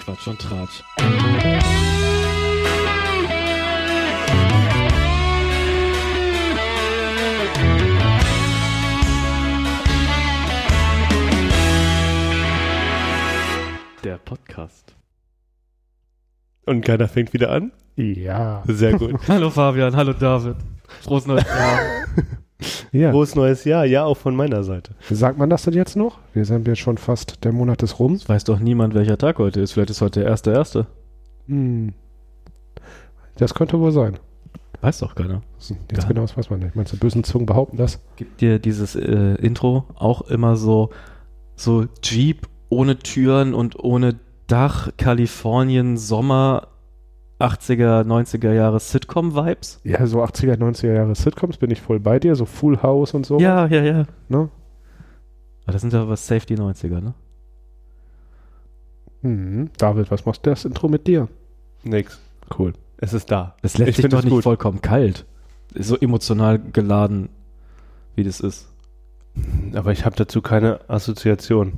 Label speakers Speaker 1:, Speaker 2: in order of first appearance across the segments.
Speaker 1: Quatsch und Tratsch. Der Podcast.
Speaker 2: Und keiner fängt wieder an?
Speaker 3: Ja.
Speaker 2: Sehr gut.
Speaker 1: Hallo Fabian, hallo David. Frohes neues Jahr.
Speaker 3: ja.
Speaker 2: Frohes neues Jahr, ja, auch von meiner Seite.
Speaker 3: Sagt man das denn jetzt noch? Wir sind jetzt schon fast, der Monat ist rum.
Speaker 1: Es weiß doch niemand, welcher Tag heute ist. Vielleicht ist heute der erste erste.
Speaker 3: Hm. Das könnte wohl sein.
Speaker 1: Weiß doch keiner.
Speaker 3: Jetzt genau, das weiß man nicht. Meinst du, bösen Zungen behaupten das?
Speaker 1: Gibt dir dieses äh, Intro auch immer so, so Jeep ohne Türen und ohne Dach, Kalifornien, Sommer, 80er, 90er Jahre Sitcom-Vibes?
Speaker 3: Ja, so 80er, 90er Jahre Sitcoms bin ich voll bei dir, so Full House und so.
Speaker 1: Ja, ja, ja.
Speaker 3: Ne?
Speaker 1: Aber das sind aber safe die 90er, ne?
Speaker 3: Hm. David, was machst du das Intro mit dir?
Speaker 2: Nix.
Speaker 3: Cool.
Speaker 2: Es ist da.
Speaker 1: Das lässt
Speaker 2: Ich
Speaker 1: sich doch
Speaker 2: es
Speaker 1: nicht
Speaker 2: gut.
Speaker 1: vollkommen kalt. Ist so emotional geladen, wie das ist.
Speaker 2: Aber ich habe dazu keine Assoziation.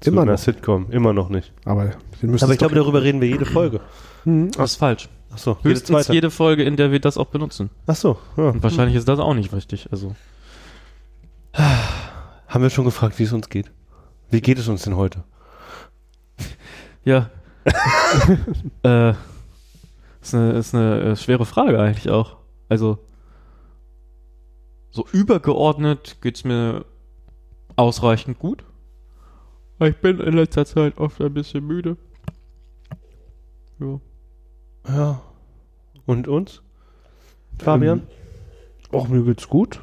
Speaker 2: Zu
Speaker 3: Immer
Speaker 2: einer
Speaker 3: noch.
Speaker 2: Sitcom. Immer noch nicht.
Speaker 3: Aber wir müssen
Speaker 2: Aber
Speaker 3: es
Speaker 2: ich glaube, darüber reden wir jede Folge.
Speaker 3: Hm.
Speaker 1: Das ist falsch.
Speaker 2: Achso, jede
Speaker 1: Höchstens
Speaker 2: zweite.
Speaker 1: jede Folge, in der wir das auch benutzen.
Speaker 2: Achso, ja.
Speaker 1: Und wahrscheinlich ist das auch nicht richtig. Also.
Speaker 2: Haben wir schon gefragt, wie es uns geht? Wie geht es uns denn heute?
Speaker 1: Ja. äh, ist eine, ist eine äh, schwere Frage eigentlich auch. Also, so übergeordnet geht's mir ausreichend gut. Ich bin in letzter Zeit oft ein bisschen müde. Ja.
Speaker 2: Ja. Und uns? Fabian?
Speaker 3: Auch mir geht's gut.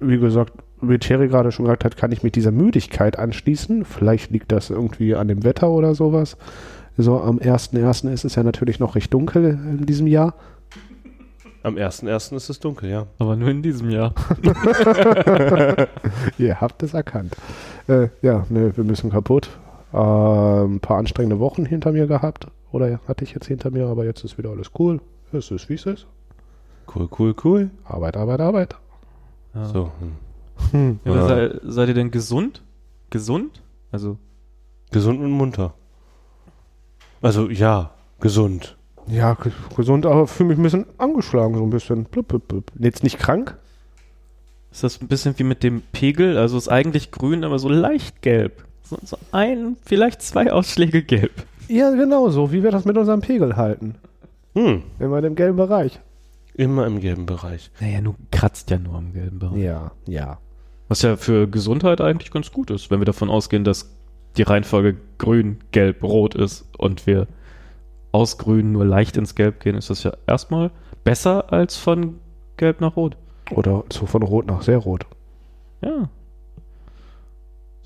Speaker 3: Wie gesagt, wie Thierry gerade schon gesagt hat, kann ich mit dieser Müdigkeit anschließen. Vielleicht liegt das irgendwie an dem Wetter oder sowas. So am 1.1. ist es ja natürlich noch recht dunkel in diesem Jahr.
Speaker 2: Am 1.1. ist es dunkel, ja.
Speaker 1: Aber nur in diesem Jahr.
Speaker 3: Ihr habt es erkannt. Äh, ja, ne, wir müssen kaputt. Äh, ein paar anstrengende Wochen hinter mir gehabt. Oder hatte ich jetzt hinter mir, aber jetzt ist wieder alles cool. Es ist, wie es ist.
Speaker 2: Cool, cool, cool.
Speaker 3: Arbeit, Arbeit, Arbeit.
Speaker 1: Ja.
Speaker 2: So. hm.
Speaker 1: Ja, sei, seid ihr denn gesund? Gesund? Also,
Speaker 2: Gesund und munter. Also, ja, gesund.
Speaker 3: Ja, gesund, aber fühle mich ein bisschen angeschlagen, so ein bisschen. Blub, blub, blub. Jetzt nicht krank?
Speaker 1: ist das ein bisschen wie mit dem Pegel? Also ist eigentlich grün, aber so leicht gelb. So, so ein, vielleicht zwei Ausschläge gelb.
Speaker 3: Ja, genau so. Wie wir das mit unserem Pegel halten.
Speaker 2: Hm.
Speaker 3: Immer im gelben Bereich.
Speaker 2: Immer im gelben Bereich.
Speaker 1: Naja, du kratzt ja nur am gelben Bereich.
Speaker 3: Ja, ja.
Speaker 1: Was ja für Gesundheit eigentlich ganz gut ist, wenn wir davon ausgehen, dass die Reihenfolge grün, gelb, rot ist und wir aus grün nur leicht ins Gelb gehen, ist das ja erstmal besser als von gelb nach rot.
Speaker 3: Oder so von rot nach sehr rot.
Speaker 1: Ja,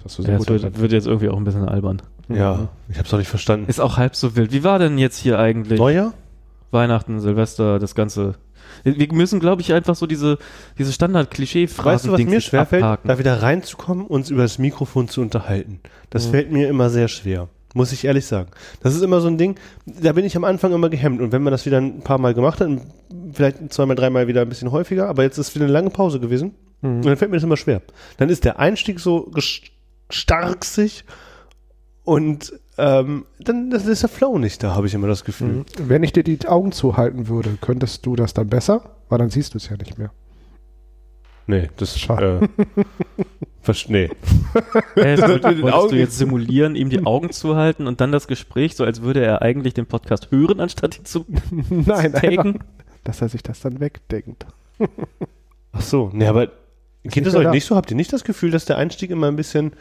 Speaker 3: Das
Speaker 1: ja das wird, wird jetzt irgendwie auch ein bisschen albern.
Speaker 2: Ja, ich hab's auch nicht verstanden.
Speaker 1: Ist auch halb so wild. Wie war denn jetzt hier eigentlich
Speaker 2: Neujahr?
Speaker 1: Weihnachten, Silvester, das Ganze? Wir müssen, glaube ich, einfach so diese, diese Standard-Klischee-Phrasen
Speaker 2: Weißt du, was mir schwerfällt?
Speaker 1: abhaken.
Speaker 2: Da wieder reinzukommen, uns über das Mikrofon zu unterhalten. Das
Speaker 1: Mhm.
Speaker 2: fällt mir immer sehr schwer. Muss ich ehrlich sagen. Das ist immer so ein Ding, da bin ich am Anfang immer gehemmt. Und wenn man das wieder ein paar Mal gemacht hat, vielleicht zweimal, dreimal wieder ein bisschen häufiger, aber jetzt ist wieder eine lange Pause gewesen,
Speaker 3: Mhm.
Speaker 2: und dann fällt mir das immer schwer. Dann ist der Einstieg so ges- starksig und ähm, dann das ist der Flow nicht da, habe ich immer das Gefühl.
Speaker 3: Mhm. Wenn ich dir die Augen zuhalten würde, könntest du das dann besser? Weil dann siehst du es ja nicht mehr.
Speaker 2: Nee, das
Speaker 3: Schade.
Speaker 2: Äh, nee.
Speaker 1: Äh,
Speaker 2: Das
Speaker 1: woll-
Speaker 2: mit den
Speaker 1: wolltest du jetzt simulieren, ihm die Augen zuhalten und dann das Gespräch, so als würde er eigentlich den Podcast hören, anstatt ihn zu
Speaker 3: Nein, einfach,
Speaker 1: taken?
Speaker 3: dass er sich das dann wegdenkt.
Speaker 2: Ach so, nee, aber geht es
Speaker 3: mehr
Speaker 2: euch
Speaker 3: da.
Speaker 2: nicht so? Habt ihr nicht das Gefühl, dass der Einstieg immer ein bisschen,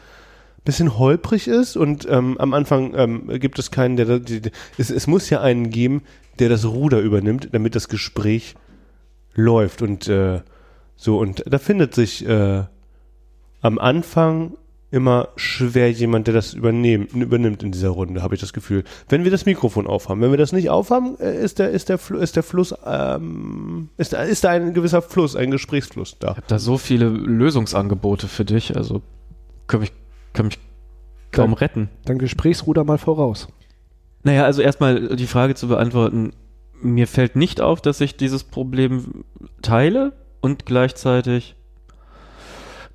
Speaker 2: bisschen holprig ist und ähm, am Anfang ähm, gibt es keinen, der, die, die, es, es muss ja einen geben, der das Ruder übernimmt, damit das Gespräch läuft und äh, so und da findet sich äh, am Anfang immer schwer jemand, der das übernehmen, übernimmt in dieser Runde, habe ich das Gefühl. Wenn wir das Mikrofon aufhaben, wenn wir das nicht aufhaben, äh, ist der, ist der, ist der Fluss, ähm, ist, da- ist da ein gewisser Fluss, ein Gesprächsfluss da.
Speaker 1: Ich habe da so viele Lösungsangebote für dich, also kann mich, kann mich kaum
Speaker 3: Dann-
Speaker 1: retten.
Speaker 3: Dann Gesprächsruder mal voraus.
Speaker 1: Naja, also erstmal die Frage zu beantworten. Mir fällt nicht auf, dass ich dieses Problem teile und gleichzeitig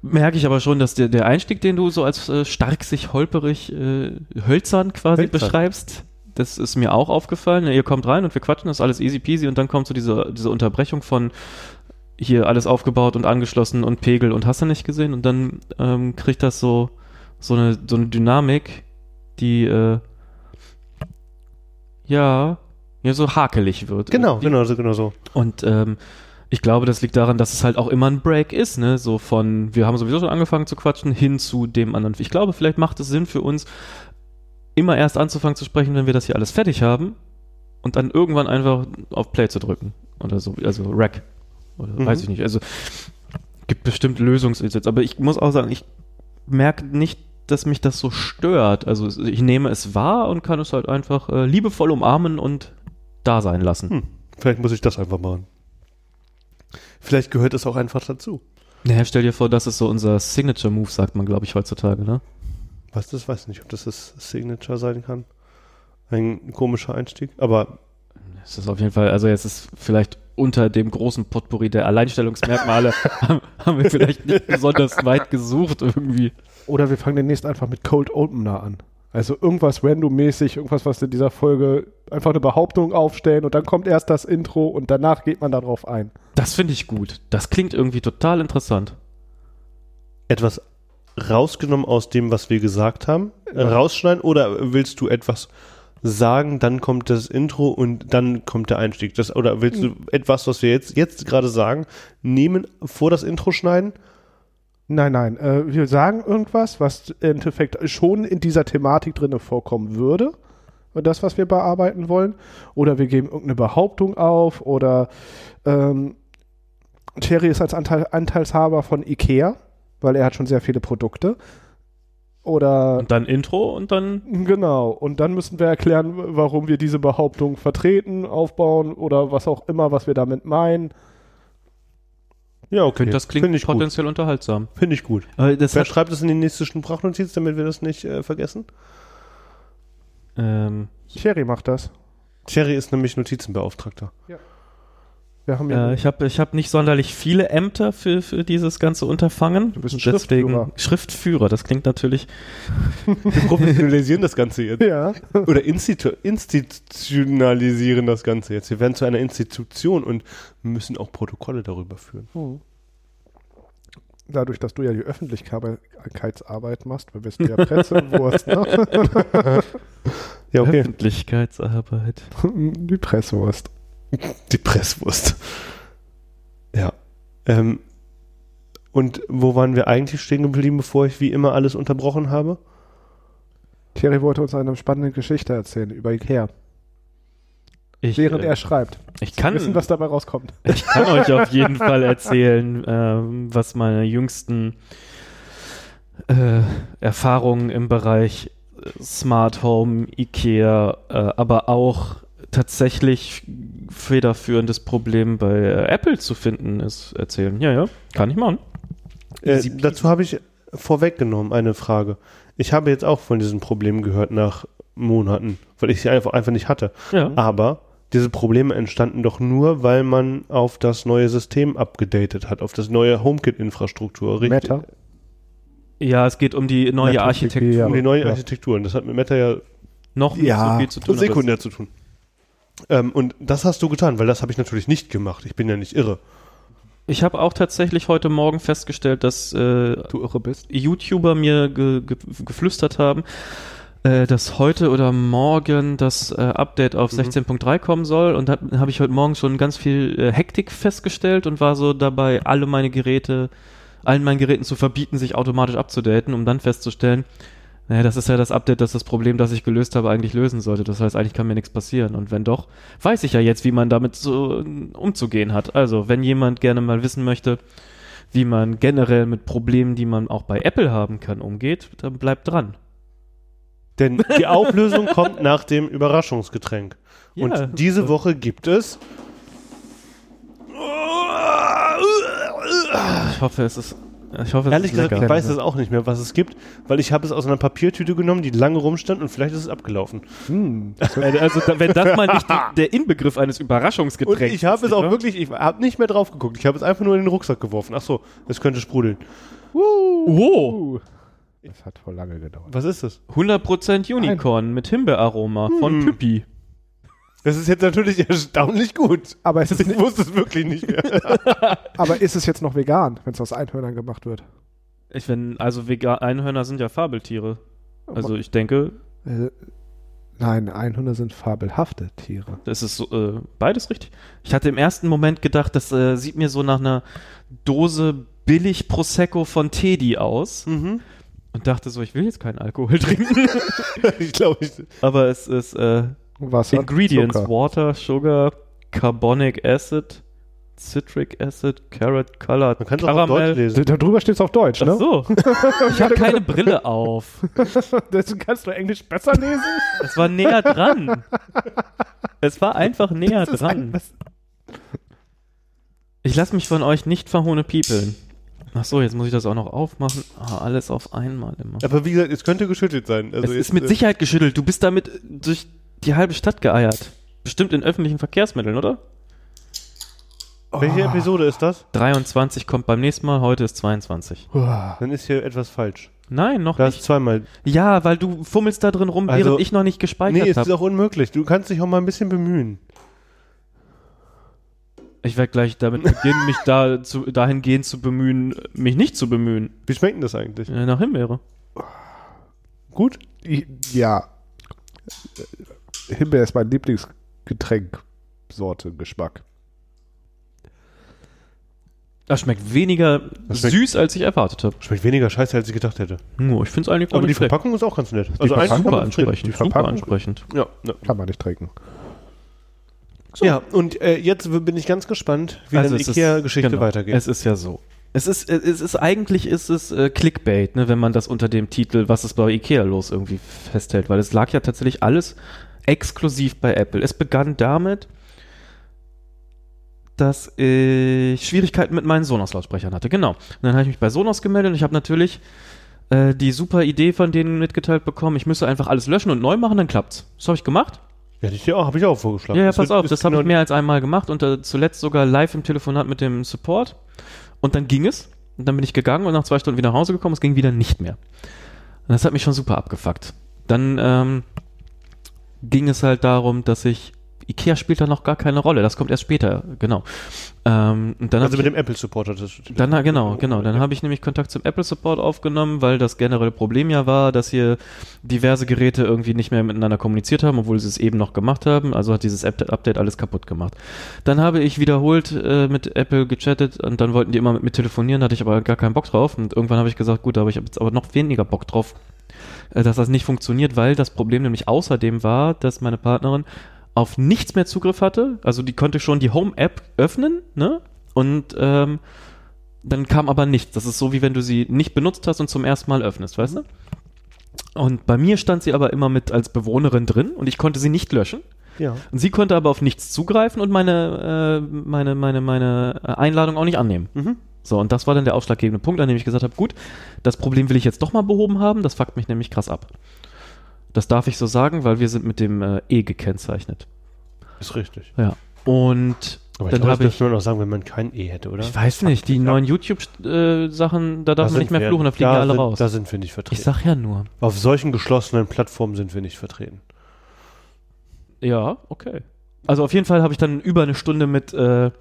Speaker 1: merke ich aber schon, dass der, der Einstieg, den du so als äh, stark sich holperig, äh, hölzern quasi
Speaker 2: Hölzern.
Speaker 1: beschreibst, das ist mir auch aufgefallen. Ihr kommt rein und wir quatschen, das ist alles easy peasy und dann kommt so diese, diese Unterbrechung von hier alles aufgebaut und angeschlossen und Pegel und hast du nicht gesehen und dann ähm, kriegt das so, so eine, so eine Dynamik, die, äh, ja, ja, so hakelig wird.
Speaker 2: Genau,
Speaker 1: irgendwie.
Speaker 2: genau so, genau so.
Speaker 1: Und ähm, ich glaube, das liegt daran, dass es halt auch immer ein Break ist, ne? So von, wir haben sowieso schon angefangen zu quatschen, hin zu dem anderen. Ich glaube, vielleicht macht es Sinn für uns, immer erst anzufangen zu sprechen, wenn wir das hier alles fertig haben und dann irgendwann einfach auf Play zu drücken. Oder so, also Rack. Oder
Speaker 2: Mhm.
Speaker 1: weiß ich nicht. Also gibt bestimmt Lösungsansätze. Aber ich muss auch sagen, ich merke nicht, dass mich das so stört. Also ich nehme es wahr und kann es halt einfach äh, liebevoll umarmen und da sein lassen.
Speaker 2: Hm. Vielleicht muss ich das einfach machen. Vielleicht gehört es auch einfach dazu.
Speaker 1: Naja, stell dir vor, das ist so unser Signature-Move, sagt man, glaube ich, heutzutage, ne?
Speaker 2: Was das weiß nicht, ob das das Signature sein kann. Ein komischer Einstieg, aber
Speaker 1: Es ist auf jeden Fall, also jetzt ist vielleicht unter dem großen Potpourri der Alleinstellungsmerkmale haben, haben wir vielleicht nicht besonders weit gesucht irgendwie.
Speaker 3: Oder wir fangen demnächst einfach mit Cold Opener an. Also irgendwas randommäßig, irgendwas, was in dieser Folge einfach eine Behauptung aufstellen und dann kommt erst das Intro und danach geht man darauf ein.
Speaker 1: Das finde ich gut. Das klingt irgendwie total interessant.
Speaker 2: etwas rausgenommen aus dem, was wir gesagt haben, äh, rausschneiden oder willst du etwas sagen, dann kommt das Intro und dann kommt der Einstieg. Das, oder willst du etwas, was wir jetzt, jetzt gerade sagen, nehmen, vor das Intro schneiden?
Speaker 3: Nein, nein, äh, wir sagen irgendwas, was im Endeffekt schon in dieser Thematik drinne vorkommen würde. Das, was wir bearbeiten wollen. Oder wir geben irgendeine Behauptung auf. Oder ähm, Thierry ist als Anteil, Anteilshaber von Ikea, weil er hat schon sehr viele Produkte. Oder
Speaker 1: Und dann Intro und dann
Speaker 3: Genau, und dann müssen wir erklären, warum wir diese Behauptung vertreten, aufbauen oder was auch immer, was wir damit meinen.
Speaker 2: Ja, okay.
Speaker 1: könnte das klingt
Speaker 2: Finde ich gut.
Speaker 1: potenziell unterhaltsam.
Speaker 2: Finde ich gut.
Speaker 1: Aber das
Speaker 2: Wer schreibt das in die nächste Sprachnotiz, damit wir das nicht äh, vergessen?
Speaker 1: ähm,
Speaker 3: Thierry macht das.
Speaker 2: Thierry ist nämlich Notizenbeauftragter.
Speaker 3: Wir haben ja
Speaker 1: äh, ich habe ich hab nicht sonderlich viele Ämter für, für dieses ganze Unterfangen.
Speaker 3: Du bist Schriftführer.
Speaker 1: Deswegen Schriftführer, das klingt natürlich
Speaker 2: Wir professionalisieren das Ganze jetzt.
Speaker 3: ja.
Speaker 2: Oder institu institutionalisieren das Ganze jetzt. Wir werden zu einer Institution und müssen auch Protokolle darüber führen.
Speaker 3: Hm. Dadurch, dass du ja die Öffentlichkeitsarbeit machst, wir wissen ja Pressewurst, ne?
Speaker 2: Ja, okay.
Speaker 1: Öffentlichkeitsarbeit.
Speaker 3: Die Presswurst.
Speaker 2: Die Presswurst. Ja. Ähm, und wo waren wir eigentlich stehen geblieben, bevor ich wie immer alles unterbrochen habe?
Speaker 3: Thierry wollte uns eine spannende Geschichte erzählen über Ikea,
Speaker 1: Ich,
Speaker 3: während
Speaker 1: äh,
Speaker 3: er schreibt.
Speaker 1: ich kann
Speaker 3: wissen, was dabei rauskommt.
Speaker 1: Ich kann euch auf jeden Fall erzählen, ähm, was meine jüngsten äh, Erfahrungen im Bereich Smart Home, IKEA, äh, aber auch tatsächlich federführendes Problem bei äh, Apple zu finden ist, erzählen. Ja, ja, kann ich machen.
Speaker 2: Äh, dazu habe ich vorweggenommen eine Frage. Ich habe jetzt auch von diesen Problemen gehört nach Monaten, weil ich sie einfach, einfach nicht hatte.
Speaker 1: Ja.
Speaker 2: Aber diese Probleme entstanden doch nur, weil man auf das neue System abgedatet hat, auf das neue HomeKit-Infrastruktur. richtig?
Speaker 3: Meta.
Speaker 1: Ja, es geht um die neue
Speaker 3: Meta
Speaker 1: Architektur.
Speaker 3: Ja.
Speaker 2: Um die neue
Speaker 3: Ja.
Speaker 2: Architektur. Und das hat mit Meta ja
Speaker 1: Noch nicht
Speaker 3: Ja,
Speaker 1: so viel zu tun.
Speaker 2: sekundär zu tun. Ähm, und das hast du getan, weil das habe ich natürlich nicht gemacht. Ich bin ja nicht irre.
Speaker 1: Ich habe auch tatsächlich heute Morgen festgestellt, dass äh,
Speaker 3: Du irre bist.
Speaker 1: YouTuber mir ge ge geflüstert haben, äh, dass heute oder morgen das äh, Update auf
Speaker 2: Mhm.
Speaker 1: 16.3 kommen soll. Und da habe ich heute Morgen schon ganz viel äh, Hektik festgestellt und war so dabei, alle meine Geräte, allen meinen Geräten zu verbieten, sich automatisch abzudaten, um dann festzustellen, naja, das ist ja das Update, das das Problem, das ich gelöst habe, eigentlich lösen sollte. Das heißt, eigentlich kann mir nichts passieren. Und wenn doch, weiß ich ja jetzt, wie man damit so äh, umzugehen hat. Also, wenn jemand gerne mal wissen möchte, wie man generell mit Problemen, die man auch bei Apple haben kann, umgeht, dann bleibt dran.
Speaker 2: Denn die Auflösung kommt nach dem Überraschungsgetränk.
Speaker 1: Ja.
Speaker 2: Und diese Woche gibt es.
Speaker 1: Ich hoffe, es ist Ich hoffe, es
Speaker 2: Ehrlich
Speaker 1: ist
Speaker 2: gesagt,
Speaker 1: lecker.
Speaker 2: ich weiß es auch nicht mehr, was es gibt, weil ich habe es aus einer Papiertüte genommen, die lange rumstand und vielleicht ist es abgelaufen.
Speaker 3: Hm.
Speaker 1: Also, da- wenn das mal nicht die, der Inbegriff eines
Speaker 2: Und
Speaker 1: Überraschungsgetränks
Speaker 2: ich habe es auch
Speaker 1: ne?
Speaker 2: wirklich, ich habe nicht mehr drauf geguckt. Ich habe es einfach nur in den Rucksack geworfen. Ach so, es könnte sprudeln.
Speaker 1: Oh,
Speaker 3: Das hat voll lange gedauert.
Speaker 2: Was ist das?
Speaker 1: 100% Unicorn mit Himbeeraroma von
Speaker 2: Hm.
Speaker 1: Püppi.
Speaker 2: Das ist jetzt natürlich erstaunlich gut.
Speaker 3: Aber ist, es
Speaker 2: Ich
Speaker 3: nicht,
Speaker 2: wusste es wirklich nicht mehr.
Speaker 3: aber ist es jetzt noch vegan, wenn es aus Einhörnern gemacht wird?
Speaker 1: Ich wenn, also Vegan Einhörner sind ja Fabeltiere. Also ich denke,
Speaker 3: Äh, nein, Einhörner sind fabelhafte Tiere.
Speaker 1: das ist so, äh, beides richtig. Ich hatte im ersten Moment gedacht, das äh, sieht mir so nach einer Dose billig Prosecco von Teddy aus
Speaker 2: mhm.
Speaker 1: und dachte so, ich will jetzt keinen Alkohol trinken.
Speaker 2: Ich glaube, ich,
Speaker 1: Aber es ist äh,
Speaker 3: Wasser,
Speaker 1: Ingredients:
Speaker 3: Zucker.
Speaker 1: Water, Sugar, Carbonic Acid, Citric Acid, Carrot Colored,
Speaker 2: man kann es auch auf Deutsch
Speaker 1: Caramel.
Speaker 2: lesen.
Speaker 3: Da drüber steht es auf Deutsch,
Speaker 1: Ach
Speaker 3: ne?
Speaker 1: so. Ich habe keine Brille auf.
Speaker 3: Deswegen kannst du Englisch besser lesen?
Speaker 1: Es war näher dran. Es war einfach näher
Speaker 3: Das
Speaker 1: dran.
Speaker 3: ein-
Speaker 1: Ich lasse mich von euch nicht verhohne piepeln. Ach so, jetzt muss ich das auch noch aufmachen. Ah, alles auf einmal immer.
Speaker 2: Aber wie gesagt, es könnte geschüttelt sein. Also
Speaker 1: es
Speaker 2: jetzt,
Speaker 1: ist mit
Speaker 2: äh,
Speaker 1: Sicherheit geschüttelt. Du bist damit durch die halbe Stadt geeiert. Bestimmt in öffentlichen Verkehrsmitteln, oder?
Speaker 2: Welche
Speaker 3: Oh.
Speaker 2: Episode ist das?
Speaker 1: 23 kommt beim nächsten Mal, heute ist 22.
Speaker 3: Uah.
Speaker 2: Dann ist hier etwas falsch.
Speaker 1: Nein, noch
Speaker 2: Da ist
Speaker 1: nicht.
Speaker 2: zweimal.
Speaker 1: Ja, weil du fummelst da drin rum,
Speaker 2: Also-
Speaker 1: während ich noch nicht gespeichert
Speaker 2: Nee, es ist
Speaker 1: habe.
Speaker 2: auch unmöglich. Du kannst dich auch mal ein bisschen bemühen.
Speaker 1: Ich werde gleich damit beginnen, mich da zu, dahingehend zu bemühen, mich nicht zu bemühen.
Speaker 2: Wie schmeckt denn das eigentlich?
Speaker 1: Äh, nach Himbeere.
Speaker 2: Gut?
Speaker 3: Ja. Himbeer ist mein Lieblingsgetränk. Sorte, Geschmack.
Speaker 1: Das schmeckt weniger
Speaker 2: Das schmeckt-
Speaker 1: süß, als ich erwartet habe.
Speaker 2: Schmeckt weniger scheiße, als ich gedacht hätte.
Speaker 1: Nur, ich finde es eigentlich gar
Speaker 2: Aber die
Speaker 1: nicht schlecht.
Speaker 2: Verpackung ist auch ganz nett. Also eins kann
Speaker 1: super ansprechend.
Speaker 3: Die
Speaker 1: Super
Speaker 3: Verpackung-
Speaker 1: ansprechend.
Speaker 2: Ja, ja.
Speaker 3: Kann man nicht trinken.
Speaker 2: ja, und äh, jetzt bin ich ganz gespannt, wie
Speaker 1: Also ist-
Speaker 2: Ikea-Geschichte
Speaker 1: genau,
Speaker 2: weitergeht.
Speaker 1: Es ist ja so. Es ist, es ist eigentlich ist es äh, Clickbait, ne, wenn man das unter dem Titel Was ist bei Ikea los irgendwie festhält, weil es lag ja tatsächlich alles exklusiv bei Apple. Es begann damit, dass ich Schwierigkeiten mit meinen Sonos-Lautsprechern hatte. Genau. Und dann habe ich mich bei Sonos gemeldet und ich habe natürlich äh, die super Idee von denen mitgeteilt bekommen, ich müsse einfach alles löschen und neu machen, dann klappt's. Das habe ich gemacht.
Speaker 2: ja, dir auch, habe ich auch vorgeschlagen.
Speaker 1: Ja, ja,
Speaker 2: Das
Speaker 1: pass auf,
Speaker 2: ist
Speaker 1: das habe
Speaker 2: genau-
Speaker 1: ich mehr als einmal gemacht und äh, zuletzt sogar live im Telefonat mit dem Support. Und dann ging es. Und dann bin ich gegangen und nach zwei Stunden wieder nach Hause gekommen. Es ging wieder nicht mehr. Und das hat mich schon super abgefuckt. Dann ähm, ging es halt darum, dass ich. Ikea spielt da noch gar keine Rolle. Das kommt erst später, genau. Ähm, und dann hab
Speaker 2: Also
Speaker 1: ich,
Speaker 2: mit dem Apple-Supporter. das-
Speaker 1: dann, na, genau, genau. Dann habe ich nämlich Kontakt zum Apple Support aufgenommen, weil das generelle Problem ja war, dass hier diverse Geräte irgendwie nicht mehr miteinander kommuniziert haben, obwohl sie es eben noch gemacht haben. Also hat dieses App Update alles kaputt gemacht. Dann habe ich wiederholt äh, mit Apple gechattet und dann wollten die immer mit mir telefonieren, da hatte ich aber gar keinen Bock drauf. Und irgendwann habe ich gesagt, gut, aber ich habe jetzt aber noch weniger Bock drauf, dass das nicht funktioniert, weil das Problem nämlich außerdem war, dass meine Partnerin auf nichts mehr Zugriff hatte. Also die konnte schon die Home-App öffnen, ne? Und ähm, dann kam aber nichts. Das ist so, wie wenn du sie nicht benutzt hast und zum ersten Mal öffnest, weißt du? Und bei mir stand sie aber immer mit als Bewohnerin drin und ich konnte sie nicht löschen.
Speaker 2: Ja.
Speaker 1: Und sie konnte aber auf nichts zugreifen und meine, äh, meine, meine, meine äh, Einladung auch nicht annehmen.
Speaker 2: Mhm.
Speaker 1: So, und das war dann der ausschlaggebende Punkt, an dem ich gesagt habe, gut, das Problem will ich jetzt doch mal behoben haben, das fuckt mich nämlich krass ab. Das darf ich so sagen, weil wir sind mit dem äh, E gekennzeichnet.
Speaker 2: Ist richtig.
Speaker 1: Ja. Und
Speaker 2: Aber ich
Speaker 1: dann habe ich,
Speaker 2: dürfte man auch sagen, wenn man kein E hätte, oder?
Speaker 1: ich weiß nicht, die neuen YouTube-Sachen, da darf man
Speaker 2: sind
Speaker 1: nicht mehr
Speaker 2: wir-
Speaker 1: fluchen, da fliegen
Speaker 2: da
Speaker 1: ja alle
Speaker 2: sind,
Speaker 1: raus.
Speaker 2: Da sind wir nicht
Speaker 1: Ich
Speaker 2: vertreten.
Speaker 1: sag ja nur.
Speaker 2: Auf solchen geschlossenen Plattformen sind wir nicht vertreten.
Speaker 1: Ja, okay. Also auf jeden Fall habe ich dann über eine Stunde mit, äh,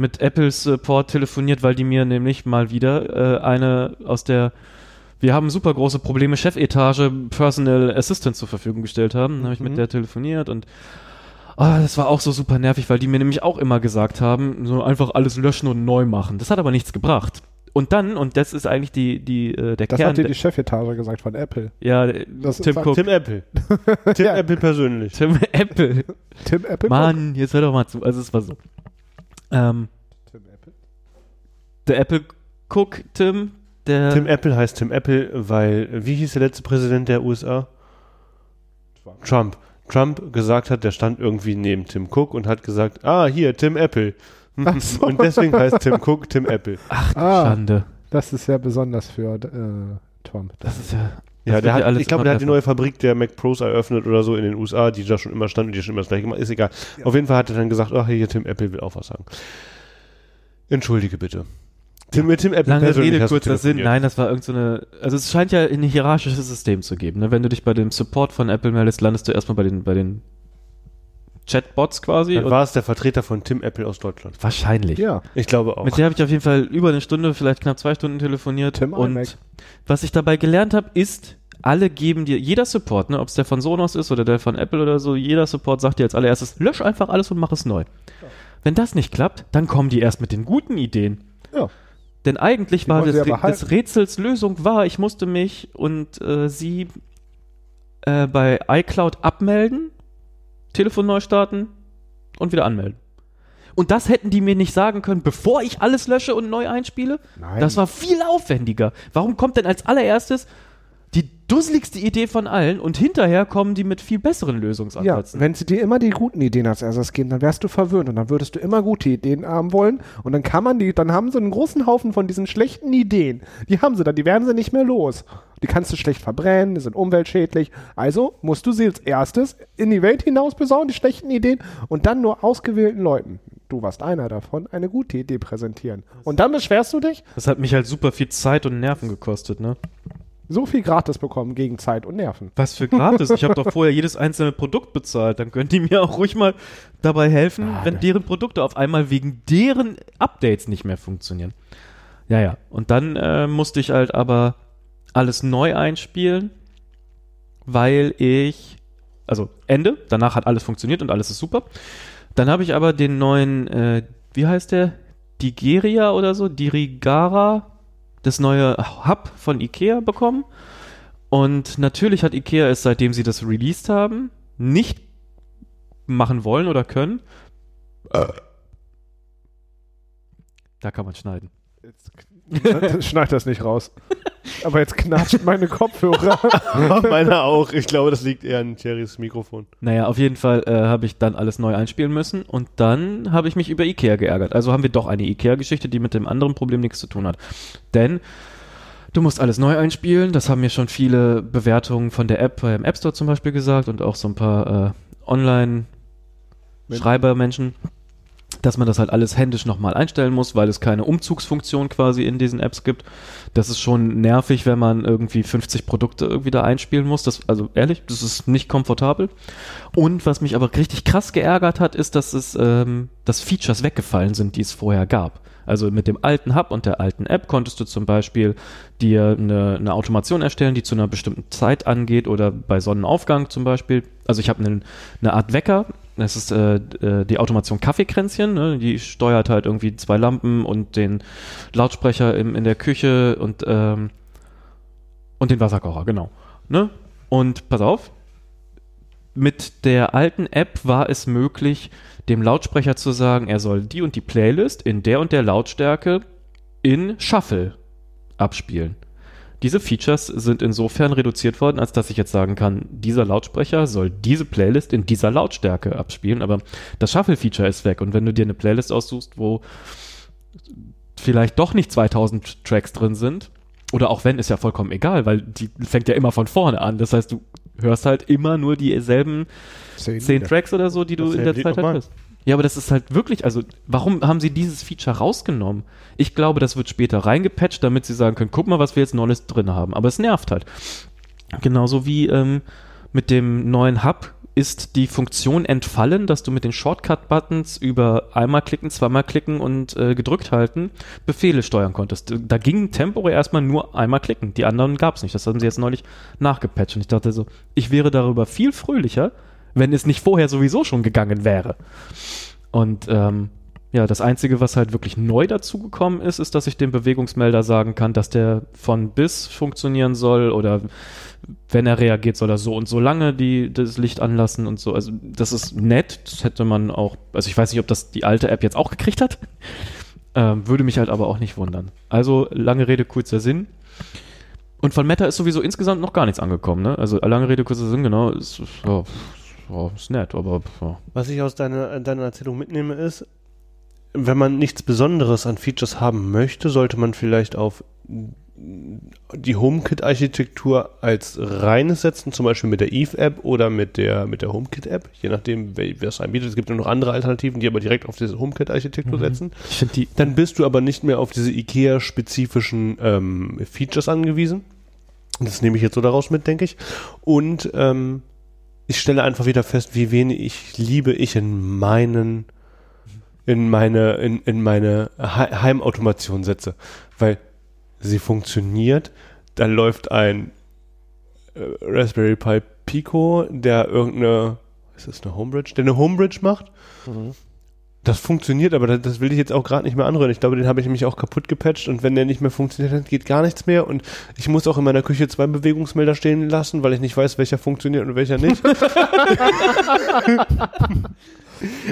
Speaker 1: mit Apples Support telefoniert, weil die mir nämlich mal wieder äh, eine aus der wir haben super große Probleme, Chefetage Personal Assistant zur Verfügung gestellt haben. Dann habe ich mit
Speaker 2: Mhm.
Speaker 1: der telefoniert und ah, das war auch so super nervig, weil die mir nämlich auch immer gesagt haben, so einfach alles löschen und neu machen. Das hat aber nichts gebracht. Und dann, und das ist eigentlich die, die, äh, der
Speaker 3: Das
Speaker 1: Kern.
Speaker 3: hat dir die Chefetage gesagt von Apple.
Speaker 1: ja,
Speaker 3: Das
Speaker 1: Tim Cook.
Speaker 2: Tim Apple. Tim
Speaker 3: Ja.
Speaker 2: Apple persönlich.
Speaker 1: Tim Apple.
Speaker 3: Tim Apple?
Speaker 1: Mann, jetzt hör doch mal zu. Also es war so. Ähm,
Speaker 3: Tim Apple?
Speaker 1: der Apple Cook Tim, der
Speaker 2: Tim Apple heißt Tim Apple, weil, wie hieß der letzte Präsident der USA? Trump. Trump gesagt hat, der stand irgendwie neben Tim Cook und hat gesagt, ah, hier, Tim Apple.
Speaker 3: Ach so.
Speaker 2: Und deswegen heißt Tim Cook Tim Apple.
Speaker 1: Ach, du
Speaker 3: Ah.
Speaker 1: Schande.
Speaker 3: Das ist sehr besonders für äh, Tom.
Speaker 1: Das ist ja.
Speaker 2: Ja, der hat,
Speaker 1: ja alles
Speaker 2: ich glaube, der hat die neue Fabrik der Mac Pros eröffnet oder so in den USA, die da schon immer stand und die schon immer das gleiche gemacht. Ist egal. Auf jeden Fall hat er dann gesagt, ach hier, Tim Apple will auch was sagen. Entschuldige bitte. Tim, mit Tim Apple
Speaker 1: Lange Rede, kurzer Sinn. Nein, das war irgend so eine. Also es scheint ja ein hierarchisches System zu geben. Ne? Wenn du dich bei dem Support von Apple meldest, landest du erstmal bei den, bei den Chatbots quasi.
Speaker 2: Dann
Speaker 1: und
Speaker 2: war es der Vertreter von Tim Apple aus Deutschland.
Speaker 1: wahrscheinlich.
Speaker 3: Ja,
Speaker 2: Ich glaube auch.
Speaker 1: Mit der habe ich auf jeden Fall über eine Stunde, vielleicht knapp zwei Stunden telefoniert.
Speaker 3: Tim
Speaker 1: und
Speaker 3: iMac.
Speaker 1: was ich dabei gelernt habe, ist, alle geben dir, jeder Support, ne, ob es der von Sonos ist oder der von Apple oder so, jeder Support sagt dir als allererstes, lösch einfach alles und mach es neu. Wenn das nicht klappt, dann kommen die erst mit den guten Ideen.
Speaker 3: Ja.
Speaker 1: Denn eigentlich
Speaker 3: Die
Speaker 1: war das, des Rätsels Lösung war, ich musste mich und äh, sie äh, bei iCloud abmelden, Telefon neu starten und wieder anmelden. Und das hätten die mir nicht sagen können, bevor ich alles lösche und neu einspiele.
Speaker 3: Nein.
Speaker 1: Das war viel aufwendiger. Warum kommt denn als allererstes die dusseligste Idee von allen und hinterher kommen die mit viel besseren
Speaker 3: Ja,
Speaker 1: Lösungsansätzen?
Speaker 3: wenn sie dir immer die guten Ideen als erstes geben, dann wärst du verwöhnt und dann würdest du immer gute Ideen haben wollen und dann kann man die, dann haben sie einen großen Haufen von diesen schlechten Ideen. Die haben sie dann, die werden sie nicht mehr los. Die kannst du schlecht verbrennen, die sind umweltschädlich. Also musst du sie als erstes in die Welt hinaus besauen, die schlechten Ideen und dann nur ausgewählten Leuten, du warst einer davon, eine gute Idee präsentieren. Und dann beschwerst du dich,
Speaker 1: Das hat mich halt super viel Zeit und Nerven gekostet, ne?
Speaker 3: So viel gratis bekommen gegen Zeit und Nerven.
Speaker 1: Was für gratis? Ich habe doch vorher jedes einzelne Produkt bezahlt. Dann können die mir auch ruhig mal dabei helfen, wenn deren Produkte auf einmal wegen deren Updates nicht mehr funktionieren. Ja, ja. Und dann äh, musste ich halt aber alles neu einspielen, weil ich, also Ende, danach hat alles funktioniert und alles ist super. Dann habe ich aber den neuen, äh, wie heißt der? Digeria oder so? Dirigara, das neue Hub von Ikea bekommen. Und natürlich hat Ikea es, seitdem sie das released haben, nicht machen wollen oder können. Da kann man schneiden.
Speaker 3: Jetzt schneid das nicht raus. Aber jetzt knatscht meine Kopfhörer.
Speaker 2: Meiner auch. Ich glaube, das liegt eher an Thierrys Mikrofon.
Speaker 1: Naja, auf jeden Fall äh, habe ich dann alles neu einspielen müssen und dann habe ich mich über Ikea geärgert. Also haben wir doch eine Ikea-Geschichte, die mit dem anderen Problem nichts zu tun hat. Denn du musst alles neu einspielen. Das haben mir schon viele Bewertungen von der App beim App Store zum Beispiel gesagt und auch so ein paar äh, Online-Schreibermenschen, dass man das halt alles händisch nochmal einstellen muss, weil es keine Umzugsfunktion quasi in diesen Apps gibt. Das ist schon nervig, wenn man irgendwie 50 Produkte irgendwie da einspielen muss. Das, also ehrlich, das ist nicht komfortabel. Und was mich aber richtig krass geärgert hat, ist, dass es, ähm, dass Features weggefallen sind, die es vorher gab. Also mit dem alten Hub und der alten App konntest du zum Beispiel dir eine, eine Automation erstellen, die zu einer bestimmten Zeit angeht oder bei Sonnenaufgang zum Beispiel. Also ich habe einen, eine Art Wecker. Das ist äh, äh, die Automation Kaffeekränzchen. Ne? Die steuert halt irgendwie zwei Lampen und den Lautsprecher im, in der Küche und, ähm, und den Wasserkocher, genau. Ne? Und pass auf, mit der alten App war es möglich, dem Lautsprecher zu sagen, er soll die und die Playlist in der und der Lautstärke in Shuffle abspielen. Diese Features sind insofern reduziert worden, als dass ich jetzt sagen kann, dieser Lautsprecher soll diese Playlist in dieser Lautstärke abspielen, aber das Shuffle-Feature ist weg. Und wenn du dir eine Playlist aussuchst, wo vielleicht doch nicht 2000 Tracks drin sind, oder auch wenn, ist ja vollkommen egal, weil die fängt ja immer von vorne an. Das heißt, du hörst halt immer nur dieselben zehn Tracks oder so, die du
Speaker 2: Das
Speaker 1: in der
Speaker 2: Lied
Speaker 1: Zeit halt hörst. Ja, aber das ist halt wirklich, also warum haben sie dieses Feature rausgenommen? Ich glaube, das wird später reingepatcht, damit sie sagen können, guck mal, was wir jetzt Neues drin haben. Aber es nervt halt. Genauso wie ähm, mit dem neuen Hub ist die Funktion entfallen, dass du mit den Shortcut-Buttons über einmal klicken, zweimal klicken und äh, gedrückt halten Befehle steuern konntest. Da ging temporär erstmal nur einmal klicken. Die anderen gab es nicht. Das haben sie jetzt neulich nachgepatcht. Und ich dachte so, ich wäre darüber viel fröhlicher, wenn es nicht vorher sowieso schon gegangen wäre. Und ähm, ja, das Einzige, was halt wirklich neu dazugekommen ist, ist, dass ich dem Bewegungsmelder sagen kann, dass der von bis funktionieren soll oder wenn er reagiert, soll er so und so lange die, das Licht anlassen und so. Also das ist nett. Das hätte man auch, also ich weiß nicht, ob das die alte App jetzt auch gekriegt hat. Ähm, würde mich halt aber auch nicht wundern. Also lange Rede, kurzer Sinn. Und von Meta ist sowieso insgesamt noch gar nichts angekommen, ne? Also lange Rede, kurzer Sinn, genau, ist, ja, ja, ist nett, aber ja.
Speaker 2: Was ich aus deiner, deiner Erzählung mitnehme, ist, wenn man nichts Besonderes an Features haben möchte, sollte man vielleicht auf die HomeKit-Architektur als reines setzen, zum Beispiel mit der Eve-App oder mit der, mit der HomeKit-App, je nachdem, wer es anbietet. Es gibt ja noch andere Alternativen, die aber direkt auf diese HomeKit-Architektur
Speaker 1: Mhm.
Speaker 2: setzen.
Speaker 1: Ich die.
Speaker 2: Dann bist du aber nicht mehr auf diese IKEA-spezifischen ähm, Features angewiesen. Das nehme ich jetzt so daraus mit, denke ich. Und ähm, ich stelle einfach wieder fest, wie wenig Liebe ich in meinen in meine in, in meine He- Heimautomation setze, weil sie funktioniert. Da läuft ein äh, Raspberry Pi Pico, der irgendeine ist das eine Homebridge, der eine Homebridge macht. Das funktioniert, aber das, das will ich jetzt auch gerade nicht mehr anrühren. Ich glaube, den habe ich nämlich auch kaputt gepatcht und wenn der nicht mehr funktioniert, dann geht gar nichts mehr und ich muss auch in meiner Küche zwei Bewegungsmelder stehen lassen, weil ich nicht weiß, welcher funktioniert und welcher nicht.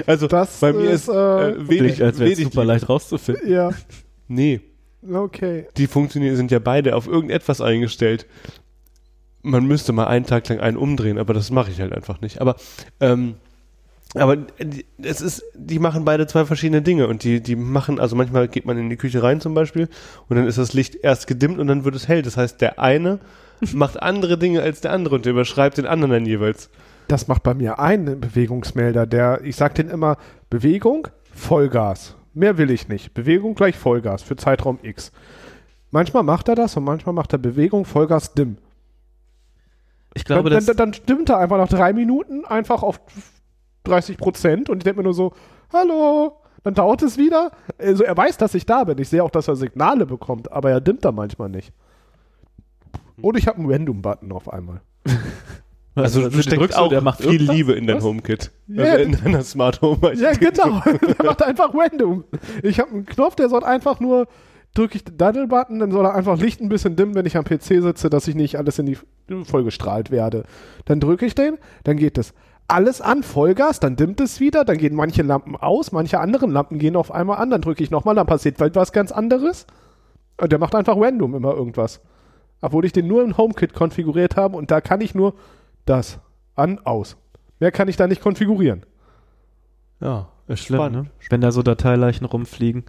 Speaker 2: also
Speaker 3: Das
Speaker 2: bei mir ist
Speaker 3: äh,
Speaker 2: äh, wenig,
Speaker 1: als wäre es super leicht rauszufinden.
Speaker 3: ja,
Speaker 2: Nee,
Speaker 3: okay.
Speaker 2: die funktionieren, sind ja beide auf irgendetwas eingestellt. Man müsste mal einen Tag lang einen umdrehen, aber das mache ich halt einfach nicht. Aber, ähm, aber die- es ist, die machen beide zwei verschiedene Dinge und die, die machen, also manchmal geht man in die Küche rein zum Beispiel und dann ist das Licht erst gedimmt und dann wird es hell. Das heißt, der eine macht andere Dinge als der andere und der überschreibt den anderen dann jeweils.
Speaker 3: Das macht bei mir einen Bewegungsmelder, der, ich sag den immer, Bewegung, Vollgas. Mehr will ich nicht. Bewegung gleich Vollgas für Zeitraum X. Manchmal macht er das und manchmal macht er Bewegung, Vollgas, dimm.
Speaker 1: Ich glaube,
Speaker 3: dann, dann, dann stimmt er einfach nach drei Minuten einfach auf 30 Prozent und ich denke mir nur so, hallo, dann dauert es wieder. Also er weiß, dass ich da bin. Ich sehe auch, dass er Signale bekommt, aber er dimmt da manchmal nicht. Und ich habe einen Random-Button auf einmal.
Speaker 2: Also du
Speaker 1: den
Speaker 2: steckst
Speaker 1: drückst
Speaker 2: auch
Speaker 1: der macht
Speaker 2: viel
Speaker 1: irgendwas?
Speaker 2: Liebe in dein
Speaker 3: Was?
Speaker 2: HomeKit.
Speaker 3: Ja,
Speaker 2: also in deiner Smart Home.
Speaker 3: Ja, genau. er macht einfach random. Ich habe einen Knopf, der soll einfach nur, drücke ich den Daddle-Button, dann soll er einfach Licht ein bisschen dimmen, wenn ich am PC sitze, dass ich nicht alles in die vollgestrahlt werde. Dann drücke ich den, dann geht das alles an, Vollgas, dann dimmt es wieder, dann gehen manche Lampen aus, manche anderen Lampen gehen auf einmal an, dann drücke ich nochmal, dann passiert was ganz anderes. Und der macht einfach random immer irgendwas. Obwohl ich den nur im HomeKit konfiguriert habe und da kann ich nur das an, aus. Mehr kann ich da nicht konfigurieren.
Speaker 2: Ja, ist
Speaker 1: schlimm,
Speaker 2: spannend.
Speaker 1: ne? wenn da so Dateileichen rumfliegen.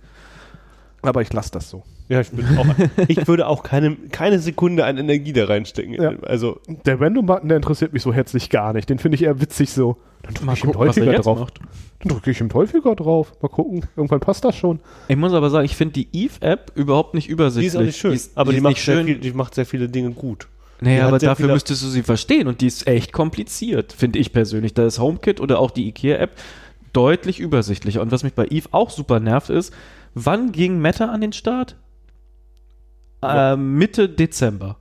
Speaker 3: Aber ich lasse das so.
Speaker 2: Ja, ich, bin auch, ich würde auch keine, keine Sekunde an Energie da reinstecken.
Speaker 3: Ja.
Speaker 2: Also,
Speaker 3: Der Random-Button, der interessiert mich so herzlich gar nicht. Den finde ich eher witzig so. Dann drücke
Speaker 1: Mal
Speaker 3: ich ihm
Speaker 1: gucken, was er
Speaker 3: häufiger drauf.
Speaker 1: macht.
Speaker 3: Dann drücke ich ihm häufiger drauf. Mal gucken. Irgendwann passt das schon.
Speaker 1: Ich muss aber sagen, ich finde die Eve-App überhaupt nicht
Speaker 2: die
Speaker 1: übersichtlich.
Speaker 2: ist auch nicht schön.
Speaker 1: ist-
Speaker 2: aber die,
Speaker 1: ist
Speaker 2: macht
Speaker 1: schön.
Speaker 2: viel, die macht sehr viele Dinge gut. Die
Speaker 1: Naja, aber dafür müsstest du sie verstehen und die ist echt kompliziert, finde ich persönlich. Da ist HomeKit oder auch die IKEA-App deutlich übersichtlicher. Und was mich bei Eve auch super nervt ist, wann ging Meta an den Start? Äh, Mitte Dezember.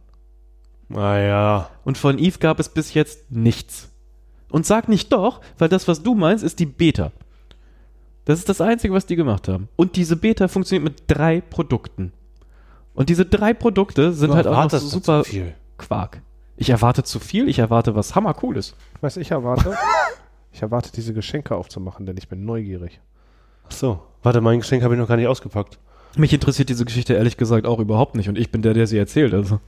Speaker 2: Naja.
Speaker 1: Und von Eve gab es bis jetzt nichts. Und sag nicht doch, weil das, was du meinst, ist die Beta. Das ist das Einzige, was die gemacht haben. Und diese Beta funktioniert mit drei Produkten. Und diese drei Produkte sind halt auch noch super
Speaker 2: viel.
Speaker 1: Quark. Ich erwarte zu viel, ich erwarte was hammercooles.
Speaker 3: Was ich erwarte? ich erwarte, diese Geschenke aufzumachen, denn ich bin neugierig.
Speaker 2: Ach so. Warte, mein Geschenk habe ich noch gar nicht ausgepackt.
Speaker 1: Mich interessiert diese Geschichte ehrlich gesagt auch überhaupt nicht und ich bin der, der sie erzählt. Also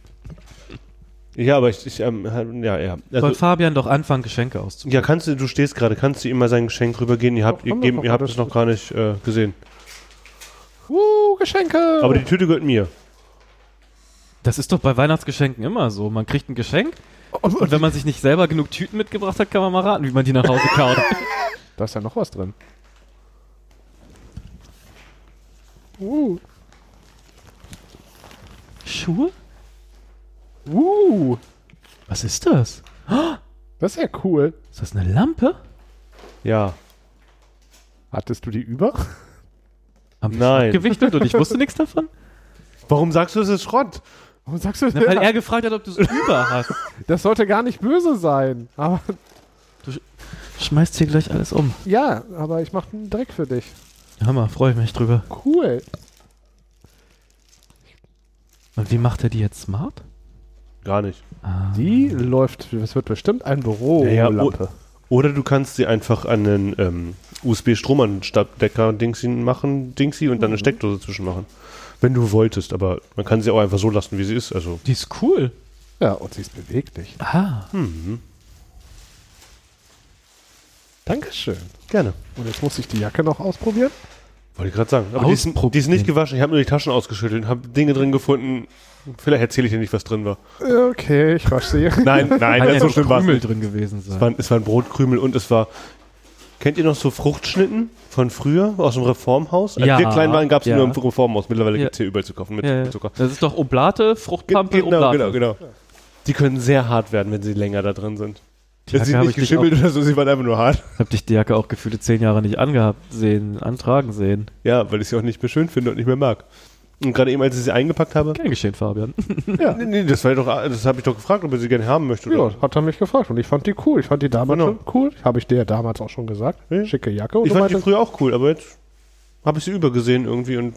Speaker 2: Ja, aber ich, ich ähm, ja, ja.
Speaker 1: soll
Speaker 2: Also,
Speaker 1: Fabian doch anfangen, Geschenke auszupacken.
Speaker 2: ja, kannst du, du stehst gerade, kannst du ihm mal sein Geschenk rübergehen? Ihr habt, ihr, geben, ihr habt es noch gar nicht äh, gesehen.
Speaker 3: Uh, Geschenke!
Speaker 2: Aber die Tüte gehört mir.
Speaker 1: Das ist doch bei Weihnachtsgeschenken immer so. Man kriegt ein Geschenk und wenn man sich nicht selber genug Tüten mitgebracht hat, kann man mal raten, wie man die nach Hause kaut.
Speaker 3: da ist ja noch was drin. Uh,
Speaker 1: Schuhe?
Speaker 3: uh,
Speaker 1: Was ist das?
Speaker 3: das ist ja cool.
Speaker 1: Ist das eine Lampe?
Speaker 2: Ja.
Speaker 3: Hattest du die über?
Speaker 1: Haben
Speaker 2: Nein.
Speaker 1: gewichtet und ich wusste nichts davon?
Speaker 2: Warum sagst du, es ist Schrott?
Speaker 3: Warum sagst du
Speaker 1: Na, weil er gefragt hat, ob du es über hast.
Speaker 3: Das sollte gar nicht böse sein. Aber
Speaker 1: Schmeißt hier gleich alles um.
Speaker 3: ja, aber ich mache einen Dreck für dich.
Speaker 1: Hammer, freue ich mich drüber.
Speaker 3: Cool.
Speaker 1: Und wie macht er die jetzt smart?
Speaker 2: Gar nicht.
Speaker 1: Ah.
Speaker 3: Die läuft, das wird bestimmt ein Bürolampe.
Speaker 2: Oder du kannst sie einfach an einen ähm, USB-Stromanstecker-Dingsy machen, Dingsy, und dann eine Steckdose zwischen machen. Wenn du wolltest, aber man kann sie auch einfach so lassen, wie sie ist. Also,
Speaker 1: Die ist cool.
Speaker 3: Ja, und sie ist beweglich.
Speaker 1: Ah.
Speaker 2: hm,
Speaker 3: Dankeschön.
Speaker 2: gerne.
Speaker 3: Und jetzt muss ich die Jacke noch ausprobieren.
Speaker 2: Wollte ich gerade sagen. Aber die ist, die ist nicht gewaschen. Ich habe nur die Taschen ausgeschüttelt und habe Dinge drin gefunden. Vielleicht erzähle ich dir nicht, was drin war.
Speaker 3: Okay, ich wasche sie.
Speaker 2: Nein, nein, das
Speaker 1: ja
Speaker 2: so schlimm war es
Speaker 1: Krümel drin gewesen
Speaker 2: Es
Speaker 1: sein.
Speaker 2: waren, es waren Brotkrümel und es war. Kennt ihr noch so Fruchtschnitten von früher aus dem Reformhaus? Als
Speaker 1: Ja,
Speaker 2: wir klein waren, gab es
Speaker 1: ja.
Speaker 2: nur im Reformhaus. Mittlerweile
Speaker 1: Ja.
Speaker 2: gibt es hier überall zu kaufen mit,
Speaker 1: Ja, ja.
Speaker 2: mit Zucker.
Speaker 1: Das ist doch Oblate, Fruchtpampe,
Speaker 2: genau,
Speaker 1: Oblate.
Speaker 2: genau, genau. Die können sehr hart werden, wenn sie länger da drin sind.
Speaker 1: Die
Speaker 2: Sie
Speaker 1: Jacke
Speaker 2: sind
Speaker 1: habe
Speaker 2: nicht
Speaker 1: ich, dich auch-
Speaker 2: geschimmelt oder so, sie waren einfach nur hart.
Speaker 1: hab dich die Jacke auch gefühlte zehn Jahre nicht angehabt sehen, antragen sehen.
Speaker 2: Ja, weil ich sie auch nicht mehr schön finde und nicht mehr mag. Und gerade eben, als ich sie eingepackt habe,
Speaker 1: Gern geschehen, Fabian.
Speaker 3: Ja.
Speaker 2: nee, nee, das war doch, das habe ich doch gefragt, ob er sie gerne haben möchte.
Speaker 3: Ja,
Speaker 2: Oder?
Speaker 3: hat er mich gefragt und ich fand die cool. Ich fand die damals
Speaker 2: Genau.
Speaker 3: schon cool. Habe ich dir ja damals auch schon gesagt.
Speaker 2: Ja.
Speaker 3: Schicke Jacke. Und
Speaker 2: Ich fand die früher auch cool, aber jetzt habe ich sie übergesehen irgendwie und.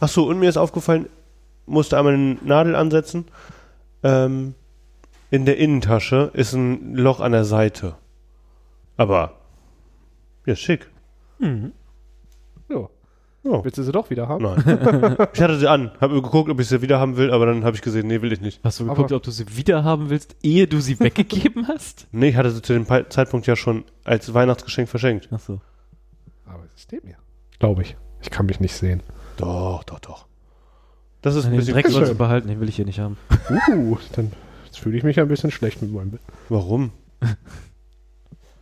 Speaker 2: Ach so, und mir ist aufgefallen, musste einmal eine Nadel ansetzen. Ähm, in der Innentasche ist ein Loch an der Seite. Aber ja, schick.
Speaker 3: ja.
Speaker 2: Oh,
Speaker 3: Willst du sie doch wieder haben?
Speaker 2: nein. ich hatte sie an, habe geguckt, ob ich sie wieder haben will, aber dann habe ich gesehen, nee, will ich nicht.
Speaker 1: Hast du
Speaker 3: Aber-
Speaker 1: geguckt, ob du sie wieder haben willst, ehe du sie weggegeben hast?
Speaker 2: Nee, ich hatte sie zu dem Zeitpunkt ja schon als Weihnachtsgeschenk verschenkt.
Speaker 1: Ach so.
Speaker 3: Aber es steht mir. Glaube ich. Ich kann mich nicht sehen.
Speaker 2: Doch, doch, doch. Das ist ein
Speaker 1: Den
Speaker 2: bisschen
Speaker 1: Dreck sollst du
Speaker 3: schön.
Speaker 1: behalten, den will ich hier nicht haben.
Speaker 3: Uh, dann jetzt fühle ich mich ein bisschen schlecht mit meinem Bild.
Speaker 2: Warum?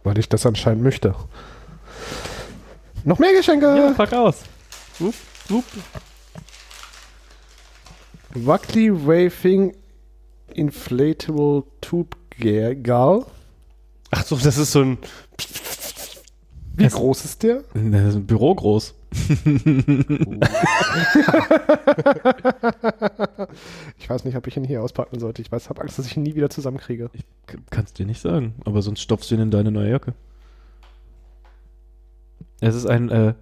Speaker 3: Weil ich das anscheinend möchte. Noch mehr Geschenke!
Speaker 1: Ja, pack aus. Wupp, wupp.
Speaker 3: Wackly Waving Inflatable Tube Gal.
Speaker 2: Ach so, das ist so ein.
Speaker 3: Wie
Speaker 1: Es-
Speaker 3: groß ist der?
Speaker 1: Das ist ein Büro groß.
Speaker 3: Ich weiß nicht, ob ich ihn hier auspacken sollte. Ich weiß, habe Angst, dass ich ihn nie wieder zusammenkriege.
Speaker 1: Ich k- kann's dir nicht sagen, aber sonst stopfst du ihn in deine neue Jacke. Es ist ein äh,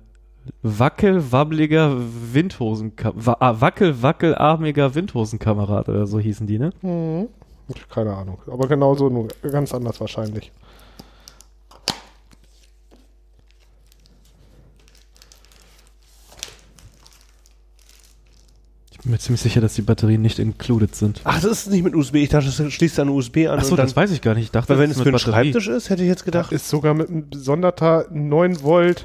Speaker 1: wackelwabbliger Windhosen wa ah, wackel-wackelarmiger Windhosenkamerad oder so hießen die, ne?
Speaker 3: Hm. Keine Ahnung. Aber genauso, nur ganz anders wahrscheinlich.
Speaker 1: Ich bin mir ziemlich sicher, dass die Batterien nicht included sind.
Speaker 2: Ach, das ist nicht mit USB. Ich dachte, das schließt an USB an.
Speaker 1: Achso, das weiß ich gar nicht. Ich dachte,
Speaker 2: Weil wenn
Speaker 1: das
Speaker 2: es für einen
Speaker 1: Batterie.
Speaker 2: Schreibtisch ist, hätte ich jetzt gedacht.
Speaker 3: Ist sogar mit einem besonderter 9 Volt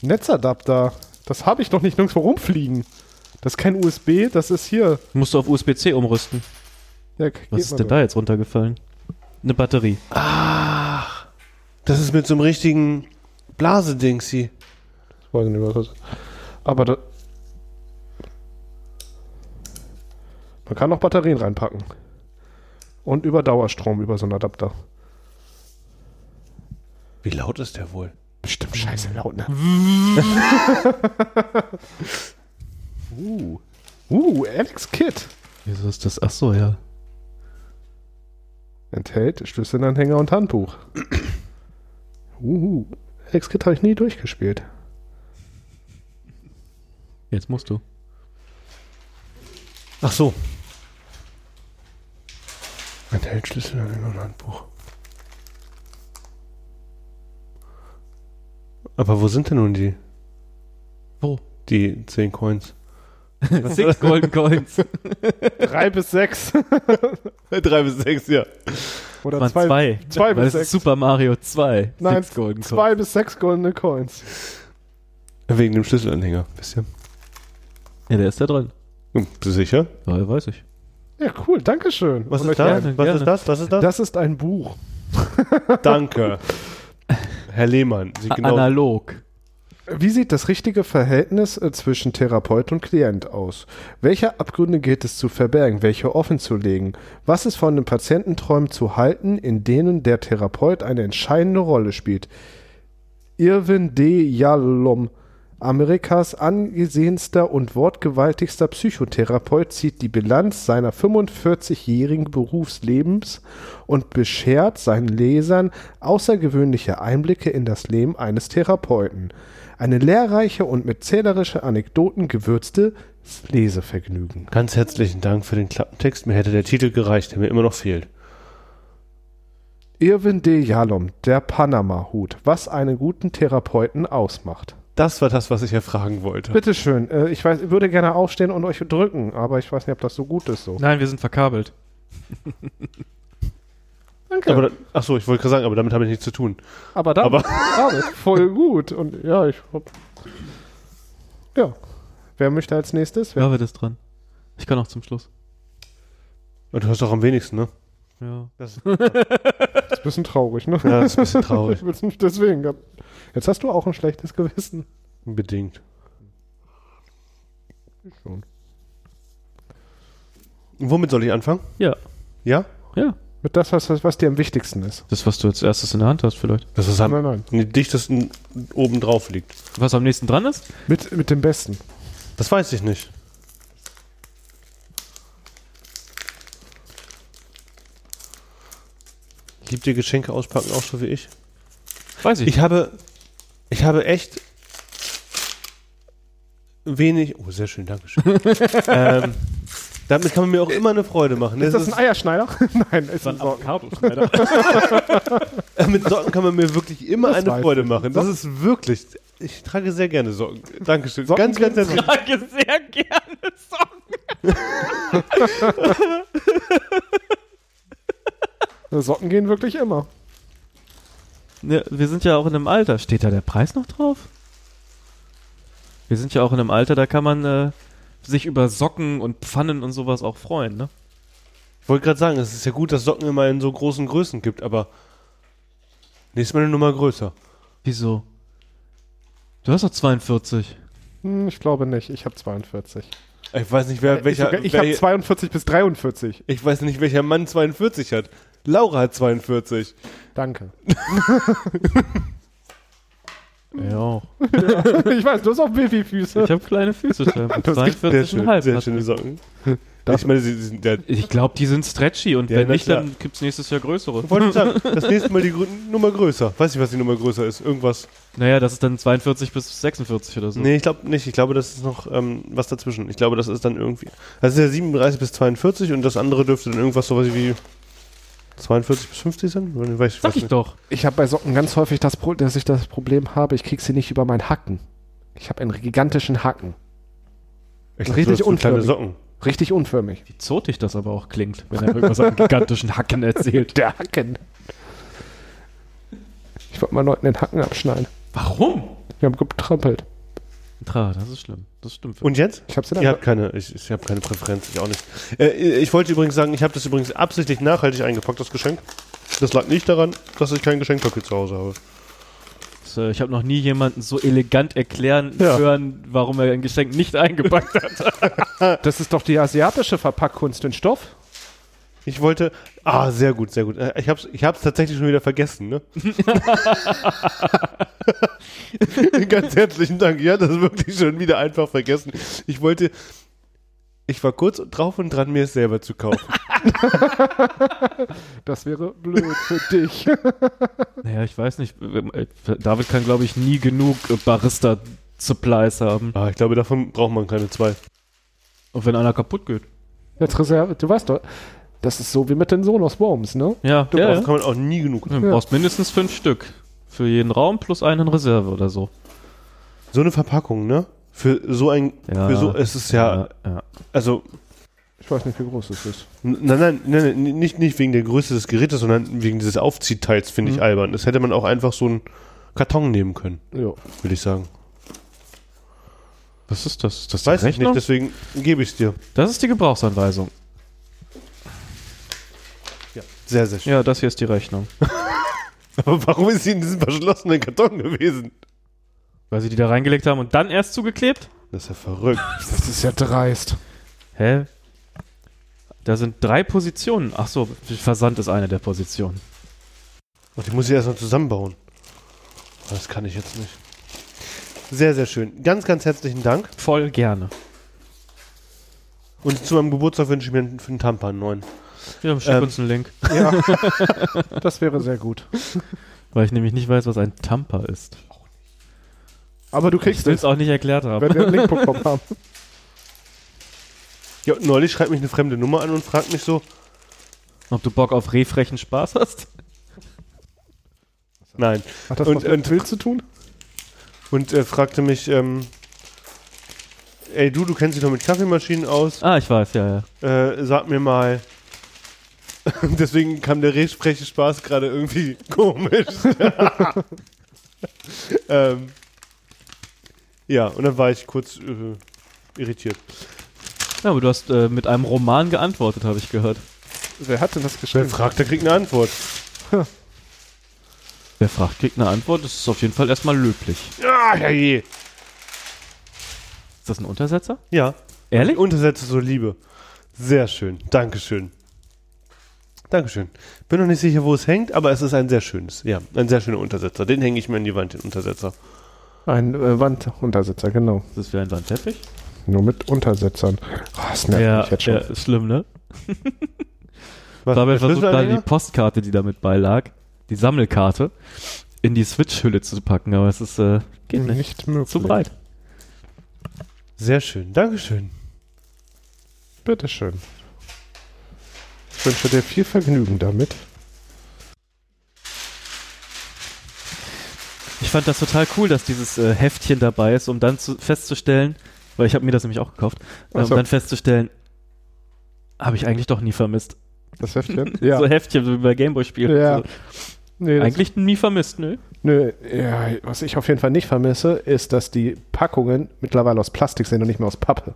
Speaker 3: Netzadapter. Das habe ich doch nicht nirgendwo rumfliegen. Das ist kein USB, das ist hier.
Speaker 1: Musst du auf USB-C umrüsten.
Speaker 3: Ja,
Speaker 1: Was ist denn da jetzt runtergefallen? Eine Batterie.
Speaker 2: Ach, das ist mit so einem richtigen Blasedingsi.
Speaker 3: Weiß nicht, was das ist. Aber da. Man kann noch Batterien reinpacken. Und über Dauerstrom, über so einen Adapter.
Speaker 2: Wie laut ist der wohl?
Speaker 3: Bestimmt scheiße laut, ne? uh. Uh, Alex Kit.
Speaker 1: Wieso ist das? Achso, ja.
Speaker 3: Enthält Schlüsselanhänger und Handbuch. Uhu. Alex Kit habe ich nie durchgespielt.
Speaker 1: Jetzt musst du.
Speaker 2: Ach so. Enthält Schlüssel an ein Handbuch. Aber wo sind denn nun die,
Speaker 1: Wo?
Speaker 2: die 10 Coins?
Speaker 1: Six Golden Coins.
Speaker 3: Drei bis sechs.
Speaker 2: Drei bis sechs, ja.
Speaker 3: Oder
Speaker 1: Waren
Speaker 3: zwei,
Speaker 1: zwei.
Speaker 3: bis
Speaker 1: es ist
Speaker 3: sechs.
Speaker 1: Super Mario 2.
Speaker 3: Nein,
Speaker 1: Six Golden Coins.
Speaker 3: zwei bis sechs goldene Coins.
Speaker 2: Wegen dem Schlüsselanhänger, wisst ihr?
Speaker 1: Ja, der ist da drin.
Speaker 2: Hm, Bist du sicher?
Speaker 1: Ja, weiß ich.
Speaker 3: Ja, cool, Dankeschön.
Speaker 2: Was ist das?
Speaker 1: gerne,
Speaker 2: Was
Speaker 1: gerne.
Speaker 2: ist das? Was ist das?
Speaker 3: Das ist ein Buch.
Speaker 2: Danke. Herr Lehmann, Sie genau.
Speaker 1: Analog.
Speaker 3: Wie sieht das richtige Verhältnis äh, zwischen Therapeut und Klient aus? Welche Abgründe gilt es zu verbergen, welche offen zu legen? Was ist von den Patiententräumen zu halten, in denen der Therapeut eine entscheidende Rolle spielt? Irwin D. Yalom, Amerikas angesehenster und wortgewaltigster Psychotherapeut, zieht die Bilanz seiner 45-jährigen Berufslebens und beschert seinen Lesern außergewöhnliche Einblicke in das Leben eines Therapeuten. Eine lehrreiche und mit zählerische Anekdoten gewürzte Lesevergnügen.
Speaker 2: Ganz herzlichen Dank für den Klappentext. Mir hätte der Titel gereicht, der mir immer noch fehlt.
Speaker 3: Irwin D. Yalom, der Panama-Hut, was einen guten Therapeuten ausmacht.
Speaker 2: Das war das, was ich ja fragen wollte.
Speaker 3: Bitteschön, äh, ich weiß, ich würde gerne aufstehen und euch drücken, aber ich weiß nicht, ob das so gut ist so.
Speaker 1: Nein, wir sind verkabelt.
Speaker 3: Danke.
Speaker 2: Aber, da- ach so, ich wollte gerade sagen, aber damit habe ich nichts zu tun.
Speaker 3: Aber dann,
Speaker 2: Aber-
Speaker 3: damit, voll gut. Und ja, ich hab, ja. Wer möchte als nächstes? Wer?
Speaker 1: Wer wird es dran? Ich kann auch zum Schluss.
Speaker 2: Und du hast doch am wenigsten, ne?
Speaker 1: Ja.
Speaker 2: Das,
Speaker 3: ist ein bisschen traurig, ne?
Speaker 2: ja, das ist ein bisschen traurig.
Speaker 3: Deswegen. Jetzt hast du auch ein schlechtes Gewissen.
Speaker 2: Bedingt.
Speaker 3: Schon.
Speaker 2: Womit soll ich anfangen?
Speaker 1: Ja.
Speaker 2: Ja?
Speaker 1: Ja.
Speaker 3: Mit das, was, was dir am wichtigsten ist.
Speaker 1: Das, was du als erstes in der Hand hast, vielleicht.
Speaker 2: Das ist am
Speaker 3: Nein, nein.
Speaker 2: dichtesten oben drauf liegt.
Speaker 1: Was am nächsten dran ist?
Speaker 3: Mit, mit dem Besten.
Speaker 2: Das weiß ich nicht. Liebt ihr Geschenke auspacken auch so wie ich?
Speaker 1: Weiß ich.
Speaker 2: Ich habe, ich habe echt wenig. Oh, sehr schön, Dankeschön. ähm, damit kann man mir auch immer eine Freude machen.
Speaker 3: Ist das ein Eierschneider? nein, ist ein.
Speaker 1: Avocado-Schneider.
Speaker 2: mit Socken kann man mir wirklich immer
Speaker 3: Das
Speaker 2: eine Freude
Speaker 3: ich.
Speaker 2: machen. Das ist wirklich. Ich trage sehr gerne Socken. Dankeschön.
Speaker 3: Socken
Speaker 2: ganz, ganz herzlich.
Speaker 1: trage sehr gerne Socken.
Speaker 3: Socken gehen wirklich immer.
Speaker 1: Ja, wir sind ja auch in einem Alter. Steht da der Preis noch drauf? Wir sind ja auch in einem Alter, da kann man äh, sich über Socken und Pfannen und sowas auch freuen, ne?
Speaker 2: Ich wollte gerade sagen, es ist ja gut, dass Socken immer in so großen Größen gibt, aber nächstes Mal eine Nummer größer.
Speaker 1: Wieso? Du hast doch 42.
Speaker 3: Hm, ich glaube nicht. Ich habe 42.
Speaker 2: Ich weiß nicht, wer, welcher.
Speaker 3: ich ich habe 42 bis 43.
Speaker 2: ich weiß nicht, welcher Mann 42 hat. Laura hat 42.
Speaker 3: Danke.
Speaker 1: Ja auch.
Speaker 3: ich weiß, du hast auch Babyfüße.
Speaker 1: Ich habe kleine Füße.
Speaker 3: Das gibt-
Speaker 2: Sehr schön,
Speaker 1: 42,5.
Speaker 2: sehr schöne Socken.
Speaker 3: Das-
Speaker 2: ich meine, sie, sie sind ja.
Speaker 1: Ich glaube, die sind stretchy und
Speaker 2: Ja,
Speaker 1: wenn nicht,
Speaker 2: klar.
Speaker 1: dann gibt es nächstes Jahr größere.
Speaker 2: Ich wollte sagen, das nächste Mal die Nummer größer. Weiß nicht, was die Nummer größer ist. Irgendwas.
Speaker 1: Naja, das ist dann 42 bis 46 oder so.
Speaker 2: Nee, ich glaube nicht. Ich glaube, das ist noch ähm, was dazwischen. Ich glaube, das ist dann irgendwie. Das ist ja 37 bis 42 und das andere dürfte dann irgendwas sowas wie 42 bis 50 sein? Ich weiß, ich
Speaker 1: Sag
Speaker 2: weiß
Speaker 1: ich
Speaker 2: nicht.
Speaker 1: doch.
Speaker 3: Ich habe bei Socken ganz häufig das, Pro dass ich das Problem habe, ich krieg sie nicht über meinen Hacken. Ich habe einen gigantischen Hacken.
Speaker 2: Ich dachte,
Speaker 3: Richtig
Speaker 2: kleine
Speaker 3: unförmig.
Speaker 2: Socken.
Speaker 3: Richtig unförmig.
Speaker 1: Wie zotig das aber auch klingt, wenn er irgendwas an gigantischen Hacken erzählt.
Speaker 3: Der Hacken. Ich wollte mal Leuten den Hacken abschneiden.
Speaker 1: Warum?
Speaker 3: Wir haben getrampelt.
Speaker 1: Tra, das ist schlimm. Das stimmt.
Speaker 2: Und jetzt?
Speaker 3: Ich habe sie
Speaker 2: Ihr habt keine, ich, ich habe keine Präferenz, ich auch nicht. Äh, ich wollte übrigens sagen, ich habe das übrigens absichtlich nachhaltig eingepackt, das Geschenk. Das lag nicht daran, dass ich kein Geschenkpapier zu Hause habe.
Speaker 1: Ich habe noch nie jemanden so elegant erklären
Speaker 2: Ja.
Speaker 1: hören, warum er ein Geschenk nicht eingepackt hat.
Speaker 3: Das ist doch die asiatische Verpackkunst in Stoff.
Speaker 2: Ich wollte, ah, sehr gut, sehr gut. Äh, Ich habe es ich hab's tatsächlich schon wieder vergessen, ne? Ganz herzlichen Dank. Ja, das ist wirklich schon wieder einfach vergessen. Ich wollte, ich war kurz drauf und dran, mir es selber zu kaufen.
Speaker 3: Das wäre blöd für dich.
Speaker 1: naja, ich weiß nicht. äh, David kann, glaube ich, nie genug äh, Barista-Supplies haben.
Speaker 2: Ah, ich glaube, davon braucht man keine zwei.
Speaker 1: Und wenn einer kaputt geht.
Speaker 3: Jetzt Reserve, du weißt doch, das ist so wie mit den Sonos Worms, ne?
Speaker 1: Ja,
Speaker 2: Du
Speaker 1: ja,
Speaker 2: brauchst,
Speaker 1: ja.
Speaker 2: kann man auch nie genug.
Speaker 1: Du brauchst mindestens fünf Stück. Für jeden Raum plus einen in Reserve oder so.
Speaker 2: So eine Verpackung, ne? Für so ein,
Speaker 1: Ja.
Speaker 2: für so, es ist ja,
Speaker 1: ja.
Speaker 2: also,
Speaker 3: Ich weiß nicht, wie groß es ist.
Speaker 2: n- nein, nein, nein, nein, nicht, nicht wegen der Größe des Gerätes, sondern wegen dieses Aufziehteils finde ich
Speaker 3: Mhm.
Speaker 2: albern. Das hätte man auch einfach so einen Karton nehmen können,
Speaker 3: Ja.
Speaker 2: würde ich sagen.
Speaker 1: Was ist das? Ist das
Speaker 2: Weiß ich nicht, deswegen gebe ich es dir.
Speaker 1: Das ist die Gebrauchsanweisung.
Speaker 2: Sehr, sehr schön.
Speaker 1: Ja, das hier ist die Rechnung.
Speaker 2: Aber warum ist sie in diesem verschlossenen Karton gewesen?
Speaker 1: Weil sie die da reingelegt haben und dann erst zugeklebt?
Speaker 2: Das ist ja verrückt.
Speaker 3: Das ist ja dreist.
Speaker 1: Hä? Da sind drei Positionen. Ach so, Versand ist eine der Positionen.
Speaker 2: Und die muss ich erst noch zusammenbauen. Das kann ich jetzt nicht. Sehr, sehr schön. Ganz, ganz herzlichen Dank.
Speaker 1: Voll gerne.
Speaker 2: Und zu meinem Geburtstag wünsche ich mir einen, für einen Tampan einen neuen.
Speaker 1: Ja, schick
Speaker 2: Ähm.
Speaker 1: uns einen Link.
Speaker 3: Ja. das wäre sehr gut.
Speaker 1: Weil ich nämlich nicht weiß, was ein Tamper ist.
Speaker 3: Aber du
Speaker 1: Ich
Speaker 3: kriegst
Speaker 1: will
Speaker 3: es,
Speaker 1: es auch nicht erklärt haben.
Speaker 3: wenn wir einen Link bekommen haben.
Speaker 2: Ja, neulich schreibt mich eine fremde Nummer an und fragt mich so,
Speaker 1: Ob du Bock auf rehfrechen Spaß hast?
Speaker 2: nein,
Speaker 3: Hat das
Speaker 2: Und-
Speaker 3: was mit
Speaker 2: und-
Speaker 3: Bild zu tun?
Speaker 2: und äh, fragte mich, ähm, ey du, du kennst dich doch mit Kaffeemaschinen aus,
Speaker 1: Ah, ich weiß, ja, ja.
Speaker 2: äh, sag mir mal, Deswegen kam der Spaß gerade irgendwie komisch. ähm, ja, und dann war ich kurz äh, irritiert.
Speaker 1: Ja, aber du hast äh, mit einem Roman geantwortet, habe ich gehört.
Speaker 3: Wer hat denn das
Speaker 2: Wer
Speaker 3: geschrieben?
Speaker 2: fragt, der kriegt eine Antwort.
Speaker 1: Wer fragt, kriegt eine Antwort. Das ist auf jeden Fall erstmal löblich.
Speaker 2: Ja, ja je.
Speaker 1: Ist das ein Untersetzer?
Speaker 2: Ja.
Speaker 1: Ehrlich?
Speaker 2: Untersätze so liebe. Sehr schön. Dankeschön. Dankeschön. Bin noch nicht sicher, wo es hängt, aber es ist ein sehr schönes. Ja, ein sehr schöner Untersetzer. Den hänge ich mir in die Wand, den Untersetzer.
Speaker 3: Ein äh, Wanduntersetzer, genau.
Speaker 1: Ist das wie ein Wandteppich?
Speaker 3: Nur mit Untersetzern. Oh, das nervt
Speaker 1: Ja,
Speaker 3: mich jetzt schon.
Speaker 1: ja, ist schlimm, ne?
Speaker 2: Was, der
Speaker 1: versucht gerade die? Postkarte, die damit beilag, die Sammelkarte, in die Switch-Hülle zu packen, aber es ist, äh, geht nicht.
Speaker 3: nicht möglich.
Speaker 1: Zu breit.
Speaker 2: Sehr schön. Dankeschön.
Speaker 3: Bitteschön. Ich wünsche dir viel Vergnügen damit.
Speaker 1: Ich fand das total cool, dass dieses äh, Heftchen dabei ist, um dann zu, festzustellen, weil ich habe mir das nämlich auch gekauft, äh, um
Speaker 3: so.
Speaker 1: dann festzustellen, habe ich eigentlich doch nie vermisst.
Speaker 3: Das Heftchen? ja.
Speaker 1: So Heftchen, so wie bei Gameboy-Spielen.
Speaker 3: Ja.
Speaker 1: So.
Speaker 3: Nee, das-
Speaker 1: Eigentlich nie vermisst, nö.
Speaker 3: Nö, ja, was ich auf jeden Fall nicht vermisse, ist, dass die Packungen mittlerweile aus Plastik sind und nicht mehr aus Pappe.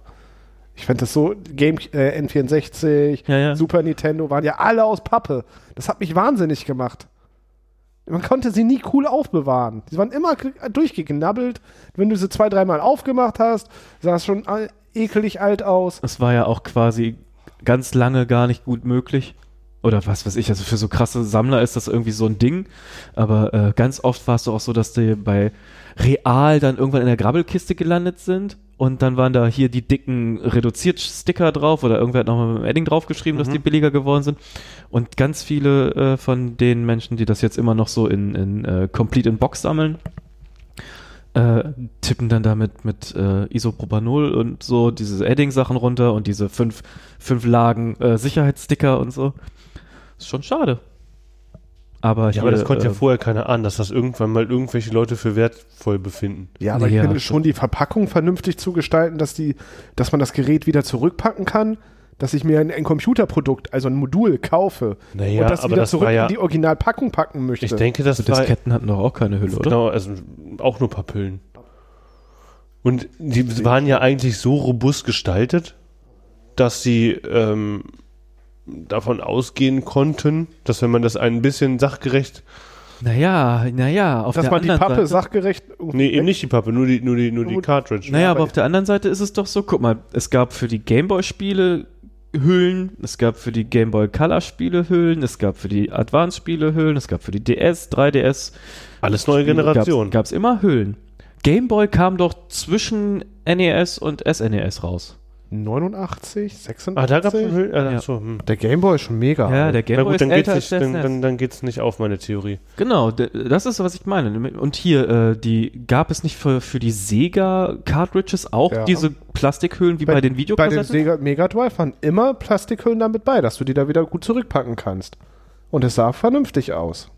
Speaker 3: Ich fand das so, Game äh, N64,
Speaker 1: Ja, ja.
Speaker 3: Super Nintendo waren ja alle aus Pappe. Das hat mich wahnsinnig gemacht. Man konnte sie nie cool aufbewahren. Sie waren immer durchgeknabbelt. Wenn du sie zwei, dreimal aufgemacht hast, sah es schon all- ekelig alt aus.
Speaker 1: Es war ja auch quasi ganz lange gar nicht gut möglich. Oder was weiß ich, also für so krasse Sammler ist das irgendwie so ein Ding. Aber äh, ganz oft war es doch auch so, dass die bei Real dann irgendwann in der Grabbelkiste gelandet sind. Und dann waren da hier die dicken Reduziert-Sticker drauf oder irgendwer hat nochmal mit dem Edding draufgeschrieben, dass die billiger geworden sind. Und ganz viele äh, von den Menschen, die das jetzt immer noch so in, in äh, Complete in Box sammeln, äh, tippen dann damit mit äh, Isopropanol und so diese Edding-Sachen runter und diese fünf, fünf Lagen äh, Sicherheitssticker und so. Ist schon schade. Aber,
Speaker 2: Ja,
Speaker 1: hier,
Speaker 2: aber das konnte ja
Speaker 1: äh,
Speaker 2: vorher keiner ahnen, dass das irgendwann mal irgendwelche Leute für wertvoll befinden.
Speaker 3: Ja, aber ich
Speaker 1: Ja,
Speaker 3: finde
Speaker 1: so-
Speaker 3: schon die Verpackung vernünftig zu gestalten, dass die, dass man das Gerät wieder zurückpacken kann, dass ich mir ein, ein Computerprodukt, also ein Modul kaufe
Speaker 2: Naja,
Speaker 3: und das wieder
Speaker 2: das
Speaker 3: zurück
Speaker 2: ja,
Speaker 3: in die Originalpackung packen möchte.
Speaker 2: ich denke, das
Speaker 1: so
Speaker 2: war,
Speaker 1: Disketten hatten doch auch keine Hülle, oder?
Speaker 2: genau, also auch nur Papillen. Und die waren ja eigentlich so robust gestaltet, dass sie ähm, davon ausgehen konnten, dass wenn man das ein bisschen sachgerecht,
Speaker 1: Naja, naja, auf
Speaker 3: dass
Speaker 1: der
Speaker 3: man die
Speaker 1: anderen
Speaker 3: Pappe
Speaker 1: Seite,
Speaker 3: sachgerecht.
Speaker 2: nee, eben nicht die Pappe, nur die, nur die, nur die. Cartridge.
Speaker 1: Naja,
Speaker 3: aber
Speaker 1: aber auf der anderen Seite ist es doch so, guck mal, es gab für die Gameboy-Spiele Hüllen, es gab für die Gameboy Color-Spiele Hüllen, es gab für die Advance-Spiele Hüllen, es gab für die DS, 3DS,
Speaker 2: Alles neue Generation.
Speaker 1: Gab es immer Hüllen. Gameboy kam doch zwischen NES und SNES raus.
Speaker 3: 89, 86.
Speaker 2: Ah, da gab es Hüllen? Ah,
Speaker 1: Ja.
Speaker 2: so, hm.
Speaker 3: Der Gameboy ist schon mega.
Speaker 1: Ja, der
Speaker 2: Na
Speaker 1: Gameboy
Speaker 2: gut,
Speaker 1: ist
Speaker 2: dann geht's,
Speaker 1: älter als
Speaker 2: nicht,
Speaker 1: der
Speaker 2: dann, dann, dann geht's nicht auf, meine Theorie.
Speaker 1: Genau, das ist, was ich meine. Und hier, äh, die gab es nicht für, für die Sega-Cartridges auch
Speaker 3: Ja.
Speaker 1: diese Plastikhüllen wie bei, den
Speaker 3: Bei den
Speaker 1: Videokassetten?
Speaker 3: Sega Mega Drive waren immer Plastikhüllen damit bei, dass du die da wieder gut zurückpacken kannst. Und es sah vernünftig aus.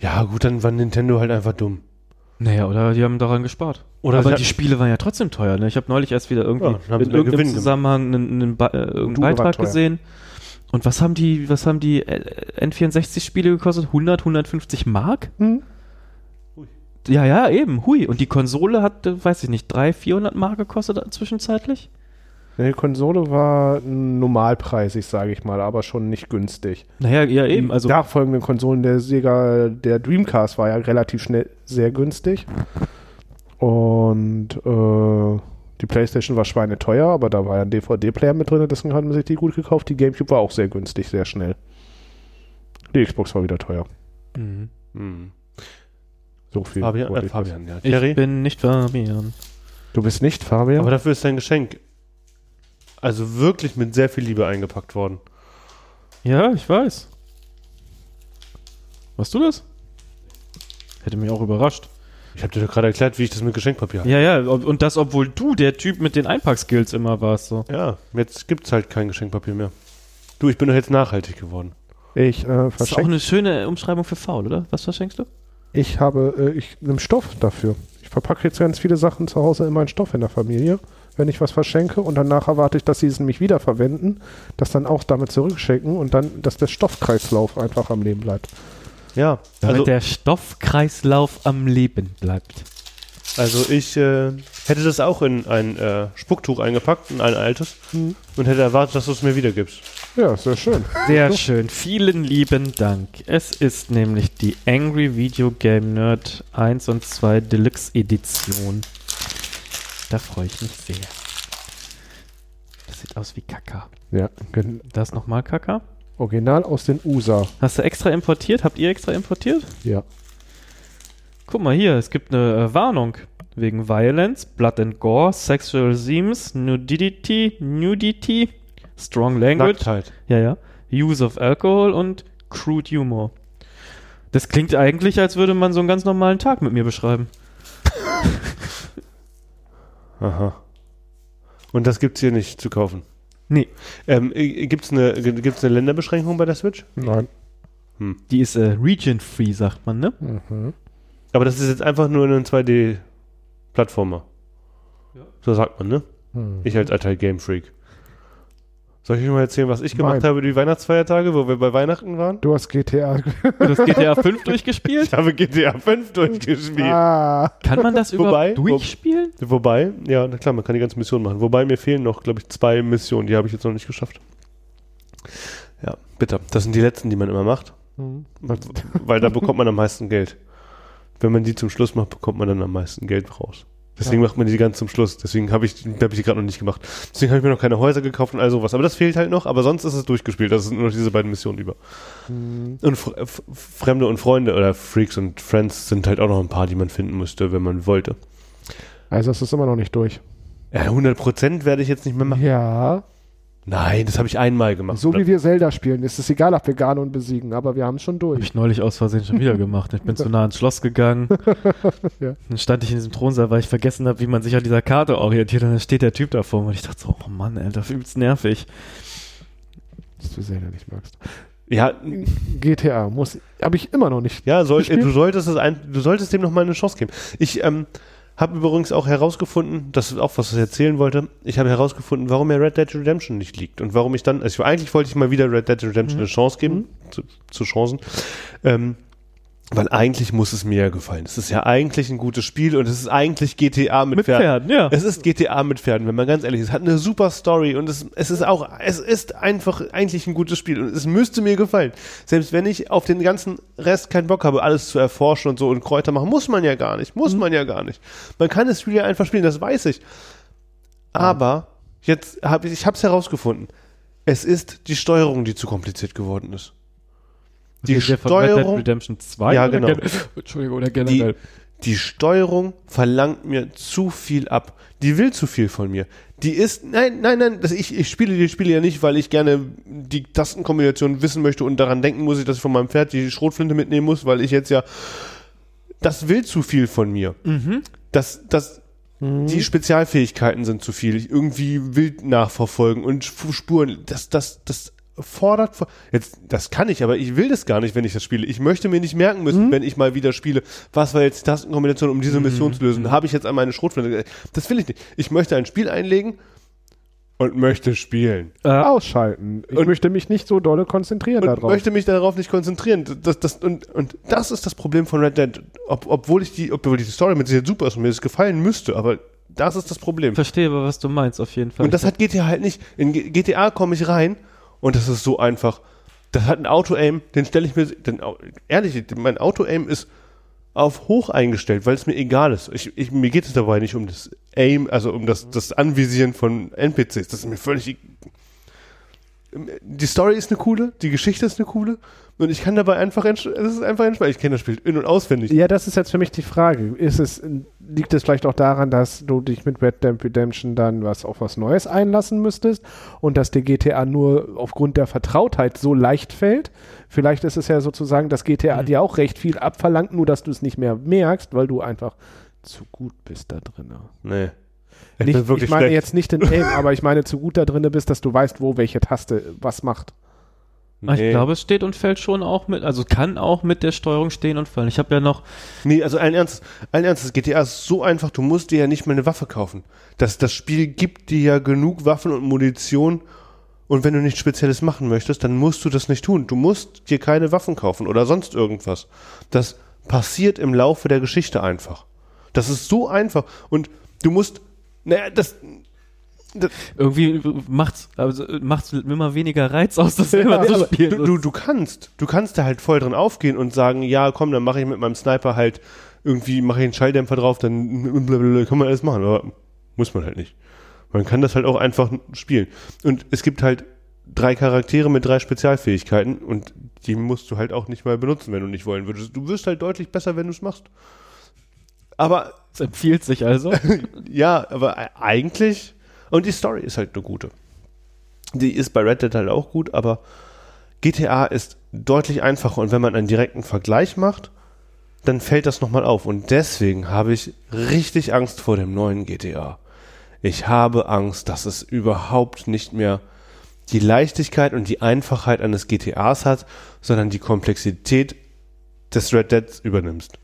Speaker 2: Ja, gut, dann war Nintendo halt einfach dumm.
Speaker 1: Naja, oder die haben daran gespart.
Speaker 2: Oder
Speaker 1: Aber
Speaker 2: sie
Speaker 1: die Spiele waren ja trotzdem teuer. Ne? Ich habe neulich erst wieder irgendwie
Speaker 2: Ja,
Speaker 1: in irgendeinem
Speaker 2: Gewinn.
Speaker 1: Zusammenhang einen, einen, Ba- äh, irgendeinen Beitrag gesehen. Und was haben die, was haben die äh, N64-Spiele gekostet? 100, 150 Mark?
Speaker 3: Hm?
Speaker 1: Ja, ja, eben. Hui. Und die Konsole hat, äh, weiß ich nicht, 300, 400 Mark gekostet zwischenzeitlich?
Speaker 3: Die Konsole war normalpreisig, sage ich mal, aber schon nicht günstig.
Speaker 1: Naja, ja, eben. Also,
Speaker 3: die nachfolgenden Konsolen der Sega, der Dreamcast war ja relativ schnell sehr günstig. Und äh, die Playstation war schweineteuer, aber da war ja ein DVD-Player mit drin, deswegen hat man sich die gut gekauft. Die Gamecube war auch sehr günstig, sehr schnell. Die Xbox war wieder teuer.
Speaker 1: Mhm.
Speaker 2: Hm.
Speaker 3: So viel.
Speaker 2: Fabian, äh,
Speaker 3: ich
Speaker 2: Fabian, ja.
Speaker 1: ich bin nicht Fabian.
Speaker 3: Du bist nicht Fabian?
Speaker 2: Aber dafür ist dein Geschenk also wirklich mit sehr viel Liebe eingepackt worden.
Speaker 1: Ja, ich weiß. Warst du das? Hätte mich auch überrascht.
Speaker 2: Ich habe dir doch gerade erklärt, wie ich das mit Geschenkpapier habe.
Speaker 1: Ja, ja, und das, obwohl du der Typ mit den Einpackskills immer warst. So.
Speaker 2: Ja, jetzt gibt's halt kein Geschenkpapier mehr. Du, ich bin doch jetzt nachhaltig geworden.
Speaker 3: ich äh,
Speaker 1: Das ist auch
Speaker 3: verschenke.
Speaker 1: eine schöne Umschreibung für faul, oder? Was verschenkst du?
Speaker 3: Ich habe, äh, ich nehme Stoff dafür. Ich verpacke jetzt ganz viele Sachen zu Hause in meinen Stoff in der Familie. Wenn ich was verschenke und danach erwarte ich, dass sie es nämlich wiederverwenden, das dann auch damit zurückschicken und dann, dass der Stoffkreislauf einfach am Leben bleibt.
Speaker 2: Ja,
Speaker 1: Damit
Speaker 2: also,
Speaker 1: der Stoffkreislauf am Leben bleibt.
Speaker 2: also ich äh, hätte das auch in ein äh, Spucktuch eingepackt, in ein altes, und hätte erwartet, dass du es mir wiedergibst.
Speaker 3: Ja, sehr schön.
Speaker 1: Sehr schön. Vielen lieben Dank. Es ist nämlich die Angry Video Game Nerd 1 und 2 Deluxe Edition. Da freue ich mich sehr. Das sieht aus wie Kaka.
Speaker 3: Ja, gen-
Speaker 1: Das nochmal Kaka?
Speaker 3: original aus den USA.
Speaker 1: Hast du extra importiert? Habt ihr extra importiert?
Speaker 3: Ja.
Speaker 1: Guck mal hier, es gibt eine äh, Warnung. Wegen Violence, Blood and Gore, Sexual Themes, Nudity, Nudity, Strong Language.
Speaker 2: Nacktheit.
Speaker 1: Ja, ja. Use of Alcohol und Crude Humor. Das klingt eigentlich, als würde man so einen ganz normalen Tag mit mir beschreiben.
Speaker 2: Aha. Und das gibt's hier nicht zu kaufen.
Speaker 1: Nee.
Speaker 2: Ähm, äh, gibt's eine, gibt's eine Länderbeschränkung bei der Switch?
Speaker 3: Nein.
Speaker 1: Die ist äh, region-free, sagt man, ne?
Speaker 3: Mhm.
Speaker 2: Aber das ist jetzt einfach nur ein 2D-Plattformer.
Speaker 1: Ja.
Speaker 2: So sagt man, ne?
Speaker 3: Hm.
Speaker 2: Ich als alter Game Freak. Soll ich euch mal erzählen, was ich gemacht
Speaker 3: Nein.
Speaker 2: habe die Weihnachtsfeiertage, wo wir bei Weihnachten waren?
Speaker 3: Du hast GTA.
Speaker 1: Das GTA 5 durchgespielt?
Speaker 2: Ich habe GTA 5 durchgespielt.
Speaker 3: ah.
Speaker 1: Kann man das
Speaker 2: Wobei-
Speaker 1: überhaupt durchspielen?
Speaker 2: Wobei, ja, na klar, man kann die ganze Mission machen. Wobei mir fehlen noch, glaube ich, zwei Missionen. Die habe ich jetzt noch nicht geschafft. Ja, bitter. Das sind die letzten, die man immer macht.
Speaker 3: Mhm.
Speaker 2: Weil da bekommt man am meisten Geld. Wenn man die zum Schluss macht, bekommt man dann am meisten Geld raus. Deswegen
Speaker 3: Ja.
Speaker 2: macht man die ganz zum Schluss. Deswegen habe ich, hab ich die gerade noch nicht gemacht. Deswegen habe ich mir noch keine Häuser gekauft und all sowas. Aber das fehlt halt noch. Aber sonst ist es durchgespielt. Das sind nur noch diese beiden Missionen über.
Speaker 3: Mhm.
Speaker 2: Und F Fremde und Freunde oder Freaks und Friends sind halt auch noch ein paar, die man finden müsste, wenn man wollte.
Speaker 3: Also es ist immer noch nicht durch.
Speaker 2: Ja, 100% werde ich jetzt nicht mehr machen.
Speaker 3: Ja.
Speaker 2: Nein, das habe ich einmal gemacht.
Speaker 3: So wie wir Zelda spielen, ist es egal, ob wir Ganon besiegen, aber wir haben es schon
Speaker 1: Habe
Speaker 3: durch.
Speaker 1: ich neulich aus Versehen schon wieder gemacht. Ich bin zu nah ins Schloss gegangen.
Speaker 3: Ja.
Speaker 1: Dann stand ich in diesem Thronsaal, weil ich vergessen habe, wie man sich an dieser Karte orientiert. Und dann steht der Typ da vor mir. Und ich dachte so, oh Mann, Alter, übelst nervig.
Speaker 3: Dass du Zelda nicht magst.
Speaker 2: ja,
Speaker 3: GTA muss, habe ich immer noch nicht.
Speaker 2: ja soll, du, solltest es ein, du solltest dem noch mal eine Chance geben. Ich ähm, habe übrigens auch herausgefunden, das ist auch was, was ich erzählen wollte. Ich habe herausgefunden, warum mir Red Dead Redemption nicht liegt. Und warum ich dann, also ich, eigentlich wollte ich mal wieder Red Dead Redemption
Speaker 3: Mhm.
Speaker 2: eine Chance geben, zu, zu Chancen. Ähm, weil eigentlich muss es mir ja gefallen. Es ist ja eigentlich ein gutes Spiel und es ist eigentlich GTA mit,
Speaker 1: Mit
Speaker 2: Pferden.
Speaker 1: Pferden, ja.
Speaker 2: Es ist GTA mit Pferden, wenn man ganz ehrlich ist. Es hat eine super Story und es, es ist auch, es ist einfach eigentlich ein gutes Spiel und es müsste mir gefallen. Selbst wenn ich auf den ganzen Rest keinen Bock habe, alles zu erforschen und so und Kräuter machen, muss man ja gar nicht. Muss man ja gar nicht. Man kann das Spiel ja einfach spielen, das weiß ich. Aber jetzt habe ich, ich habe es herausgefunden. Es ist die Steuerung, die zu kompliziert geworden ist. Die
Speaker 1: Dead
Speaker 2: Steuerung,
Speaker 1: Redemption 2?
Speaker 2: Ja, genau.
Speaker 1: gen- Entschuldigung, oder generell.
Speaker 2: die Steuerung verlangt mir zu viel ab. Die will zu viel von mir. Die ist, nein, nein, nein, das, ich, ich spiele die Spiele ja nicht, weil ich gerne die Tastenkombination wissen möchte und daran denken muss ich, dass ich von meinem Pferd die Schrotflinte mitnehmen muss, weil ich jetzt ja, das will zu viel von mir.
Speaker 1: Mhm.
Speaker 2: Das, das, die Spezialfähigkeiten sind zu viel. Ich irgendwie wild nachverfolgen und Spuren, das, das, das fordert, jetzt, das kann ich, aber ich will das gar nicht, wenn ich das spiele. Ich möchte mir nicht merken müssen, wenn ich mal wieder spiele, was war jetzt die Tastenkombination, um diese Mission zu lösen. Habe ich jetzt an meine Schrotflinte. Das will ich nicht. Ich möchte ein Spiel einlegen und möchte spielen.
Speaker 1: Äh,
Speaker 3: Ausschalten. Ich
Speaker 2: Und-
Speaker 3: möchte mich nicht so dolle konzentrieren
Speaker 2: Und
Speaker 3: darauf.
Speaker 2: möchte mich darauf nicht konzentrieren. Das, das, und, und das ist das Problem von Red Dead. Ob, obwohl ich die, obwohl die Story mit Sicherheit super ist und mir das gefallen müsste, aber das ist das Problem.
Speaker 1: verstehe aber, was du meinst, auf jeden Fall.
Speaker 2: Und das hat GTA halt nicht. In GTA komme ich rein und das ist so einfach. Das hat ein Auto-Aim, den stelle ich mir, den, ehrlich, mein Auto-Aim ist auf hoch eingestellt, weil es mir egal ist. Ich, ich, mir geht es dabei nicht um das Aim, also um das, das Anvisieren von NPCs. Das ist mir völlig. Die Story ist eine coole, die Geschichte ist eine coole und ich kann dabei einfach, es ist einfach entspannen. Ich kenne das Spiel in- und auswendig.
Speaker 3: Ja, das ist jetzt für mich die Frage. Ist es, liegt es vielleicht auch daran, dass du dich mit Red Dead Redemption dann was auf was Neues einlassen müsstest und dass dir GTA nur aufgrund der Vertrautheit so leicht fällt? Vielleicht ist es ja sozusagen, dass GTA
Speaker 1: Mhm.
Speaker 3: dir auch recht viel abverlangt, nur dass du es nicht mehr merkst, weil du einfach zu gut bist da drin.
Speaker 2: Nee. Ich
Speaker 3: Nicht,
Speaker 2: wirklich
Speaker 3: ich meine
Speaker 2: schlecht.
Speaker 3: jetzt nicht den Aim, aber ich meine zu gut da drin bist, dass du weißt, wo welche Taste was macht.
Speaker 1: Ich glaube, es steht und fällt schon auch mit, also kann auch mit der Steuerung stehen und fallen. Ich habe ja noch,
Speaker 2: Nee, also allen Ernst, allen Ernstes, GTA ist so einfach, du musst dir ja nicht mehr eine Waffe kaufen. Das, das Spiel gibt dir ja genug Waffen und Munition und wenn du nichts Spezielles machen möchtest, dann musst du das nicht tun. Du musst dir keine Waffen kaufen oder sonst irgendwas. Das passiert im Laufe der Geschichte einfach. Das ist so einfach und du musst, naja, das,
Speaker 1: irgendwie macht's, also macht's immer weniger Reiz aus, das selber
Speaker 2: Ja,
Speaker 1: zu spielen.
Speaker 2: du, du, du kannst, du kannst da halt voll drin aufgehen und sagen, ja, komm, dann mache ich mit meinem Sniper halt irgendwie, mache ich einen Schalldämpfer drauf, dann blablabla, kann man alles machen, aber muss man halt nicht. Man kann das halt auch einfach spielen. Und es gibt halt drei Charaktere mit drei Spezialfähigkeiten und die musst du halt auch nicht mal benutzen, wenn du nicht wollen würdest. Du wirst halt deutlich besser, wenn du es machst. Aber
Speaker 1: Es empfiehlt sich also.
Speaker 2: ja, aber e- eigentlich. Und die Story ist halt eine gute. Die ist bei Red Dead halt auch gut, aber GTA ist deutlich einfacher und wenn man einen direkten Vergleich macht, dann fällt das nochmal auf. Und deswegen habe ich richtig Angst vor dem neuen GTA. Ich habe Angst, dass es überhaupt nicht mehr die Leichtigkeit und die Einfachheit eines GTAs hat, sondern die Komplexität des Red Deads übernimmst.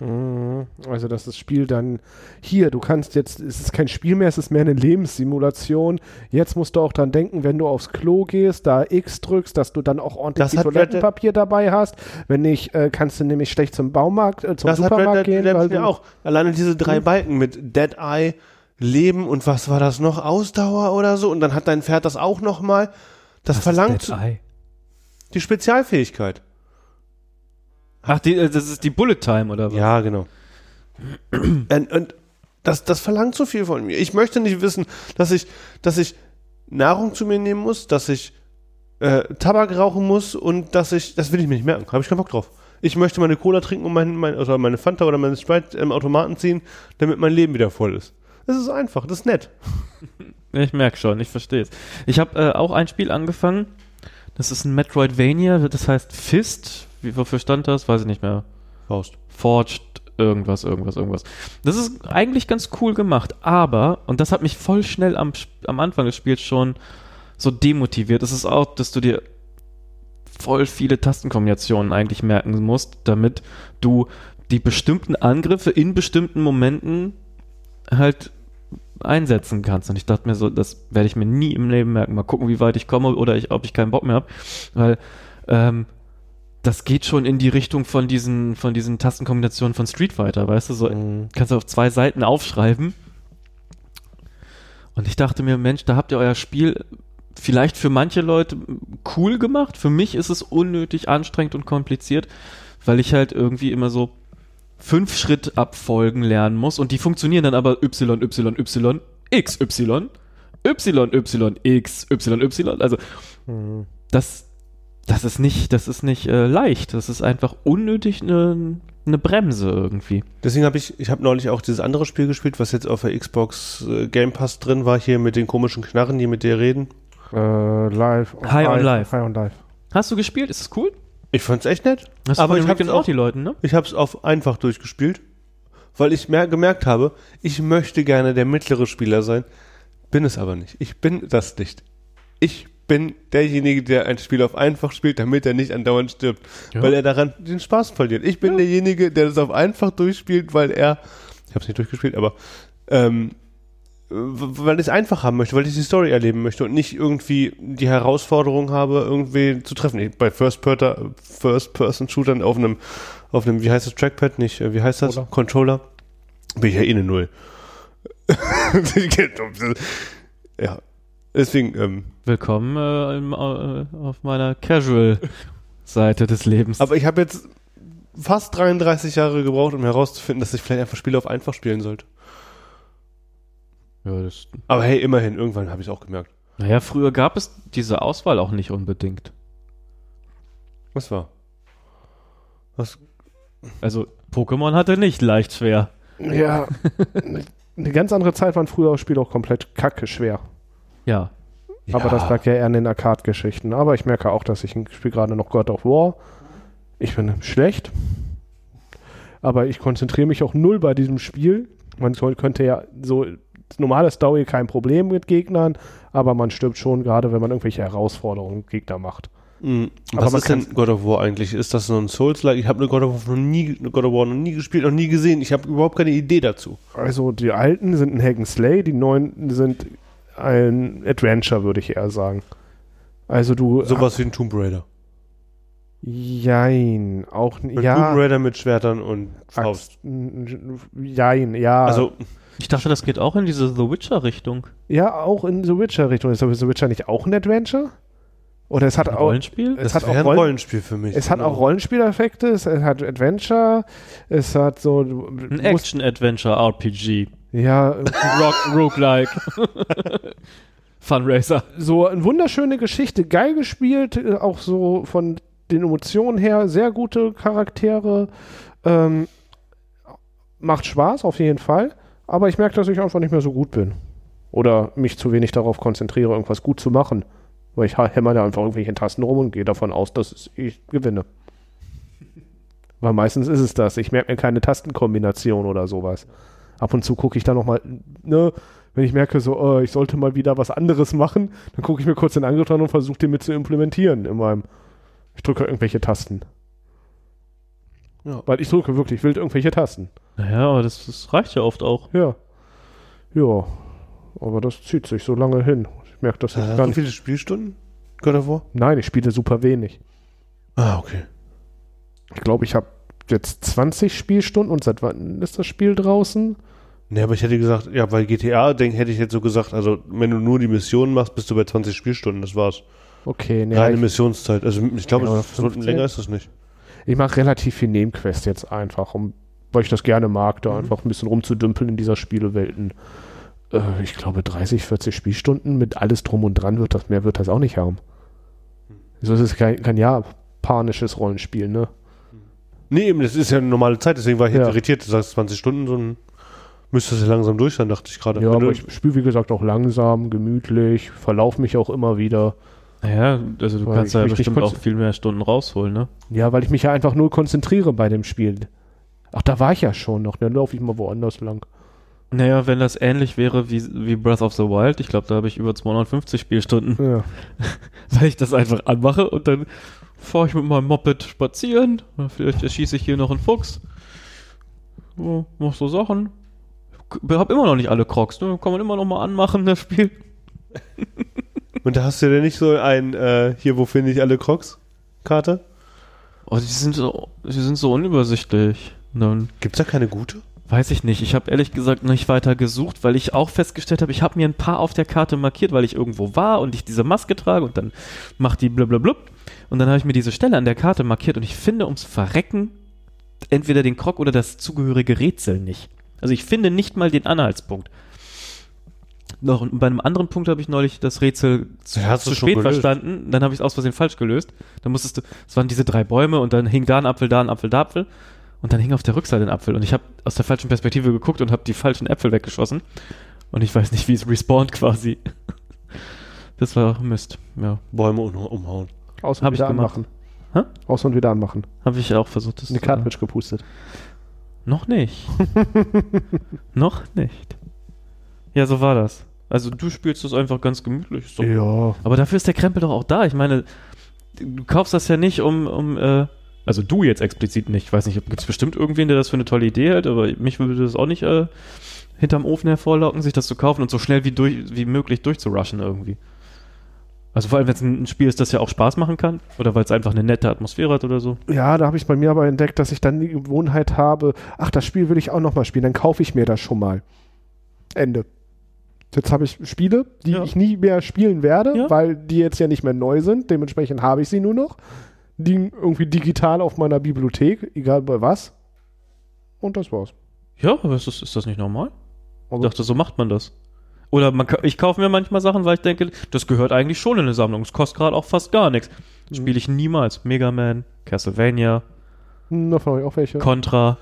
Speaker 3: Mhm. Also, dass das Spiel dann hier, du kannst jetzt, es ist kein Spiel mehr, es ist mehr eine Lebenssimulation. Jetzt musst du auch dran denken, wenn du aufs Klo gehst, da X drückst, dass du dann auch ordentlich
Speaker 2: Das hat
Speaker 3: Toilettenpapier dabei hast. Wenn nicht, äh, kannst du nämlich schlecht zum Baumarkt, äh, zum
Speaker 2: das hat
Speaker 3: Supermarkt
Speaker 2: Red Dead
Speaker 3: gehen. Weil
Speaker 2: Redemption
Speaker 3: du,
Speaker 2: ja auch. Alleine diese drei
Speaker 3: Hm.
Speaker 2: Balken mit Dead Eye, Leben und was war das noch? Ausdauer oder so. Und dann hat dein Pferd das auch noch mal. Das verlangt
Speaker 1: Dead Eye.
Speaker 2: die Spezialfähigkeit.
Speaker 1: Ach, die, äh, das ist die Bullet Time oder was?
Speaker 2: Ja, genau. und, und das, das verlangt so viel von mir. Ich möchte nicht wissen, dass ich, dass ich Nahrung zu mir nehmen muss, dass ich äh, Tabak rauchen muss und dass ich, das will ich mir nicht merken. Habe ich keinen Bock drauf. Ich möchte meine Cola trinken und mein, mein, oder meine Fanta oder meine Sprite im Automaten ziehen, damit mein Leben wieder voll ist. Das ist einfach, das ist nett.
Speaker 1: Ich merke schon, ich verstehe es. Ich habe äh, auch ein Spiel angefangen. Das ist ein Metroidvania, das heißt Fist. Wie, wofür stand das? Weiß ich nicht mehr.
Speaker 2: Faust.
Speaker 1: Forged, irgendwas, irgendwas, irgendwas. Das ist eigentlich ganz cool gemacht, aber, und das hat mich voll schnell am, am Anfang des Spiels schon so demotiviert. Es ist auch, dass du dir voll viele Tastenkombinationen eigentlich merken musst, damit du die bestimmten Angriffe in bestimmten Momenten halt einsetzen kannst. Und ich dachte mir so, das werde ich mir nie im Leben merken. Mal gucken, wie weit ich komme oder ich, ob ich keinen Bock mehr habe. Weil ähm, das geht schon in die Richtung von diesen, von diesen Tastenkombinationen von Street Fighter, weißt du? So, kannst du auf zwei Seiten aufschreiben. Und ich dachte mir, Mensch, da habt ihr euer Spiel vielleicht für manche Leute cool gemacht. Für mich ist es unnötig anstrengend und kompliziert, weil ich halt irgendwie immer so fünf Schritt abfolgen lernen muss und die funktionieren dann aber Y, Y, Y, X, Y, Y, Y, X, Y, Y. Also
Speaker 3: Mhm.
Speaker 1: das, das ist nicht, das ist nicht äh, leicht. Das ist einfach unnötig eine, eine Bremse irgendwie.
Speaker 2: Deswegen habe ich, ich habe neulich auch dieses andere Spiel gespielt, was jetzt auf der Xbox äh, Game Pass drin war, hier mit den komischen Knarren, die mit dir reden.
Speaker 3: Äh, live.
Speaker 1: High on Life.
Speaker 3: High on Life.
Speaker 1: Hast du gespielt? Ist es cool?
Speaker 2: Ich fand's echt nett.
Speaker 1: Hast
Speaker 2: Aber
Speaker 1: du
Speaker 2: ich
Speaker 1: and
Speaker 2: auch-
Speaker 1: Morty Leuten, ne?
Speaker 2: Ich habe es auf einfach durchgespielt, weil ich mer gemerkt habe, ich möchte gerne der mittlere Spieler sein, bin es aber nicht. Ich bin das nicht. Ich bin derjenige, der ein Spiel auf einfach spielt, damit er nicht andauernd stirbt,
Speaker 1: Ja.
Speaker 2: weil er daran den Spaß verliert. Ich bin derjenige, der das auf einfach durchspielt, weil er, ich habe es nicht durchgespielt, aber ähm, weil ich es einfach haben möchte, weil ich die Story erleben möchte und nicht irgendwie die Herausforderung habe, irgendwie zu treffen. Ich, bei First Person, First Person Shootern auf einem, auf einem, wie heißt das Trackpad nicht, äh, wie heißt das?
Speaker 3: Controller.
Speaker 2: Controller. Bin ich ja eh eine Null. ja. Deswegen, ähm,
Speaker 1: Willkommen äh, im, äh, auf meiner Casual-Seite des Lebens.
Speaker 2: aber ich habe jetzt fast 33 Jahre gebraucht, um herauszufinden, dass ich vielleicht einfach Spiele auf einfach spielen sollte.
Speaker 1: ja, das,
Speaker 2: Aber hey, immerhin, irgendwann habe ich es auch gemerkt.
Speaker 1: naja, früher gab es diese Auswahl auch nicht unbedingt.
Speaker 2: Was war? Was?
Speaker 1: Also Pokémon hatte nicht leicht schwer.
Speaker 3: Ja. eine ganz andere Zeit waren früher Spiele auch komplett kacke schwer.
Speaker 1: Ja.
Speaker 3: Aber das lag ja eher in den Arcade-Geschichten. Aber ich merke auch, dass ich ein Spiel gerade noch God of War. Ich bin schlecht. Aber ich konzentriere mich auch null bei diesem Spiel. Man könnte ja so normales Story kein Problem mit Gegnern, aber man stirbt schon, gerade wenn man irgendwelche Herausforderungen mit Gegner macht.
Speaker 2: Mhm.
Speaker 3: Aber
Speaker 2: Was ist denn God of War eigentlich? Ist das so ein Souls-like? Ich habe eine God of War noch nie, God of War noch nie gespielt, noch nie gesehen. Ich habe überhaupt keine Idee dazu.
Speaker 3: Also die alten sind ein Hack and Slay, die neuen sind ein Adventure, würde ich eher sagen. Also du.
Speaker 2: Sowas wie ein Tomb Raider.
Speaker 3: Jein, auch
Speaker 2: Ein
Speaker 3: ja.
Speaker 2: Tomb Raider mit Schwertern und Faust.
Speaker 3: Jein, ja.
Speaker 2: Also,
Speaker 1: Ich dachte, das geht auch in diese The Witcher-Richtung.
Speaker 3: ja, auch in The Witcher-Richtung. Ist aber The Witcher nicht auch ein Adventure? Oder es hat
Speaker 1: Ein
Speaker 3: auch.
Speaker 1: Rollenspiel?
Speaker 3: Es
Speaker 2: das
Speaker 3: hat auch
Speaker 2: ein
Speaker 3: Rollen-
Speaker 2: Rollenspiel für mich.
Speaker 3: Es hat
Speaker 2: Genau.
Speaker 3: auch Rollenspieleffekte, es hat Adventure, es hat so.
Speaker 1: Ein
Speaker 3: musst-
Speaker 1: Action-Adventure-RPG.
Speaker 3: Ja,
Speaker 1: Rock, Roguelike. Funracer.
Speaker 3: so eine wunderschöne Geschichte, geil gespielt, äh, auch so von den Emotionen her, sehr gute Charaktere. Ähm, macht Spaß auf jeden Fall, aber ich merke, dass ich einfach nicht mehr so gut bin. Oder mich zu wenig darauf konzentriere, irgendwas gut zu machen. Weil ich hämmer da einfach irgendwelche Tasten rum und gehe davon aus, dass ich gewinne. Weil meistens ist es das. Ich merke mir keine Tastenkombination oder sowas. Ab und zu gucke ich da nochmal, ne, wenn ich merke, so, äh, ich sollte mal wieder was anderes machen, dann gucke ich mir kurz den Angriff an und versuche den mit zu implementieren in meinem. Ich drücke irgendwelche Tasten.
Speaker 2: Ja.
Speaker 3: Weil ich drücke wirklich wild irgendwelche Tasten.
Speaker 1: Naja, aber das, das reicht ja oft auch.
Speaker 3: Ja. Ja. Aber das zieht sich so lange hin. Ich merke das
Speaker 2: Äh,
Speaker 3: jetzt gar
Speaker 2: so
Speaker 3: nicht.
Speaker 2: viele Spielstunden? Of War?
Speaker 3: Nein, ich spiele super wenig.
Speaker 2: Ah, okay.
Speaker 3: Ich glaube, ich habe jetzt 20 Spielstunden und seit wann ist das Spiel draußen?
Speaker 2: Ne, aber ich hätte gesagt, ja, bei GTA denk, hätte ich jetzt so gesagt, also wenn du nur die Missionen machst, bist du bei 20 Spielstunden, das war's.
Speaker 3: Okay, nee,
Speaker 2: Reine
Speaker 3: ich,
Speaker 2: Missionszeit. Also ich glaube,
Speaker 3: Ja, 15?
Speaker 2: länger ist das nicht.
Speaker 3: ich mache relativ viel Nebenquest jetzt einfach, um, weil ich das gerne mag, da
Speaker 2: Mhm.
Speaker 3: einfach ein bisschen rumzudümpeln in dieser Spielewelten. Äh, ich glaube 30, 40 Spielstunden mit alles drum und dran wird das, mehr wird das auch nicht haben. So ist es kein, kein japanisches Rollenspiel, ne?
Speaker 2: Nee, eben, das ist ja eine normale Zeit, deswegen war ich jetzt
Speaker 3: Ja.
Speaker 2: irritiert. Du sagst 20 Stunden, so ein müsste es ja langsam durch sein, dachte ich gerade.
Speaker 3: Ja, aber ich spiele wie gesagt auch langsam, gemütlich, verlaufe mich auch immer wieder.
Speaker 1: Naja, also du kannst
Speaker 3: ich
Speaker 1: ja bestimmt auch viel mehr Stunden rausholen, ne?
Speaker 3: Ja, weil ich mich ja einfach nur konzentriere bei dem Spiel. Ach, da war ich ja schon noch, dann laufe ich mal woanders lang.
Speaker 1: Naja, wenn das ähnlich wäre wie, wie Breath of the Wild, ich glaube, da habe ich über 250 Spielstunden,
Speaker 3: Ja.
Speaker 1: weil ich das einfach anmache und dann fahre ich mit meinem Moped spazieren, vielleicht erschieße ich hier noch einen Fuchs, so, mach so Sachen. Ich hab immer noch nicht alle Crocs, ne? Kann man immer noch mal anmachen, das Spiel.
Speaker 2: Und da hast du ja nicht so ein, äh, hier, wo finde ich alle Crocs? Karte?
Speaker 1: Oh, die sind so, die sind so unübersichtlich. Dann
Speaker 2: Gibt's da keine gute?
Speaker 1: Weiß ich nicht. Ich habe ehrlich gesagt nicht weiter gesucht, weil ich auch festgestellt habe, ich habe mir ein paar auf der Karte markiert, weil ich irgendwo war und ich diese Maske trage und dann macht die blub Und dann habe ich mir diese Stelle an der Karte markiert und ich finde ums Verrecken entweder den Krog oder das zugehörige Rätsel nicht. Also ich finde nicht mal den Anhaltspunkt. Noch bei einem anderen Punkt habe ich neulich das Rätsel zu,
Speaker 2: Ja,
Speaker 1: zu spät verstanden. Dann habe ich es aus Versehen falsch gelöst. Dann musstest du, es waren diese drei Bäume und dann hing da ein Apfel, da ein Apfel, da Apfel. Und dann hing auf der Rückseite ein Apfel. Und ich habe aus der falschen Perspektive geguckt und habe die falschen Äpfel weggeschossen. Und ich weiß nicht, wie es respawnt quasi. Das war Mist. Ja,
Speaker 2: Bäume um, umhauen.
Speaker 3: Aus und
Speaker 1: Hab ich
Speaker 3: wieder
Speaker 1: gemacht.
Speaker 3: anmachen.
Speaker 1: Hä?
Speaker 3: Aus und wieder anmachen.
Speaker 1: habe ich auch versucht. Das
Speaker 3: In die Cartridge gepustet.
Speaker 1: Noch nicht. Noch nicht. Ja, so war das. Also du spielst das einfach ganz gemütlich. So.
Speaker 3: Ja.
Speaker 1: Aber dafür ist der Krempel doch auch da. Ich meine, du kaufst das ja nicht, um, um äh, also du jetzt explizit nicht. Ich weiß nicht, gibt es bestimmt irgendwen, der das für eine tolle Idee hält, aber mich würde das auch nicht äh, hinterm Ofen hervorlocken, sich das zu kaufen und so schnell wie, durch, wie möglich durchzurushen irgendwie. Also vor allem, wenn es ein Spiel ist, das ja auch Spaß machen kann oder weil es einfach eine nette Atmosphäre hat oder so.
Speaker 3: Ja, da habe ich bei mir aber entdeckt, dass ich dann die Gewohnheit habe, ach, das Spiel will ich auch nochmal spielen, dann kaufe ich mir das schon mal. Ende. Jetzt habe ich Spiele, die
Speaker 1: Ja.
Speaker 3: ich nie mehr spielen werde,
Speaker 1: Ja.
Speaker 3: weil die jetzt ja nicht mehr neu sind. Dementsprechend habe ich sie nur noch. Die irgendwie digital auf meiner Bibliothek, egal bei was. Und das war's.
Speaker 1: Ja, aber ist das, ist das nicht normal? Ich
Speaker 3: Also,
Speaker 1: dachte, so macht man das. Oder man, ich kaufe mir manchmal Sachen, weil ich denke, das gehört eigentlich schon in eine Sammlung. Es kostet gerade auch fast gar nichts.
Speaker 3: Mhm.
Speaker 1: Spiele ich niemals. Mega Man, Castlevania,
Speaker 3: hm, davon habe ich auch welche.
Speaker 1: Contra.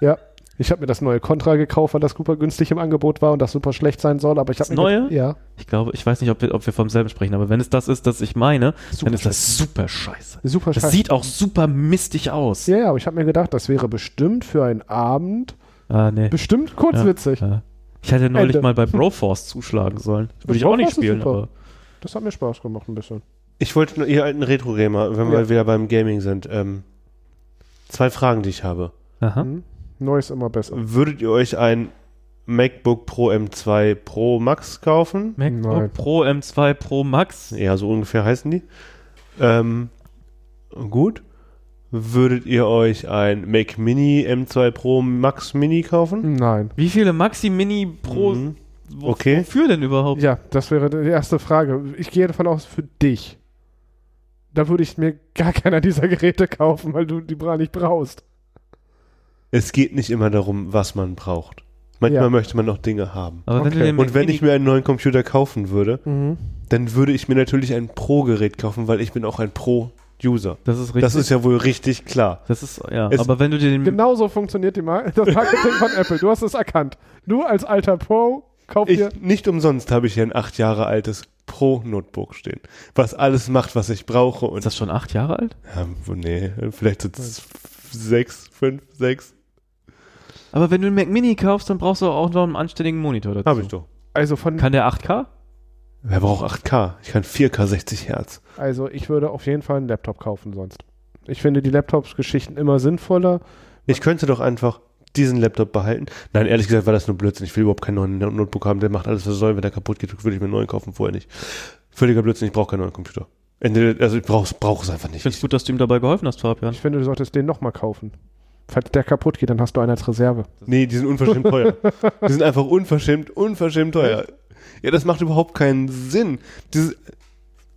Speaker 3: ja. Ich habe mir das neue Contra gekauft, weil das super günstig im Angebot war und das super schlecht sein soll. Aber ich
Speaker 1: Das
Speaker 3: habe mir
Speaker 1: neue?
Speaker 3: Ja.
Speaker 1: Ich glaube, ich weiß nicht, ob wir, ob wir vom selben sprechen, aber wenn es das ist, das ich meine,
Speaker 3: Super
Speaker 1: dann ist das super scheiße.
Speaker 3: Super
Speaker 1: Das
Speaker 3: scheiße.
Speaker 1: sieht auch super mistig aus.
Speaker 3: Ja, ja, aber ich habe mir gedacht, das wäre bestimmt für einen Abend
Speaker 1: Ah, nee.
Speaker 3: bestimmt kurzwitzig.
Speaker 1: Ja. Ich hätte neulich
Speaker 3: Ende.
Speaker 1: mal bei Broforce zuschlagen sollen. Das würde ich auch nicht spielen, aber
Speaker 3: Das hat mir Spaß gemacht ein bisschen.
Speaker 2: Ich wollte nur, ihr alten Retro-Gamer, wenn wir
Speaker 3: Ja.
Speaker 2: wieder beim Gaming sind, ähm, zwei Fragen, die ich habe.
Speaker 1: Aha.
Speaker 3: Hm? Neues immer besser.
Speaker 2: Würdet ihr euch ein MacBook Pro M2 Pro Max kaufen?
Speaker 1: MacBook
Speaker 3: Nein.
Speaker 1: Pro M2 Pro Max.
Speaker 2: Ja, so ungefähr heißen die. Ähm, gut. Würdet ihr euch ein Mac Mini M2 Pro Max Mini kaufen?
Speaker 3: Nein.
Speaker 1: Wie viele Maxi Mini Pro?
Speaker 2: Mhm. Okay.
Speaker 1: Wofür denn überhaupt?
Speaker 3: Ja, das wäre die erste Frage. Ich gehe davon aus, für dich. Da würde ich mir gar keiner dieser Geräte kaufen, weil du die bra nicht brauchst.
Speaker 2: Es geht nicht immer darum, was man braucht. Manchmal
Speaker 3: Ja.
Speaker 2: möchte man auch Dinge haben.
Speaker 1: Aber wenn
Speaker 3: Okay.
Speaker 1: Mac
Speaker 2: Und wenn ich mir einen neuen Computer kaufen würde,
Speaker 3: Mhm.
Speaker 2: dann würde ich mir natürlich ein Pro-Gerät kaufen, weil ich bin auch ein Pro-User.
Speaker 1: das ist richtig.
Speaker 2: Das ist ja wohl richtig klar.
Speaker 1: das ist ja.
Speaker 2: Es-
Speaker 1: aber wenn du dir den
Speaker 3: Genauso funktioniert die Mar das Marketing von Apple. Du hast es erkannt. Du als alter Pro kauf
Speaker 2: Ich,
Speaker 3: dir.
Speaker 2: nicht umsonst habe ich hier ein acht Jahre altes Pro-Notebook stehen, was alles macht, was ich brauche. Und
Speaker 1: ist das schon acht Jahre alt?
Speaker 2: ja, nee, vielleicht so z- sechs, fünf, sechs.
Speaker 1: Aber wenn du einen Mac Mini kaufst, dann brauchst du auch noch einen anständigen Monitor dazu.
Speaker 2: Habe ich doch.
Speaker 3: Also von.
Speaker 1: Kann der 8K?
Speaker 2: Wer braucht 8K? Ich kann 4K 60 Hertz.
Speaker 3: Also ich würde auf jeden Fall einen Laptop kaufen sonst. Ich finde die Laptops-Geschichten immer sinnvoller.
Speaker 2: Ich könnte doch einfach diesen Laptop behalten. Nein, ehrlich gesagt war das nur Blödsinn. Ich will überhaupt keinen neuen Notebook haben. Der macht alles, was er soll. Wenn der kaputt geht, würde ich mir einen neuen kaufen. Vorher nicht. Völliger Blödsinn. Ich brauche keinen neuen Computer. Also ich brauche brauch es einfach
Speaker 1: Ich
Speaker 2: nicht.
Speaker 1: finde es gut, dass du ihm dabei geholfen hast, Fabian.
Speaker 3: Ich finde, du solltest den nochmal kaufen. Falls der kaputt geht, dann hast du einen als Reserve.
Speaker 2: Nee, die sind unverschämt teuer. Die sind einfach unverschämt, unverschämt teuer. Ja, das macht überhaupt keinen Sinn. Dieses,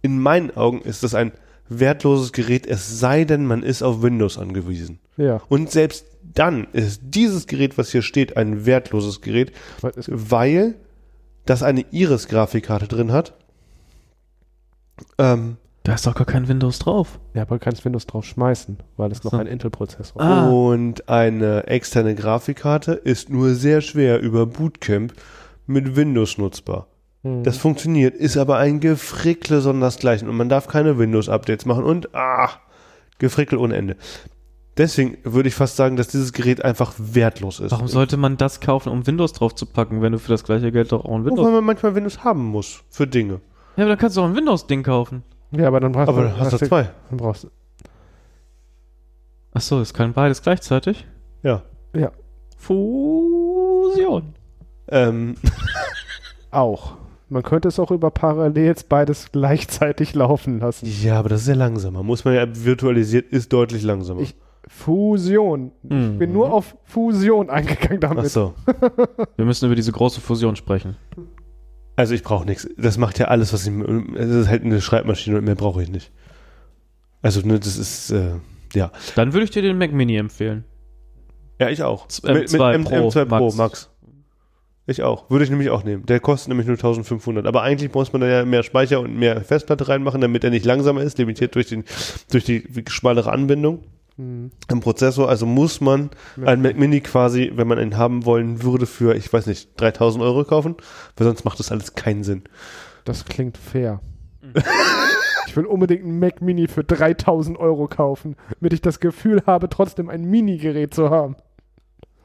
Speaker 2: in meinen Augen ist das ein wertloses Gerät, es sei denn, man ist auf Windows angewiesen.
Speaker 3: Ja.
Speaker 2: Und selbst dann ist dieses Gerät, was hier steht, ein wertloses Gerät,
Speaker 3: weil
Speaker 2: das eine Iris-Grafikkarte drin hat. Ähm,
Speaker 1: Da ist doch gar kein Windows drauf.
Speaker 3: Ja, aber du kannst Windows drauf schmeißen, weil es noch
Speaker 1: So.
Speaker 3: ein Intel-Prozessor
Speaker 1: Ah.
Speaker 2: Und eine externe Grafikkarte ist nur sehr schwer über Bootcamp mit Windows nutzbar.
Speaker 3: Mhm.
Speaker 2: Das funktioniert, ist aber ein Gefrickle sondersgleichen und man darf keine Windows-Updates machen und ah, Gefrickel ohne Ende. Deswegen würde ich fast sagen, dass dieses Gerät einfach wertlos ist.
Speaker 1: Warum sollte man das kaufen, um Windows drauf zu packen, wenn du für das gleiche Geld doch auch ein Windows.
Speaker 2: weil man manchmal Windows haben muss für Dinge.
Speaker 1: Ja, aber dann kannst du auch ein Windows-Ding kaufen.
Speaker 3: Ja, aber dann brauchst
Speaker 2: Aber dann hast du zwei.
Speaker 3: Dann brauchst du.
Speaker 1: Achso, es kann beides gleichzeitig.
Speaker 2: Ja.
Speaker 3: Ja,
Speaker 1: Fusion.
Speaker 2: Ähm,
Speaker 3: auch. Man könnte es auch über Parallels beides gleichzeitig laufen lassen.
Speaker 2: ja, aber das ist sehr langsamer. Muss man ja virtualisiert, ist deutlich langsamer.
Speaker 3: Ich- Fusion. Ich
Speaker 1: Mhm.
Speaker 3: bin nur auf Fusion eingegangen
Speaker 2: Ach
Speaker 3: damit.
Speaker 2: so.
Speaker 1: Wir müssen über diese große Fusion sprechen.
Speaker 2: Also ich brauche nichts. Das macht ja alles, was ich. Es ist halt eine Schreibmaschine und mehr brauche ich nicht. Also, ne, das ist. Äh, ja.
Speaker 1: Dann würde ich dir den Mac Mini empfehlen.
Speaker 2: Ja, ich auch.
Speaker 1: Z- M2 Pro
Speaker 2: M2 Pro
Speaker 1: Max.
Speaker 2: Max. Ich auch. Würde ich nämlich auch nehmen. Der kostet nämlich nur 1500. Aber eigentlich muss man da ja mehr Speicher und mehr Festplatte reinmachen, damit er nicht langsamer ist, limitiert durch, den, durch die schmalere Anbindung
Speaker 3: Hm.
Speaker 2: im Prozessor. Also muss man ein Mac Mini quasi, wenn man einen haben wollen würde, für, ich weiß nicht, 3000 Euro kaufen. Weil sonst macht das alles keinen Sinn.
Speaker 3: Das klingt fair. ich will unbedingt einen Mac Mini für 3000 Euro kaufen, damit ich das Gefühl habe, trotzdem ein Mini-Gerät zu haben.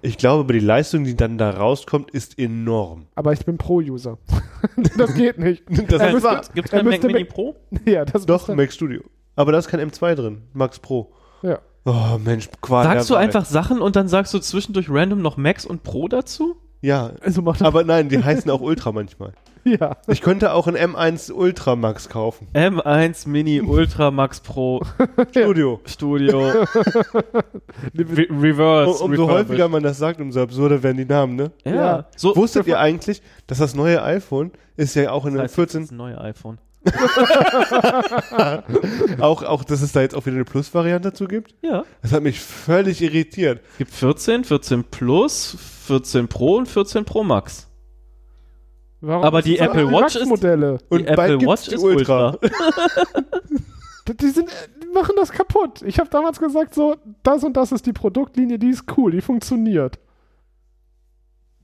Speaker 2: Ich glaube, aber die Leistung, die dann da rauskommt, ist enorm.
Speaker 3: Aber ich bin Pro-User. das geht nicht.
Speaker 2: Das ist
Speaker 3: müsste-
Speaker 2: wahr.
Speaker 1: Gibt es
Speaker 3: er
Speaker 1: keinen Mac Mini
Speaker 3: Mac-
Speaker 1: Pro?
Speaker 3: Ja, das
Speaker 2: Doch,
Speaker 3: müsste-
Speaker 2: Mac Studio. Aber da ist kein M2 drin. Max Pro.
Speaker 3: Ja.
Speaker 2: Oh, Mensch, Qual.
Speaker 1: Sagst du einfach Sachen und dann sagst du zwischendurch random noch Max und Pro dazu?
Speaker 2: Ja.
Speaker 3: Also macht das.
Speaker 2: Aber nein, die heißen auch Ultra manchmal.
Speaker 3: ja.
Speaker 2: Ich könnte auch ein M1 Ultra Max kaufen.
Speaker 1: M1 Mini Ultra Max Pro
Speaker 2: Studio.
Speaker 1: Studio Re Reverse.
Speaker 2: Um, umso häufiger man das sagt, umso absurder werden die Namen, ne?
Speaker 1: Ja.
Speaker 3: Ja.
Speaker 1: So,
Speaker 2: Wusstet ihr eigentlich, dass das neue iPhone ist ja auch in
Speaker 1: das heißt,
Speaker 2: 14,
Speaker 1: Das neue iPhone.
Speaker 2: auch, auch, dass es da jetzt auch wieder eine Plus-Variante dazu gibt?
Speaker 1: Ja.
Speaker 2: Das hat mich völlig irritiert.
Speaker 1: Es gibt 14, 14 Plus, 14 Pro und 14 Pro Max.
Speaker 3: Warum
Speaker 1: Aber die Apple
Speaker 3: alle
Speaker 1: Watch ist-
Speaker 3: Max-Modelle?
Speaker 2: Und
Speaker 1: Die Apple Watch
Speaker 2: die
Speaker 1: ist Ultra.
Speaker 3: Die, sind, die machen das kaputt. Ich habe damals gesagt, so, das und das ist die Produktlinie, die ist cool, die funktioniert.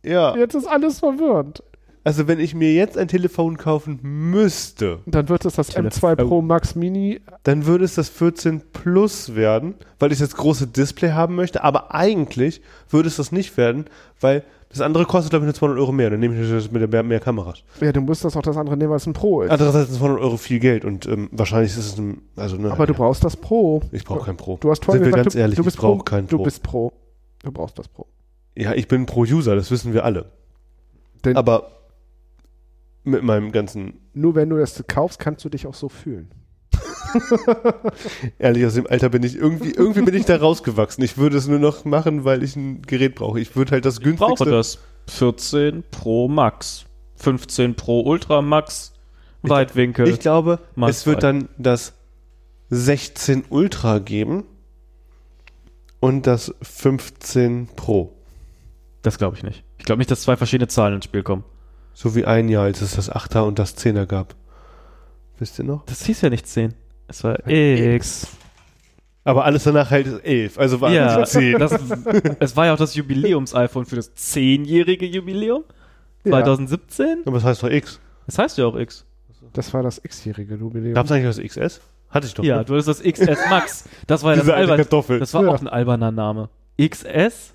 Speaker 2: Ja.
Speaker 3: Jetzt ist alles verwirrend.
Speaker 2: Also wenn ich mir jetzt ein Telefon kaufen müsste,
Speaker 3: Dann wird es das
Speaker 1: Telefon.
Speaker 3: M2 Pro Max Mini.
Speaker 2: dann würde es das 14 Plus werden, weil ich das große Display haben möchte. Aber eigentlich würde es das nicht werden, weil Das andere kostet, glaube ich, nur 200 Euro mehr. Dann nehme ich das mit mehr, mehr Kameras.
Speaker 3: Ja, du musst das auch das andere nehmen, weil es ein Pro ist.
Speaker 2: Andererseits sind 200 Euro viel Geld und ähm, wahrscheinlich ist es ein, also ne,
Speaker 3: Aber du
Speaker 2: ja.
Speaker 3: brauchst das Pro.
Speaker 2: Ich brauche kein Pro.
Speaker 3: Du hast
Speaker 2: Sind
Speaker 3: vorhin
Speaker 2: wir
Speaker 3: gesagt,
Speaker 2: ganz
Speaker 3: du,
Speaker 2: ehrlich,
Speaker 3: du bist
Speaker 2: ich brauche
Speaker 3: Pro.
Speaker 2: kein
Speaker 3: Du
Speaker 2: Pro.
Speaker 3: bist Pro. Du brauchst das Pro.
Speaker 2: Ja, ich bin Pro-User, das wissen wir alle.
Speaker 3: Denn
Speaker 2: Aber mit meinem ganzen,
Speaker 3: nur wenn du das kaufst, kannst du dich auch so fühlen.
Speaker 2: ehrlich, aus dem Alter bin ich irgendwie, irgendwie bin ich da rausgewachsen. Ich würde es nur noch machen, weil ich ein Gerät brauche. Ich würde halt das
Speaker 1: Ich
Speaker 2: günstigste.
Speaker 1: brauche das 14 Pro Max, 15 Pro Ultra Max,
Speaker 2: Ich-
Speaker 1: Weitwinkel.
Speaker 2: Ich glaube,
Speaker 1: Mal
Speaker 2: es wird dann das 16 Ultra geben und das 15 Pro.
Speaker 1: das glaube ich nicht. Ich glaube nicht, dass zwei verschiedene Zahlen ins Spiel kommen.
Speaker 2: So wie ein Jahr, als es das 8er und das 10er gab. Wisst ihr noch?
Speaker 1: Das hieß ja nicht 10. Es war X.
Speaker 2: Aber alles danach halt 11. Also war
Speaker 1: Ja,
Speaker 2: es 10.
Speaker 1: das, es war ja auch das Jubiläums-iPhone für das 10-jährige Jubiläum.
Speaker 3: Ja,
Speaker 1: 2017?
Speaker 2: Aber das heißt doch X.
Speaker 1: Das heißt ja auch X.
Speaker 3: das war das x-jährige Jubiläum.
Speaker 2: Gab es eigentlich das XS? Hatte ich doch.
Speaker 1: Ja,
Speaker 2: ne?
Speaker 1: du hattest das XS Max. Das war ja das
Speaker 2: Diese alte
Speaker 1: albern,
Speaker 2: Kartoffel.
Speaker 1: Das war
Speaker 3: Ja.
Speaker 1: auch ein alberner Name. XS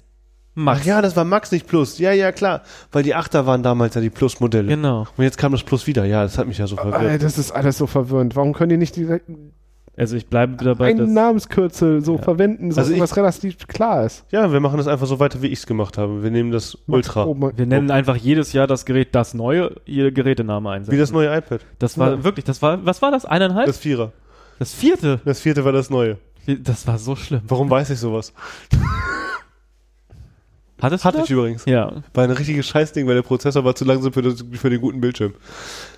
Speaker 1: Max.
Speaker 2: Ach ja, das war Max, nicht Plus. Ja, ja, klar. Weil die 8er waren damals ja die Plus-Modelle.
Speaker 1: Genau.
Speaker 2: Und jetzt kam das Plus wieder. Ja, das hat mich ja so
Speaker 3: Ey,
Speaker 2: verwirrt.
Speaker 3: das ist alles so verwirrend. Warum können die nicht direkt
Speaker 1: Also ich bleibe dabei,
Speaker 3: einen Namenskürzel so
Speaker 1: Ja.
Speaker 3: verwenden, so
Speaker 2: Also
Speaker 3: was relativ klar ist?
Speaker 2: Ja, wir machen das einfach so weiter, wie ich es gemacht habe. Wir nehmen das Ultra.
Speaker 3: Oh,
Speaker 1: wir nennen einfach jedes Jahr das Gerät das neue, ihr Gerätename einsetzen.
Speaker 2: Wie das neue iPad.
Speaker 1: Das war
Speaker 3: Ja.
Speaker 1: wirklich, das war, was war das? Eineinhalb?
Speaker 2: Das Vierer.
Speaker 1: Das vierte?
Speaker 2: Das vierte war das neue.
Speaker 1: Das war so schlimm.
Speaker 2: Warum weiß ich sowas?
Speaker 1: Hattest
Speaker 2: Hatte
Speaker 1: du
Speaker 2: ich
Speaker 1: das?
Speaker 2: übrigens.
Speaker 1: Ja,
Speaker 2: War ein richtiges Scheißding, weil der Prozessor war zu langsam für, das, für den guten Bildschirm.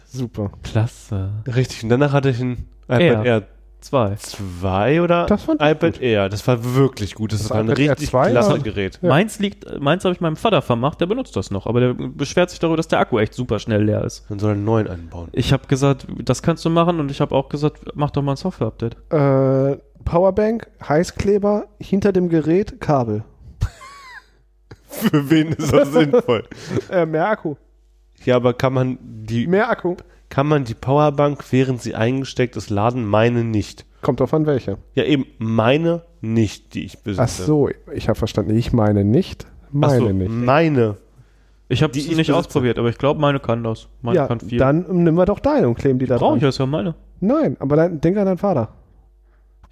Speaker 3: Super.
Speaker 1: klasse.
Speaker 2: Richtig. Und danach hatte ich ein iPad
Speaker 1: Air.
Speaker 2: Air
Speaker 1: Zwei.
Speaker 2: 2 oder
Speaker 3: Das fand ich
Speaker 2: iPad
Speaker 3: gut.
Speaker 2: Air. Das war wirklich gut. Das,
Speaker 3: Das
Speaker 2: war ein richtig
Speaker 3: 2
Speaker 2: klasse Gerät.
Speaker 3: Ja.
Speaker 1: Meins liegt, meins habe ich meinem Vater vermacht, der benutzt das noch, aber der beschwert sich darüber, dass der Akku echt super schnell leer ist.
Speaker 2: Dann soll er einen neuen einbauen.
Speaker 1: Ich habe gesagt, das kannst du machen und ich habe auch gesagt, mach doch mal ein Software-Update.
Speaker 3: Äh, Powerbank, Heißkleber, hinter dem Gerät Kabel.
Speaker 2: Für wen ist das sinnvoll?
Speaker 3: Äh, mehr Akku.
Speaker 2: Ja, aber kann man die
Speaker 3: Mehr Akku.
Speaker 2: kann man die Powerbank, während sie eingesteckt ist, laden? Meine nicht.
Speaker 3: Kommt drauf an, welche.
Speaker 2: Ja, eben meine nicht, die ich besitze.
Speaker 3: Ach so, ich habe verstanden. Ich meine nicht.
Speaker 2: Ach
Speaker 3: Meine
Speaker 2: so,
Speaker 3: nicht.
Speaker 2: meine.
Speaker 1: Ich habe
Speaker 2: Die ich
Speaker 1: nicht
Speaker 2: besitze.
Speaker 1: ausprobiert, aber ich glaube, meine kann das. Meine
Speaker 3: ja,
Speaker 1: kann viel.
Speaker 3: dann nimm wir doch deine und kleben die da
Speaker 1: Brauche
Speaker 3: dran.
Speaker 1: ich das ja meine.
Speaker 3: Nein, aber dann denk an deinen Vater.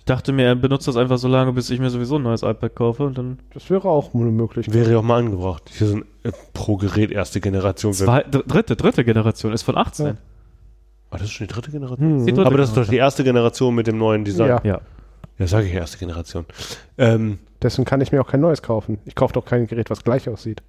Speaker 1: Ich dachte mir, er benutzt das einfach so lange, bis ich mir sowieso ein neues iPad kaufe und dann
Speaker 3: Das wäre auch eine Möglichkeit.
Speaker 2: Wäre ja auch mal angebracht. Hier so ein äh, Pro-Gerät erste Generation.
Speaker 1: zwei, dr- dritte, dritte Generation ist von 18.
Speaker 3: Ja.
Speaker 2: Ah, das ist schon die dritte Generation?
Speaker 3: Hm.
Speaker 1: Die dritte
Speaker 2: Aber das ist doch die erste Generation mit dem neuen Design.
Speaker 3: Ja.
Speaker 1: Ja.
Speaker 2: Ja, sage ich erste Generation. Ähm,
Speaker 3: Deswegen kann ich mir auch kein neues kaufen. Ich kaufe doch kein Gerät, was gleich aussieht.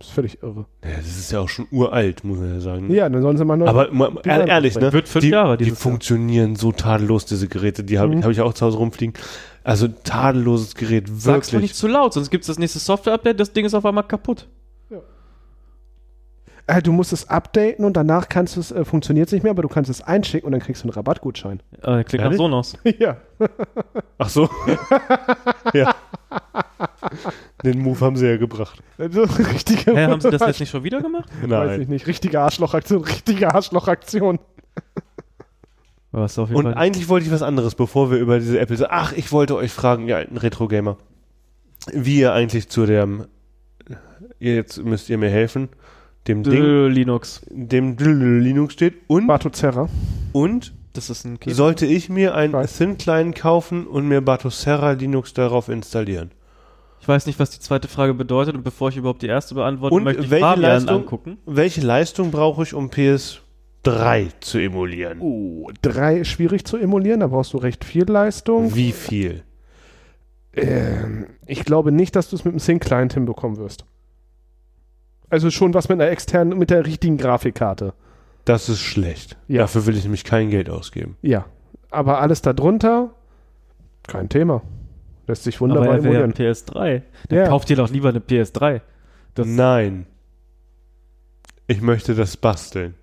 Speaker 3: Das ist völlig irre.
Speaker 2: ja, das ist ja auch schon uralt, muss man ja sagen.
Speaker 3: Ja, dann sollen sie mal neu.
Speaker 2: Aber mal, ehrlich, ne?
Speaker 1: Wird fünf
Speaker 2: die,
Speaker 1: Jahre
Speaker 2: die
Speaker 1: dieses Jahr.
Speaker 2: funktionieren so tadellos, diese Geräte. Die habe
Speaker 3: Mhm.
Speaker 2: hab ich auch zu Hause rumfliegen. Also tadelloses Gerät,
Speaker 1: Sag's mal
Speaker 2: wirklich.
Speaker 1: nicht zu laut, sonst gibt es das nächste Software-Update, das Ding ist auf einmal kaputt.
Speaker 3: äh, du musst es updaten und danach kannst du es, äh, funktioniert es nicht mehr, aber du kannst es einschicken und dann kriegst du einen Rabattgutschein.
Speaker 1: Äh, klingt nach? Sonos.
Speaker 3: ja.
Speaker 2: Ach so. ja. Den Move haben sie ja gebracht.
Speaker 3: Also, richtige,
Speaker 1: Hä, haben sie das jetzt nicht schon wieder gemacht?
Speaker 3: Weiß ich nicht. Richtige Arschlochaktion, richtige Arschlochaktion.
Speaker 1: Was auf jeden
Speaker 2: Und
Speaker 1: Fall.
Speaker 2: eigentlich wollte ich was anderes, bevor wir über diese Apple. Ach, ich wollte euch fragen, ihr alten Retro-Gamer, wie ihr eigentlich zu dem. Jetzt müsst ihr mir helfen. Dem Ding,
Speaker 1: Linux.
Speaker 2: dem Linux steht. Und,
Speaker 3: Batozerra.
Speaker 2: und
Speaker 1: Das ist ein Keyboard.
Speaker 2: sollte ich mir ein
Speaker 3: Weiß.
Speaker 2: Thin Client kaufen und mir Batocera Linux darauf installieren.
Speaker 1: Ich weiß nicht, was die zweite Frage bedeutet und bevor ich überhaupt die erste beantworte,
Speaker 2: Und
Speaker 1: möchte ich
Speaker 2: welche
Speaker 1: Fabian
Speaker 2: Leistung-
Speaker 1: angucken.
Speaker 2: Welche Leistung brauche ich, um PS3 zu emulieren?
Speaker 3: Oh, drei ist schwierig zu emulieren, da brauchst du recht viel Leistung.
Speaker 2: Wie viel?
Speaker 3: Ähm, ich glaube nicht, dass du es mit dem Sync-Client hinbekommen wirst. Also schon was mit einer externen, mit der richtigen Grafikkarte.
Speaker 2: Das ist schlecht.
Speaker 3: Ja.
Speaker 2: Dafür will ich nämlich kein Geld ausgeben.
Speaker 3: Ja. Aber alles darunter, kein Thema. Lässt sich
Speaker 1: Aber
Speaker 3: wunderbar
Speaker 1: er
Speaker 3: emulieren.
Speaker 1: eine PS3. Dann
Speaker 3: Ja.
Speaker 1: kauft dir doch lieber eine PS3. Das,
Speaker 2: Nein. Ich möchte das basteln.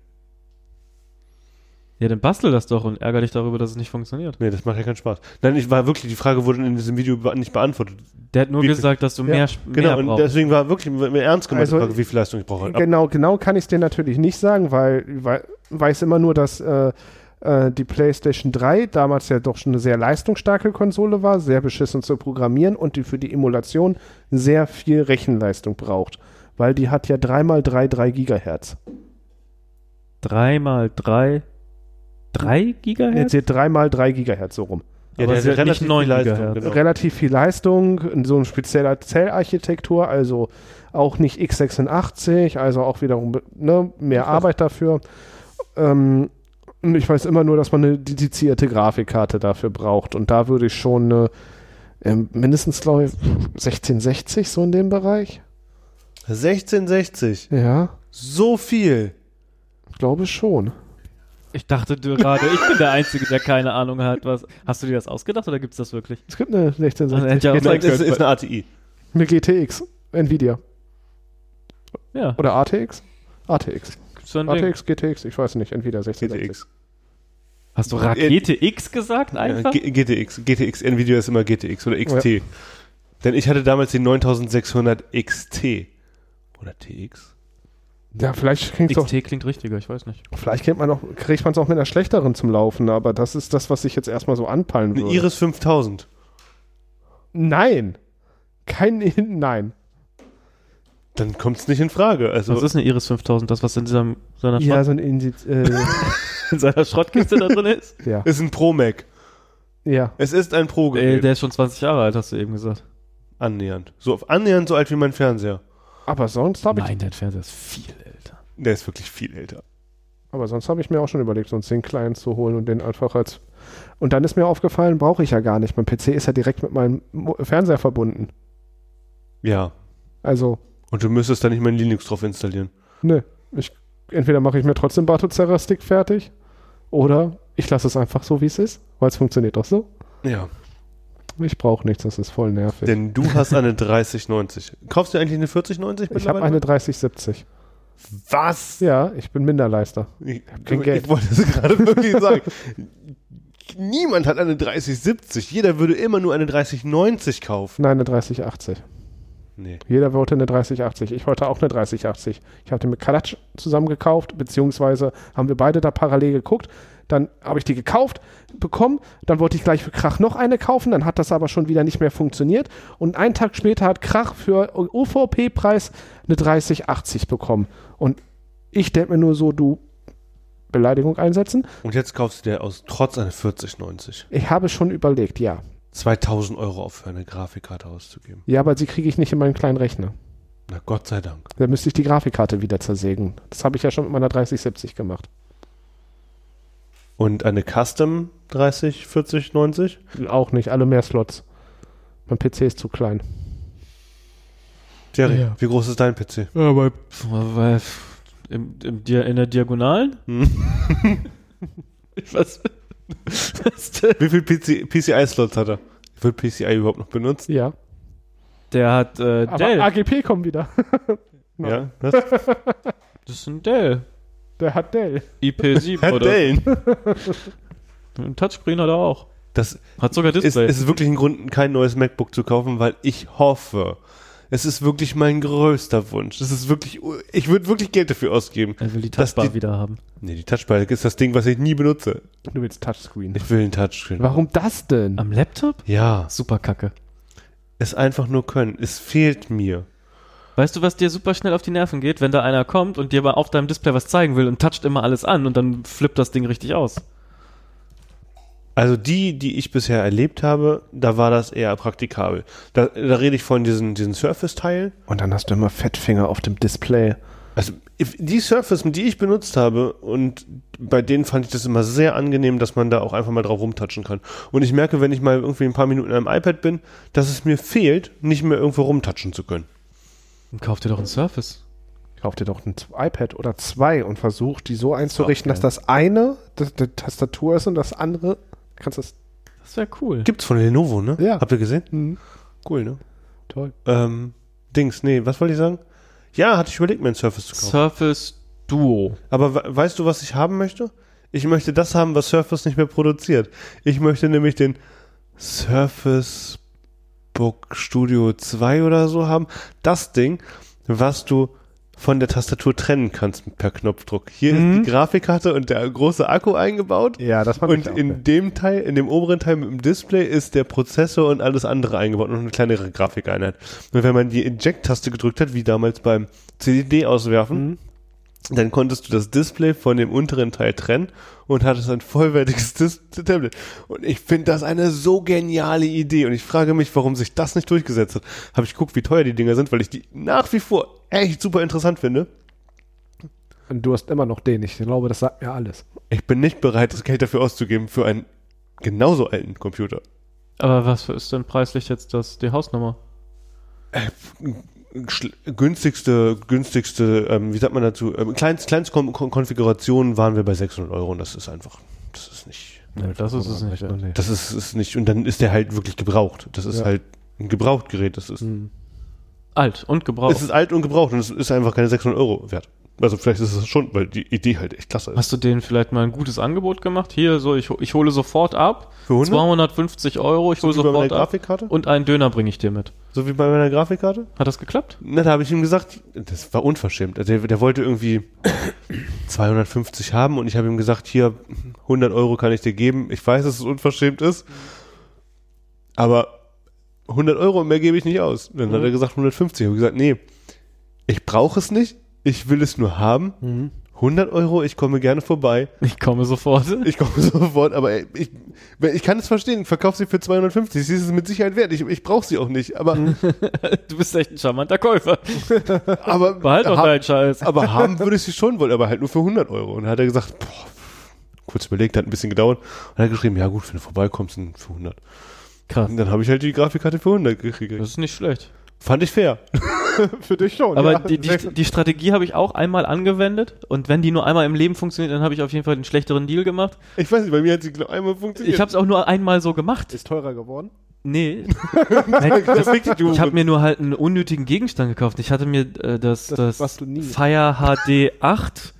Speaker 1: ja, dann bastel das doch und ärger dich darüber, dass es nicht funktioniert.
Speaker 2: Nee, das macht ja keinen Spaß. Nein, ich war wirklich, die Frage wurde in diesem Video nicht beantwortet.
Speaker 1: Der hat nur
Speaker 2: Wie
Speaker 1: gesagt, dass du
Speaker 3: Ja,
Speaker 1: mehr,
Speaker 2: Genau,
Speaker 1: mehr
Speaker 2: und
Speaker 1: brauchst.
Speaker 2: deswegen war wirklich mir ernst gemeint,
Speaker 3: Also-
Speaker 2: Frage, wie viel Leistung ich brauche.
Speaker 3: Genau, genau kann ich es dir natürlich nicht sagen, weil ich wei- weiß immer nur, dass äh, äh, die PlayStation 3 damals ja doch schon eine sehr leistungsstarke Konsole war, sehr beschissen zu programmieren und die für die Emulation sehr viel Rechenleistung braucht. weil die hat ja 3x3 3 Gigahertz.
Speaker 1: 3 mal 3. 3
Speaker 3: Jetzt
Speaker 1: Gigahertz?
Speaker 3: hier 3x3 Gigahertz so rum.
Speaker 2: Ja,
Speaker 1: Aber
Speaker 2: der hat relativ
Speaker 1: 9
Speaker 2: viel Leistung,
Speaker 1: Gigahertz.
Speaker 2: genau.
Speaker 3: Relativ viel Leistung, so ein spezieller Zellarchitektur, also auch nicht x86, also auch wiederum ne, mehr
Speaker 2: Ich weiß.
Speaker 3: Arbeit dafür. Ähm, ich weiß immer nur, dass man eine dedizierte Grafikkarte dafür braucht. Und da würde ich schon eine, ähm, mindestens, glaube ich, 1660 so in dem Bereich.
Speaker 2: 1660.
Speaker 3: Ja,
Speaker 2: So viel.
Speaker 3: glaube schon.
Speaker 1: Ich dachte gerade, ich bin der Einzige, der keine Ahnung hat. Was. Hast du dir das ausgedacht oder gibt es das wirklich?
Speaker 3: Es gibt eine 1660.
Speaker 1: hätte ja
Speaker 2: ist, ist eine ATI.
Speaker 3: eine GTX, Nvidia.
Speaker 1: Ja,
Speaker 3: Oder ATX? ATX.
Speaker 1: So ein Ding.
Speaker 3: ATX, GTX, ich weiß nicht, Nvidia 1660.
Speaker 2: GTX.
Speaker 1: Hast du Rakete X gesagt
Speaker 2: Ja,
Speaker 1: einfach?
Speaker 2: G GTX. GTX. Nvidia ist immer GTX oder XT. Denn ich hatte damals die 9600 XT. Oder TX?
Speaker 3: Ja, vielleicht klingt
Speaker 1: XT klingt richtiger, ich weiß nicht.
Speaker 3: vielleicht kennt man auch, kriegt man es auch mit einer schlechteren zum Laufen, aber das ist das, was ich jetzt erstmal so anpeilen
Speaker 2: Eine
Speaker 3: würde.
Speaker 2: Iris 5000.
Speaker 3: Nein. Kein, nein.
Speaker 2: Dann kommt es nicht in Frage. Also,
Speaker 1: Was ist eine Iris 5000? Das, was in diesem, seiner,
Speaker 3: Ja, so ein Indi äh,
Speaker 1: in seiner Schrottkiste da drin ist?
Speaker 3: ja.
Speaker 2: ist ein Pro Mac.
Speaker 3: Ja.
Speaker 2: Es ist ein Pro-Gerät.
Speaker 1: der ist schon 20 Jahre alt, hast du eben gesagt.
Speaker 2: annähernd. So annähernd so alt wie mein Fernseher.
Speaker 3: Aber sonst habe ich,
Speaker 1: Nein, dein Fernseher ist viel älter.
Speaker 2: Der ist wirklich viel älter.
Speaker 3: aber sonst habe ich mir auch schon überlegt, so einen Sync-Client zu holen und den einfach als. Und dann ist mir aufgefallen, brauche ich ja gar nicht. Mein PC ist ja direkt mit meinem Fernseher verbunden.
Speaker 2: Ja.
Speaker 3: Also,
Speaker 2: Und du müsstest da nicht mal ein Linux drauf installieren.
Speaker 3: ne. Ich, entweder mache ich mir trotzdem Bartozera-Stick fertig oder ich lasse es einfach so, wie es ist, weil es funktioniert doch so.
Speaker 2: Ja.
Speaker 3: Ich brauche nichts, das ist voll nervig.
Speaker 2: Denn du hast eine 3090. Kaufst du eigentlich eine 4090
Speaker 3: ich habe eine 3070.
Speaker 2: Was?
Speaker 3: Ja, ich bin Minderleister.
Speaker 2: Ich,
Speaker 3: kein
Speaker 2: ich
Speaker 3: Geld.
Speaker 2: wollte es gerade wirklich sagen. Niemand hat eine 3070. Jeder würde immer nur eine 3090 kaufen.
Speaker 3: Nein, eine 3080.
Speaker 2: Nee.
Speaker 3: Jeder wollte eine 3080. Ich wollte auch eine 3080. Ich habe die mit Kalatsch zusammen gekauft, beziehungsweise haben wir beide da parallel geguckt. Dann habe ich die gekauft, bekommen. Dann wollte ich gleich für Krach noch eine kaufen. Dann hat das aber schon wieder nicht mehr funktioniert. Und einen Tag später hat Krach für UVP-Preis eine 3080 bekommen. Und ich denke mir nur so, du Beleidigung einsetzen.
Speaker 2: Und jetzt kaufst du dir aus trotz eine 4090.
Speaker 3: Ich habe schon überlegt, ja.
Speaker 2: 2000 Euro auf für eine Grafikkarte auszugeben.
Speaker 3: Ja, aber sie kriege ich nicht in meinen kleinen Rechner.
Speaker 2: Na Gott sei Dank.
Speaker 3: Da müsste ich die Grafikkarte wieder zersägen. Das habe ich ja schon mit meiner 3070 gemacht.
Speaker 2: Und eine Custom 30, 40, 90?
Speaker 3: Auch nicht, alle mehr Slots. Mein PC ist zu klein.
Speaker 2: Jerry,
Speaker 1: Ja.
Speaker 2: wie groß ist dein PC?
Speaker 1: Ja, bei, weil, im, im, in der Diagonalen?
Speaker 2: Hm.
Speaker 1: Was? Was denn?
Speaker 2: Wie viel PC, PCI-Slots hat er? Wird PCI überhaupt noch benutzt?
Speaker 3: Ja.
Speaker 1: Der hat äh,
Speaker 3: Aber
Speaker 1: Dell.
Speaker 3: AGP kommt wieder.
Speaker 2: Ja. Was?
Speaker 1: Das ist ein Dell.
Speaker 3: Der hat Dell.
Speaker 1: IP7
Speaker 2: Hat
Speaker 1: oder
Speaker 2: Dellen.
Speaker 1: ein Touchscreen hat er auch.
Speaker 2: Das
Speaker 1: Hat sogar
Speaker 2: ist,
Speaker 1: Display.
Speaker 2: ist wirklich ein Grund, kein neues MacBook zu kaufen, weil ich hoffe, es ist wirklich mein größter Wunsch. Das ist wirklich, ich würde wirklich Geld dafür ausgeben.
Speaker 1: er will die Touchbar
Speaker 2: die-
Speaker 1: wieder haben.
Speaker 2: Nee, die Touchbar ist das Ding, was ich nie benutze.
Speaker 3: Du willst Touchscreen.
Speaker 2: Ich will einen Touchscreen.
Speaker 3: Warum das denn?
Speaker 1: Am Laptop?
Speaker 2: Ja,
Speaker 1: Super kacke.
Speaker 2: es einfach nur können. Es fehlt mir.
Speaker 1: Weißt du, was dir super schnell auf die Nerven geht, wenn da einer kommt und dir mal auf deinem Display was zeigen will und toucht immer alles an und dann flippt das Ding richtig aus?
Speaker 2: Also die, die ich bisher erlebt habe, da war das eher praktikabel. Da, da rede ich von diesen, diesen Surface-Teilen.
Speaker 3: Und dann hast du immer Fettfinger auf dem Display.
Speaker 2: Also if- die Surface, die ich benutzt habe, und bei denen fand ich das immer sehr angenehm, dass man da auch einfach mal drauf rumtatschen kann. Und ich merke, wenn ich mal irgendwie ein paar Minuten am iPad bin, dass es mir fehlt, nicht mehr irgendwo rumtatschen zu können.
Speaker 1: Dann kauf dir doch ein Surface.
Speaker 3: Kauf dir doch ein iPad oder zwei und versuch die so einzurichten, dass
Speaker 1: geil.
Speaker 3: das eine die Tastatur ist und das andere kannst das.
Speaker 1: Das wäre cool.
Speaker 2: Gibt's von Lenovo, ne?
Speaker 3: Ja.
Speaker 2: Habt ihr gesehen?
Speaker 3: Hm,
Speaker 2: Cool, ne?
Speaker 3: toll.
Speaker 2: Ähm, Dings, nee, was wollte ich sagen? Ja, hatte ich überlegt, mir ein Surface zu kaufen.
Speaker 1: Surface Duo.
Speaker 2: Aber we- weißt du, was ich haben möchte? Ich möchte das haben, was Surface nicht mehr produziert. Ich möchte nämlich den Surface Book Studio 2 oder so haben. Das Ding, was du von der Tastatur trennen kannst per Knopfdruck. Hier
Speaker 1: Mhm.
Speaker 2: ist die Grafikkarte und der große Akku eingebaut.
Speaker 3: Ja, das fand
Speaker 2: Und
Speaker 3: ich auch
Speaker 2: in dem Teil, in dem oberen Teil mit dem Display ist der Prozessor und alles andere eingebaut und noch eine kleinere Grafikeinheit. Und wenn man die Eject-Taste gedrückt hat, wie damals beim CDD auswerfen,
Speaker 3: Mhm.
Speaker 2: Dann konntest du das Display von dem unteren Teil trennen und hattest ein vollwertiges Dis Tablet. Und ich finde das eine so geniale Idee und ich frage mich, warum sich das nicht durchgesetzt hat. Habe ich geguckt, wie teuer die Dinger sind, weil ich die nach wie vor echt super interessant finde.
Speaker 3: Und du hast immer noch den. Ich glaube, das sagt mir alles.
Speaker 2: Ich bin nicht bereit, das Geld dafür auszugeben für einen genauso alten Computer.
Speaker 1: Aber was ist denn preislich jetzt das, die Hausnummer?
Speaker 2: Günstigste, günstigste, ähm, wie sagt man dazu, ähm, kleinst, kleinst Kon Kon Konfiguration waren wir bei 600 Euro und das ist einfach, das ist nicht,
Speaker 1: Nö, das ist es nicht.
Speaker 3: Nee.
Speaker 2: das ist, ist nicht, und dann ist der halt wirklich gebraucht. Das ist
Speaker 3: Ja.
Speaker 2: halt ein Gebrauchtgerät, das ist,
Speaker 3: Mhm.
Speaker 1: Alt und gebraucht.
Speaker 2: es ist alt und gebraucht und es ist einfach keine 600 Euro wert. Also vielleicht ist es schon, weil die Idee halt echt klasse ist.
Speaker 1: Hast du denen vielleicht mal ein gutes Angebot gemacht? Hier, so, ich, ich hole sofort ab.
Speaker 2: Für 100?
Speaker 1: 250 Euro, ich hole
Speaker 2: so meiner
Speaker 1: sofort ab.
Speaker 2: Grafikkarte?
Speaker 1: Und einen Döner bringe ich dir mit.
Speaker 2: So wie bei meiner Grafikkarte?
Speaker 1: Hat das geklappt?
Speaker 2: Na, da habe ich ihm gesagt, das war unverschämt. Also der, der wollte irgendwie 250 haben und ich habe ihm gesagt, hier 100 Euro kann ich dir geben. Ich weiß, dass es unverschämt ist, aber 100 Euro mehr gebe ich nicht aus. Dann hat er gesagt 150. Ich habe gesagt, nee, ich brauche es nicht. Ich will es nur haben.
Speaker 3: Mhm.
Speaker 2: 100 Euro, ich komme gerne vorbei.
Speaker 1: Ich komme sofort.
Speaker 2: Ich komme sofort, aber ich, ich kann es verstehen. Verkauf sie für 250. Sie ist es mit Sicherheit wert. Ich, ich brauche sie auch nicht. Aber,
Speaker 1: Du bist echt ein charmanter Käufer.
Speaker 2: aber
Speaker 1: Behalt doch deinen Scheiß.
Speaker 2: Aber haben würde ich sie schon wollen, aber halt nur für 100 Euro. Und dann hat er gesagt, boah, kurz überlegt, hat ein bisschen gedauert. Und hat geschrieben, ja gut, wenn du vorbeikommst, dann für 100.
Speaker 1: Krass.
Speaker 2: Und dann habe ich halt die Grafikkarte für 100 gekriegt.
Speaker 1: Das ist nicht schlecht.
Speaker 2: Fand ich fair.
Speaker 3: Für dich schon.
Speaker 1: Aber
Speaker 3: ja.
Speaker 1: die, die, die Strategie habe ich auch einmal angewendet und wenn die nur einmal im Leben funktioniert, dann habe ich auf jeden Fall einen schlechteren Deal gemacht.
Speaker 2: Ich weiß nicht, bei mir hat sie genau einmal funktioniert.
Speaker 1: Ich habe es auch nur einmal so gemacht.
Speaker 3: ist teurer geworden.
Speaker 1: Nee. Nein, das, ich habe mir nur halt einen unnötigen Gegenstand gekauft. Ich hatte mir äh, das,
Speaker 3: Das,
Speaker 1: das, Fire HD 8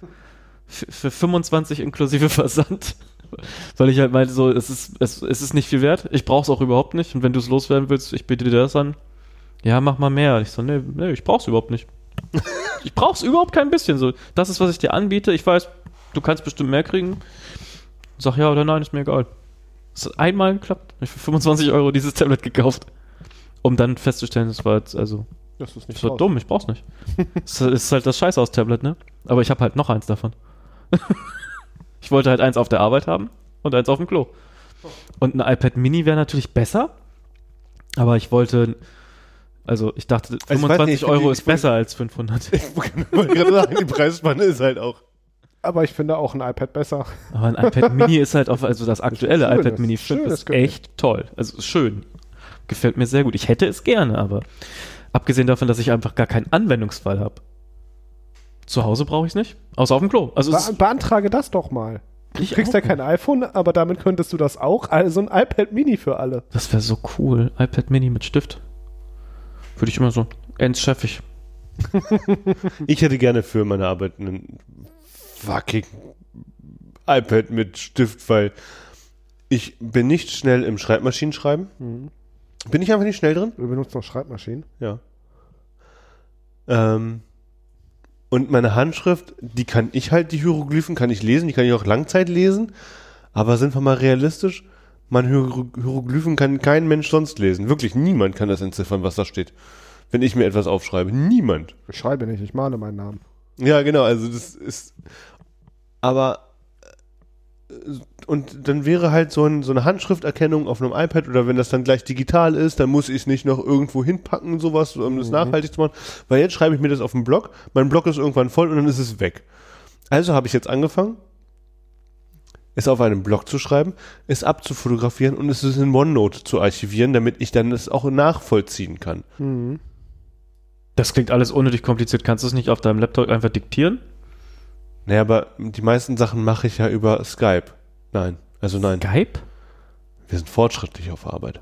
Speaker 1: f- für 25 inklusive Versand. Weil ich halt meinte, so, es ist, es, es ist nicht viel wert. Ich brauche es auch überhaupt nicht. Und wenn du es loswerden willst, ich biete dir das an. Ja, mach mal mehr. Ich so, nee, nee, ich brauch's überhaupt nicht. ich brauch's überhaupt kein bisschen. So, das ist, was ich dir anbiete. Ich weiß, du kannst bestimmt mehr kriegen. Sag ja oder nein, ist mir egal. Es hat einmal geklappt. Ich hab für 25 Euro dieses Tablet gekauft. Um dann festzustellen, es war jetzt, also,
Speaker 3: Das ist
Speaker 1: es war dumm, ich brauch's nicht. Es ist halt das Scheiß aus Tablet, ne? Aber ich habe halt noch eins davon. ich wollte halt eins auf der Arbeit haben und eins auf dem Klo. Und ein iPad Mini wäre natürlich besser, aber ich wollte, also ich dachte,
Speaker 2: weiß nicht,
Speaker 1: 25
Speaker 2: ich find
Speaker 1: Euro ist besser als 500.
Speaker 2: Ich wollte gerade sagen, die Preisspanne ist halt auch.
Speaker 3: Aber ich finde auch ein iPad besser.
Speaker 1: Aber ein iPad Mini ist halt auf, also das aktuelle
Speaker 3: Schönes,
Speaker 1: iPad Mini 5
Speaker 3: schönes
Speaker 1: ist
Speaker 3: Gerät.
Speaker 1: echt toll. Also ist schön. Gefällt mir sehr gut. Ich hätte es gerne, aber abgesehen davon, dass ich einfach gar keinen Anwendungsfall habe. Zu Hause brauche ich es nicht, außer auf dem Klo. Also
Speaker 3: Be
Speaker 1: ist,
Speaker 3: beantrage das doch mal. Du
Speaker 1: Ich
Speaker 3: kriegst
Speaker 1: auch
Speaker 3: ja kein iPhone, aber damit könntest du das auch. Also ein iPad Mini für alle.
Speaker 1: das wäre so cool. iPad Mini mit Stift. Würde ich immer so entscheffig.
Speaker 2: Ich hätte gerne für meine Arbeit einen fucking iPad mit Stift, weil ich bin nicht schnell im Schreibmaschinenschreiben. Bin ich einfach nicht schnell drin?
Speaker 3: Du benutzt noch Schreibmaschinen.
Speaker 2: Ja. Ähm, und meine Handschrift, die kann ich halt, die Hieroglyphen kann ich lesen, die kann ich auch Langzeit lesen. Aber sind wir mal realistisch? Hiero- Hieroglyphen kann kein Mensch sonst lesen. Wirklich niemand kann das entziffern, was da steht. Wenn ich mir etwas aufschreibe. Niemand.
Speaker 3: Ich schreibe nicht, ich male meinen Namen.
Speaker 2: Ja, genau, also das ist. Aber. äh, Und dann wäre halt so, ein, so eine Handschrifterkennung auf einem iPad oder wenn das dann gleich digital ist, dann muss ich es nicht noch irgendwo hinpacken, sowas, um das nachhaltig zu machen. Weil jetzt schreibe ich mir das auf den Blog, mein Blog ist irgendwann voll und dann ist es weg. Also habe ich jetzt angefangen, es auf einem Blog zu schreiben, es abzufotografieren und es in OneNote zu archivieren, damit ich dann es auch nachvollziehen kann.
Speaker 3: Mhm.
Speaker 1: Das klingt alles unnötig kompliziert. Kannst du es nicht auf deinem Laptop einfach diktieren?
Speaker 2: Naja, aber die meisten Sachen mache ich ja über Skype. Nein, also nein.
Speaker 1: Skype?
Speaker 2: Wir sind fortschrittlich auf Arbeit.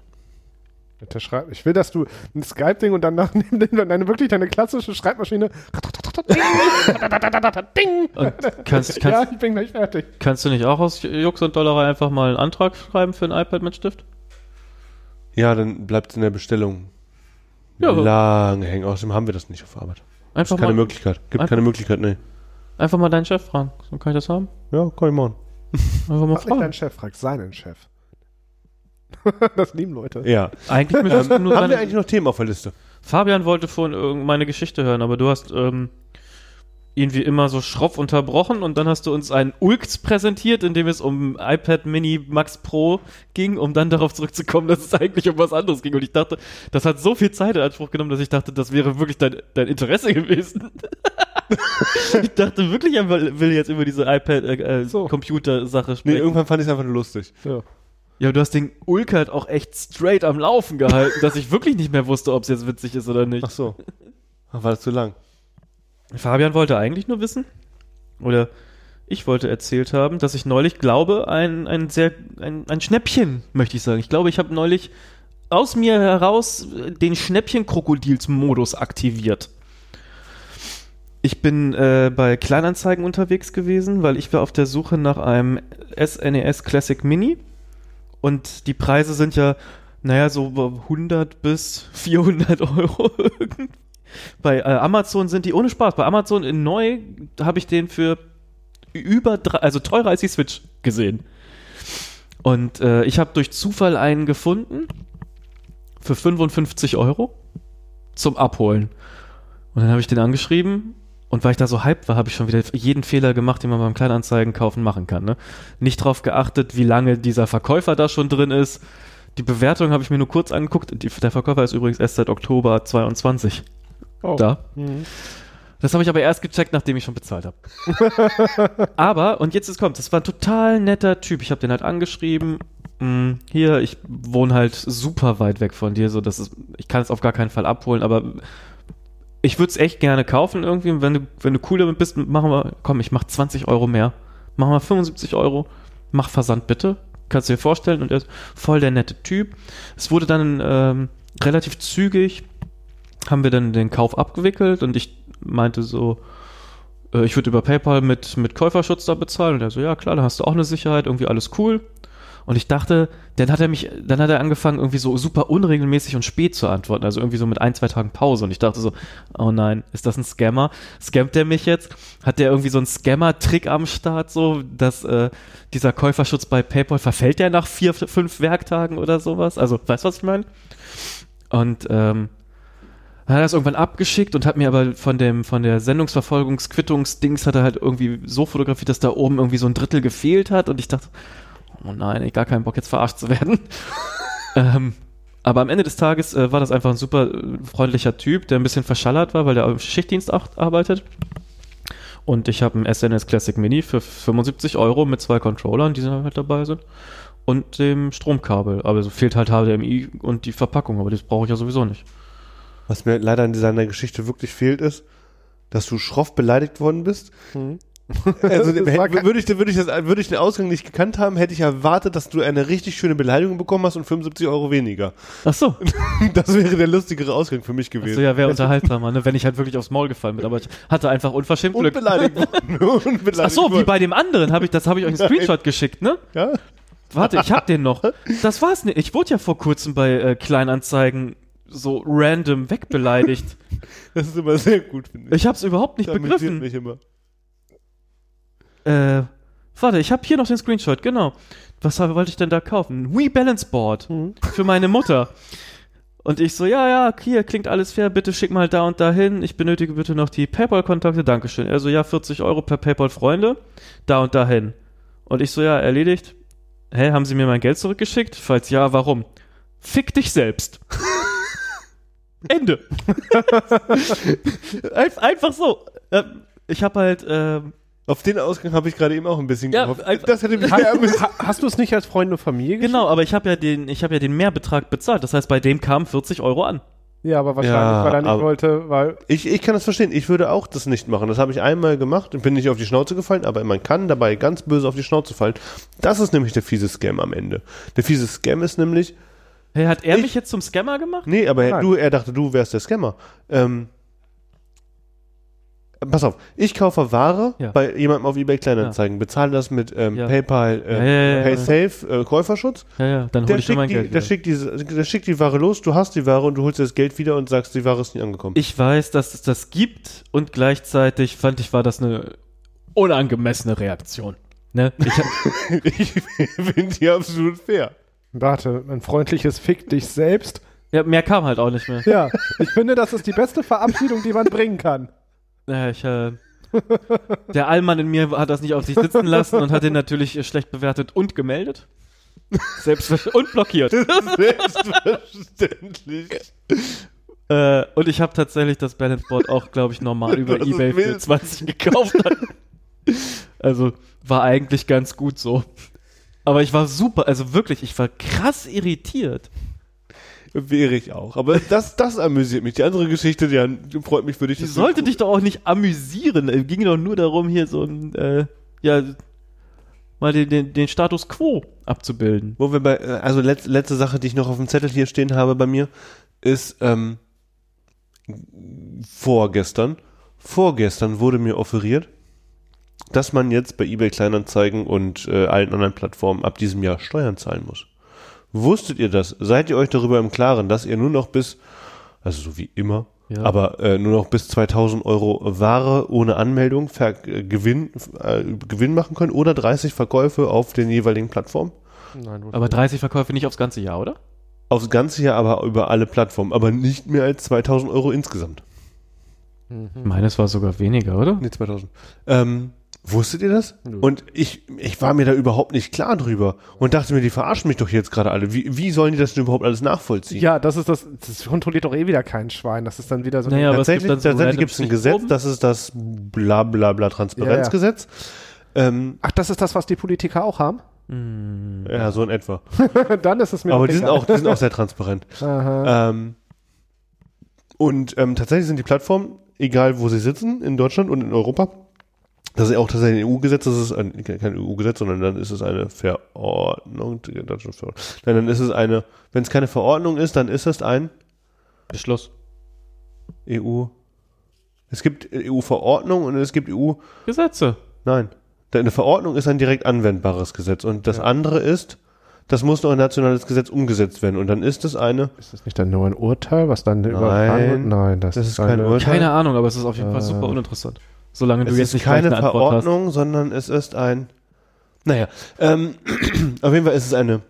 Speaker 3: Der Schreib ich will, dass du ein Skype-Ding und danach nimm deine, wirklich deine klassische Schreibmaschine. Ding!
Speaker 1: Und kannst, kannst,
Speaker 3: ja, ich bin gleich fertig.
Speaker 1: kannst du nicht auch aus Jux und Dollerei einfach mal einen Antrag schreiben für ein iPad mit Stift?
Speaker 2: Ja, dann bleibt es in der Bestellung
Speaker 1: Ja,
Speaker 2: lange hängen. Außerdem haben wir das nicht auf Arbeit.
Speaker 1: Einfach
Speaker 2: keine
Speaker 1: mal,
Speaker 2: Möglichkeit. Gibt
Speaker 1: Einfach-
Speaker 2: keine Möglichkeit, nee.
Speaker 1: einfach mal deinen Chef fragen. So kann ich das haben?
Speaker 2: Ja, kann ich machen.
Speaker 1: Einfach mal
Speaker 3: Frag nicht
Speaker 1: fragen.
Speaker 3: deinen Chef, frag seinen Chef. das lieben Leute.
Speaker 2: Ja.
Speaker 1: Eigentlich müsstest du nur
Speaker 2: Haben wir eigentlich noch Themen auf der Liste?
Speaker 1: Fabian wollte vorhin meine Geschichte hören, aber du hast ähm, ihn wie immer so schroff unterbrochen und dann hast du uns einen Ulks präsentiert, in dem es um iPad Mini Max Pro ging, um dann darauf zurückzukommen, dass es eigentlich um was anderes ging. Und ich dachte, das hat so viel Zeit in Anspruch genommen, dass ich dachte, das wäre wirklich dein, dein Interesse gewesen. ich dachte wirklich, er will jetzt über diese iPad äh, äh,
Speaker 3: So.
Speaker 1: Computer-Sache
Speaker 2: Nee,
Speaker 1: sprechen.
Speaker 2: irgendwann fand ich es einfach nur lustig.
Speaker 3: Ja.
Speaker 1: Ja, du hast den Ulk halt auch echt straight am Laufen gehalten, dass ich wirklich nicht mehr wusste, ob es jetzt witzig ist oder nicht.
Speaker 2: Ach so. War das zu lang?
Speaker 1: Fabian wollte eigentlich nur wissen, oder ich wollte erzählt haben, dass ich neulich glaube, ein, ein sehr, ein, ein Schnäppchen, möchte ich sagen. Ich glaube, ich habe neulich aus mir heraus den Schnäppchen-Krokodils-Modus aktiviert. Ich bin äh, bei Kleinanzeigen unterwegs gewesen, weil ich war auf der Suche nach einem SNES Classic Mini und die Preise sind ja, naja, so 100 bis 400 Euro. Bei äh, Amazon sind die ohne Spaß. Bei Amazon in neu habe ich den für über drei, also teurer als die Switch gesehen. Und äh, ich habe durch Zufall einen gefunden für 55 Euro zum Abholen. Und dann habe ich den angeschrieben und weil ich da so hyped war, habe ich schon wieder jeden Fehler gemacht, den man beim Kleinanzeigen kaufen machen kann. Ne? Nicht drauf geachtet, wie lange dieser Verkäufer da schon drin ist. Die Bewertung habe ich mir nur kurz angeguckt. Die, der Verkäufer ist übrigens erst seit Oktober 22
Speaker 3: Oh.
Speaker 1: da.
Speaker 3: Mhm.
Speaker 1: Das habe ich aber erst gecheckt, nachdem ich schon bezahlt habe. aber, und jetzt ist kommt, das war ein total netter Typ. Ich habe den halt angeschrieben. "Mm, Hier, ich wohne halt super weit weg von dir, so dass ich kann es auf gar keinen Fall abholen, aber ich würde es echt gerne kaufen irgendwie. Wenn du, wenn du cool damit bist, machen wir, komm, ich mach 20 Euro mehr. Machen wir 75 Euro. Mach Versand bitte. Kannst du dir vorstellen. Und er ist voll der nette Typ. Es wurde dann ähm, relativ zügig haben wir dann den Kauf abgewickelt und ich meinte so, äh, ich würde über PayPal mit, mit Käuferschutz da bezahlen. Und er so, ja klar, da hast du auch eine Sicherheit, irgendwie alles cool. Und ich dachte, dann hat er mich, dann hat er angefangen, irgendwie so super unregelmäßig und spät zu antworten, also irgendwie so mit ein, zwei Tagen Pause. Und ich dachte so, oh nein, ist das ein Scammer? Scammt der mich jetzt? Hat der irgendwie so einen Scammer-Trick am Start, so, dass äh, dieser Käuferschutz bei PayPal verfällt der nach vier, fünf Werktagen oder sowas? Also, weißt du, was ich meine? Und ähm, dann hat er das irgendwann abgeschickt und hat mir aber von dem von der Sendungsverfolgungsquittungsdings hat er halt irgendwie so fotografiert, dass da oben irgendwie so ein Drittel gefehlt hat und ich dachte, oh nein, ich gar keinen Bock jetzt verarscht zu werden. ähm, aber am Ende des Tages äh, war das einfach ein super äh, freundlicher Typ, der ein bisschen verschallert war, weil der im Schichtdienst auch arbeitet. Und ich habe einen SNS Classic Mini für 75 Euro mit zwei Controllern, die halt dabei sind. Und dem Stromkabel. Aber so fehlt halt HDMI und die Verpackung, aber das brauche ich ja sowieso nicht.
Speaker 2: Was mir leider in seiner Geschichte wirklich fehlt, ist, dass du schroff beleidigt worden bist.
Speaker 3: Mhm.
Speaker 2: Also würde ich, würde, ich das, würde ich den Ausgang nicht gekannt haben, hätte ich erwartet, dass du eine richtig schöne Beleidigung bekommen hast und 75 Euro weniger.
Speaker 1: Ach so.
Speaker 2: Das wäre der lustigere Ausgang für mich gewesen.
Speaker 1: ja, wäre unterhaltsamer, ne? wenn ich halt wirklich aufs Maul gefallen bin. Aber ich hatte einfach unverschämt
Speaker 2: und
Speaker 1: Glück.
Speaker 2: beleidigt worden.
Speaker 1: Ach so, wie bei dem anderen habe ich, das habe ich euch einen Screenshot geschickt, ne?
Speaker 2: Ja?
Speaker 1: Warte, ich hab den noch. Das war's nicht. Ich wurde ja vor kurzem bei äh, Kleinanzeigen so random wegbeleidigt.
Speaker 2: Das ist immer sehr gut, finde ich.
Speaker 1: Ich hab's überhaupt nicht
Speaker 2: Das
Speaker 1: begriffen.
Speaker 2: mich immer.
Speaker 1: Äh, warte, ich habe hier noch den Screenshot, genau. Was wollte ich denn da kaufen? Wii Balance Board für meine Mutter. Und ich so, ja, ja, hier klingt alles fair, bitte schick mal da und da hin. Ich benötige bitte noch die PayPal-Kontakte, Dankeschön. Er so, ja, 40 Euro per PayPal-Freunde, da und da hin. Und ich so, ja, erledigt. Hä, haben Sie mir mein Geld zurückgeschickt? Falls ja, warum? Fick dich selbst. Ende. Einf- Einfach so. Ähm, Ich habe halt, ähm,
Speaker 2: Auf den Ausgang habe ich gerade eben auch ein bisschen
Speaker 1: Ja,
Speaker 2: gehofft. Das hätte mich amüsiert.
Speaker 3: Ha hast du es nicht als Freund und Familie geschickt?
Speaker 1: Genau, aber ich habe ja den, ich habe ja den Mehrbetrag bezahlt. Das heißt, bei dem kamen 40 Euro an.
Speaker 3: Ja, aber wahrscheinlich,
Speaker 2: Ja,
Speaker 3: weil er nicht wollte, weil
Speaker 2: Ich, ich kann das verstehen. Ich würde auch das nicht machen. Das habe ich einmal gemacht und bin nicht auf die Schnauze gefallen, aber man kann dabei ganz böse auf die Schnauze fallen. Das ist nämlich der fiese Scam am Ende. Der fiese Scam ist nämlich,
Speaker 1: Hey, hat er
Speaker 2: Ich-
Speaker 1: mich jetzt zum Scammer gemacht?
Speaker 2: nee, aber
Speaker 3: Nein.
Speaker 2: du, er dachte, du wärst der Scammer. Ähm, Äh, Pass auf, ich kaufe Ware
Speaker 1: Ja.
Speaker 2: bei jemandem auf eBay Kleinanzeigen, bezahle das mit ähm,
Speaker 1: Ja.
Speaker 2: PayPal, äh,
Speaker 1: Ja, ja, ja, ja.
Speaker 2: PaySafe, äh, Käuferschutz.
Speaker 1: Ja, ja, dann hol ich dir mein
Speaker 2: schickt, die,
Speaker 1: Geld.
Speaker 2: der, schickt die, der schickt die Ware los, du hast die Ware und du holst dir das Geld wieder und sagst, die Ware ist nie angekommen.
Speaker 1: Ich weiß, dass es das gibt und gleichzeitig fand ich, war das eine unangemessene Reaktion. Ne? Ich,
Speaker 2: Ich finde die absolut fair.
Speaker 3: Warte, ein freundliches Fick dich selbst.
Speaker 1: ja, mehr kam halt auch nicht mehr.
Speaker 3: Ja, ich finde, das ist die beste Verabschiedung, die man bringen kann.
Speaker 1: Naja, ich, äh, der Allmann in mir hat das nicht auf sich sitzen lassen und hat den natürlich äh, schlecht bewertet und gemeldet. Selbstverständlich. Und blockiert.
Speaker 2: Selbstverständlich.
Speaker 1: Äh, und ich habe tatsächlich das Balance Board auch, glaube ich, normal über
Speaker 2: Das
Speaker 1: Ebay für
Speaker 2: wild.
Speaker 1: 20 gekauft. also war eigentlich ganz gut so. Aber ich war super, also wirklich, ich war krass irritiert.
Speaker 2: Wäre ich auch. Aber das, das amüsiert mich. Die andere Geschichte, die freut mich für dich.
Speaker 1: Die sollte dich doch auch nicht amüsieren. Es ging doch nur darum, hier so ein, äh, ja, mal den, den, den Status quo abzubilden.
Speaker 2: Wo wir bei, äh, also letzte, letzte Sache, die ich noch auf dem Zettel hier stehen habe bei mir, ist ähm, vorgestern. Vorgestern wurde mir offeriert, dass man jetzt bei eBay Kleinanzeigen und äh, allen anderen Plattformen ab diesem Jahr Steuern zahlen muss. Wusstet ihr das? Seid ihr euch darüber im Klaren, dass ihr nur noch bis, also so wie immer,
Speaker 1: Ja.
Speaker 2: aber äh, nur noch bis 2000 Euro Ware ohne Anmeldung ver äh, Gewinn, äh, Gewinn machen könnt oder 30 Verkäufe auf den jeweiligen Plattformen?
Speaker 3: Nein,
Speaker 1: Aber 30 Verkäufe nicht aufs ganze Jahr, oder?
Speaker 2: Aufs ganze Jahr aber über alle Plattformen, aber nicht mehr als 2000 Euro insgesamt.
Speaker 1: Meines war sogar weniger, oder?
Speaker 2: Nee, 2000. Ähm, wusstet ihr das?
Speaker 3: Nö.
Speaker 2: Und ich, ich war mir da überhaupt nicht klar drüber und dachte mir, die verarschen mich doch jetzt gerade alle. Wie, wie sollen die das denn überhaupt alles nachvollziehen?
Speaker 3: Ja, das ist das, das kontrolliert doch eh wieder kein Schwein. Das ist dann wieder so.
Speaker 1: Naja, aber es gibt
Speaker 2: tatsächlich
Speaker 1: dann so
Speaker 2: tatsächlich gibt es ein Gesetz, das ist das bla bla bla Transparenzgesetz. Ähm,
Speaker 3: Ach, das ist das, was die Politiker auch haben?
Speaker 2: ja, so in etwa.
Speaker 3: dann ist es mir
Speaker 2: Aber die sind,
Speaker 3: egal.
Speaker 2: auch, die sind auch sehr transparent.
Speaker 3: Aha.
Speaker 2: Ähm, und ähm, tatsächlich sind die Plattformen, egal wo sie sitzen, in Deutschland und in Europa, das ist auch tatsächlich ein EU-Gesetz, das ist ein, kein EU-Gesetz, sondern dann ist es eine Verordnung. Nein, dann ist es eine, wenn es keine Verordnung ist, dann ist es ein
Speaker 1: Beschluss.
Speaker 2: EU. Es gibt EU-Verordnung und es gibt EU,
Speaker 1: Gesetze.
Speaker 2: nein. Eine Verordnung ist ein direkt anwendbares Gesetz und das
Speaker 3: Ja.
Speaker 2: andere ist, das muss noch ein nationales Gesetz umgesetzt werden und dann ist es eine,
Speaker 3: Ist das nicht dann nur ein Urteil, was dann übertragen wird? Nein, das,
Speaker 2: das ist kein
Speaker 3: eine,
Speaker 2: Urteil.
Speaker 1: Keine Ahnung, aber es ist auf jeden Fall
Speaker 3: Äh.
Speaker 1: super uninteressant. Solange du
Speaker 2: Es
Speaker 1: jetzt
Speaker 2: ist
Speaker 1: nicht
Speaker 2: keine
Speaker 1: eine Antwort hast.
Speaker 2: Verordnung, sondern es ist ein. Naja, ähm, auf jeden Fall ist es eine,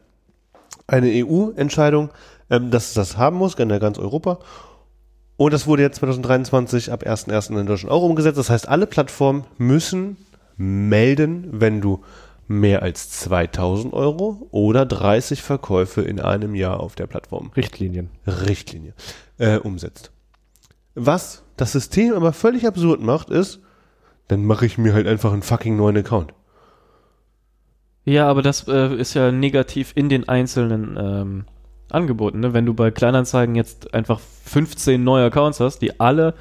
Speaker 2: eine EU-Entscheidung, ähm, dass es das haben muss, in ganz Europa. Und das wurde jetzt 2023 ab 1.1. in Deutschland auch umgesetzt. Das heißt, alle Plattformen müssen melden, wenn du mehr als 2000 Euro oder 30 Verkäufe in einem Jahr auf der Plattform
Speaker 3: Richtlinien.
Speaker 2: Richtlinie äh, umsetzt. Was das System aber völlig absurd macht, ist, dann mache ich mir halt einfach einen fucking neuen Account.
Speaker 1: Ja, aber das äh, ist ja negativ in den einzelnen ähm, Angeboten. Ne? Wenn du bei Kleinanzeigen jetzt einfach 15 neue Accounts hast, die alle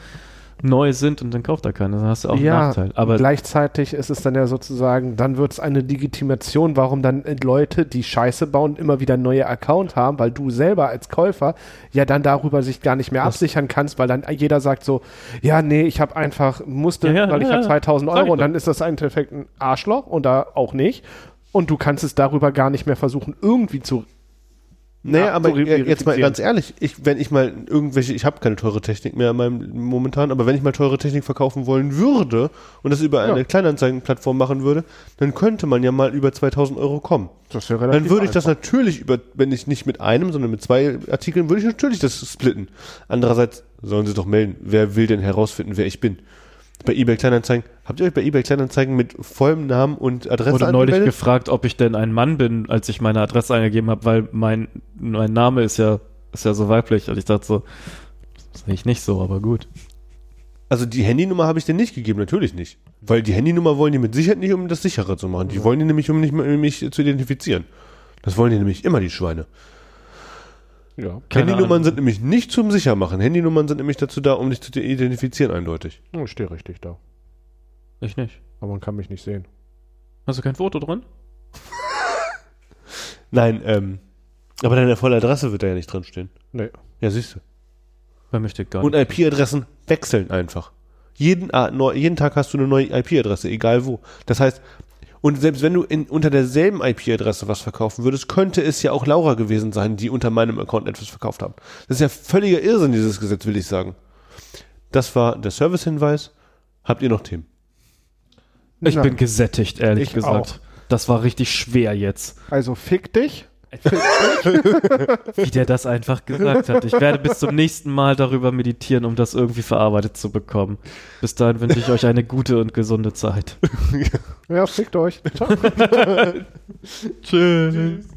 Speaker 1: neu sind und dann kauft da keiner, dann hast du auch einen Nachteil. Aber
Speaker 3: gleichzeitig ist es dann ja sozusagen, dann wird es eine Legitimation, warum dann Leute, die Scheiße bauen, immer wieder neue Account haben, weil du selber als Käufer ja dann darüber sich gar nicht mehr absichern kannst, weil dann jeder sagt so, ja, nee, ich habe einfach, musste,
Speaker 1: Ja, ja,
Speaker 3: weil ich
Speaker 1: ja,
Speaker 3: habe
Speaker 1: ja.
Speaker 3: 2000
Speaker 1: Sag ich
Speaker 3: Euro und dann ist das im Endeffekt ein Arschloch und da auch nicht. Und du kannst es darüber gar nicht mehr versuchen, irgendwie zu
Speaker 2: Naja,
Speaker 3: Ja,
Speaker 2: aber
Speaker 3: so
Speaker 2: äh, jetzt mal ganz ehrlich, ich, wenn ich mal irgendwelche, ich habe keine teure Technik mehr in meinem momentan, aber wenn ich mal teure Technik verkaufen wollen würde und das über eine
Speaker 3: Ja.
Speaker 2: Kleinanzeigenplattform machen würde, dann könnte man ja mal über 2000 Euro kommen.
Speaker 3: Das wäre
Speaker 2: Dann würde ich das natürlich über, wenn ich nicht mit einem, sondern mit zwei Artikeln, würde ich natürlich das splitten. Andererseits sollen sie doch melden, wer will denn herausfinden, wer ich bin? Bei eBay Kleinanzeigen, habt ihr euch bei eBay Kleinanzeigen mit vollem Namen und Adresse
Speaker 1: wurde neulich
Speaker 2: angemeldet?
Speaker 1: gefragt, ob ich denn ein Mann bin, als ich meine Adresse eingegeben habe, weil mein, mein Name ist ja, ist ja so weiblich. Und ich dachte so, das sehe ich nicht so, aber gut.
Speaker 2: Also die Handynummer habe ich dir nicht gegeben, natürlich nicht. Weil die Handynummer wollen die mit Sicherheit nicht, um das sicherer zu machen. Die wollen die nämlich, um nicht um mich zu identifizieren. Das wollen die nämlich immer, die Schweine.
Speaker 3: Ja.
Speaker 2: Handynummern
Speaker 1: Ahnung.
Speaker 2: sind nämlich nicht zum Sichermachen. Handynummern sind nämlich dazu da, um dich zu identifizieren, eindeutig.
Speaker 3: Oh, Ich stehe richtig da.
Speaker 1: Ich nicht.
Speaker 3: Aber man kann mich nicht sehen.
Speaker 1: Hast du kein Foto drin?
Speaker 2: Nein, ähm, aber deine volle Adresse wird da ja nicht drin stehen.
Speaker 3: Nee.
Speaker 2: Ja, siehst du.
Speaker 1: Wer möchte gar
Speaker 2: Und
Speaker 1: nicht.
Speaker 2: IP-Adressen wechseln einfach. Jeden, jeden Tag hast du eine neue IP-Adresse, egal wo. Das heißt, und selbst wenn du in, unter derselben IP-Adresse was verkaufen würdest, könnte es ja auch Laura gewesen sein, die unter meinem Account etwas verkauft hat. Das ist ja völliger Irrsinn, dieses Gesetz, will ich sagen. Das war der Service-Hinweis. Habt ihr noch Themen?
Speaker 1: Ich
Speaker 3: Na,
Speaker 1: bin gesättigt, ehrlich
Speaker 3: Ich
Speaker 1: gesagt. Das war richtig schwer jetzt,
Speaker 3: Also fick dich.
Speaker 1: wie der das einfach gesagt hat. Ich werde bis zum nächsten Mal darüber meditieren, um das irgendwie verarbeitet zu bekommen. Bis dahin wünsche ich euch eine gute und gesunde Zeit.
Speaker 3: Ja, fickt euch. Ciao.
Speaker 1: Tschüss.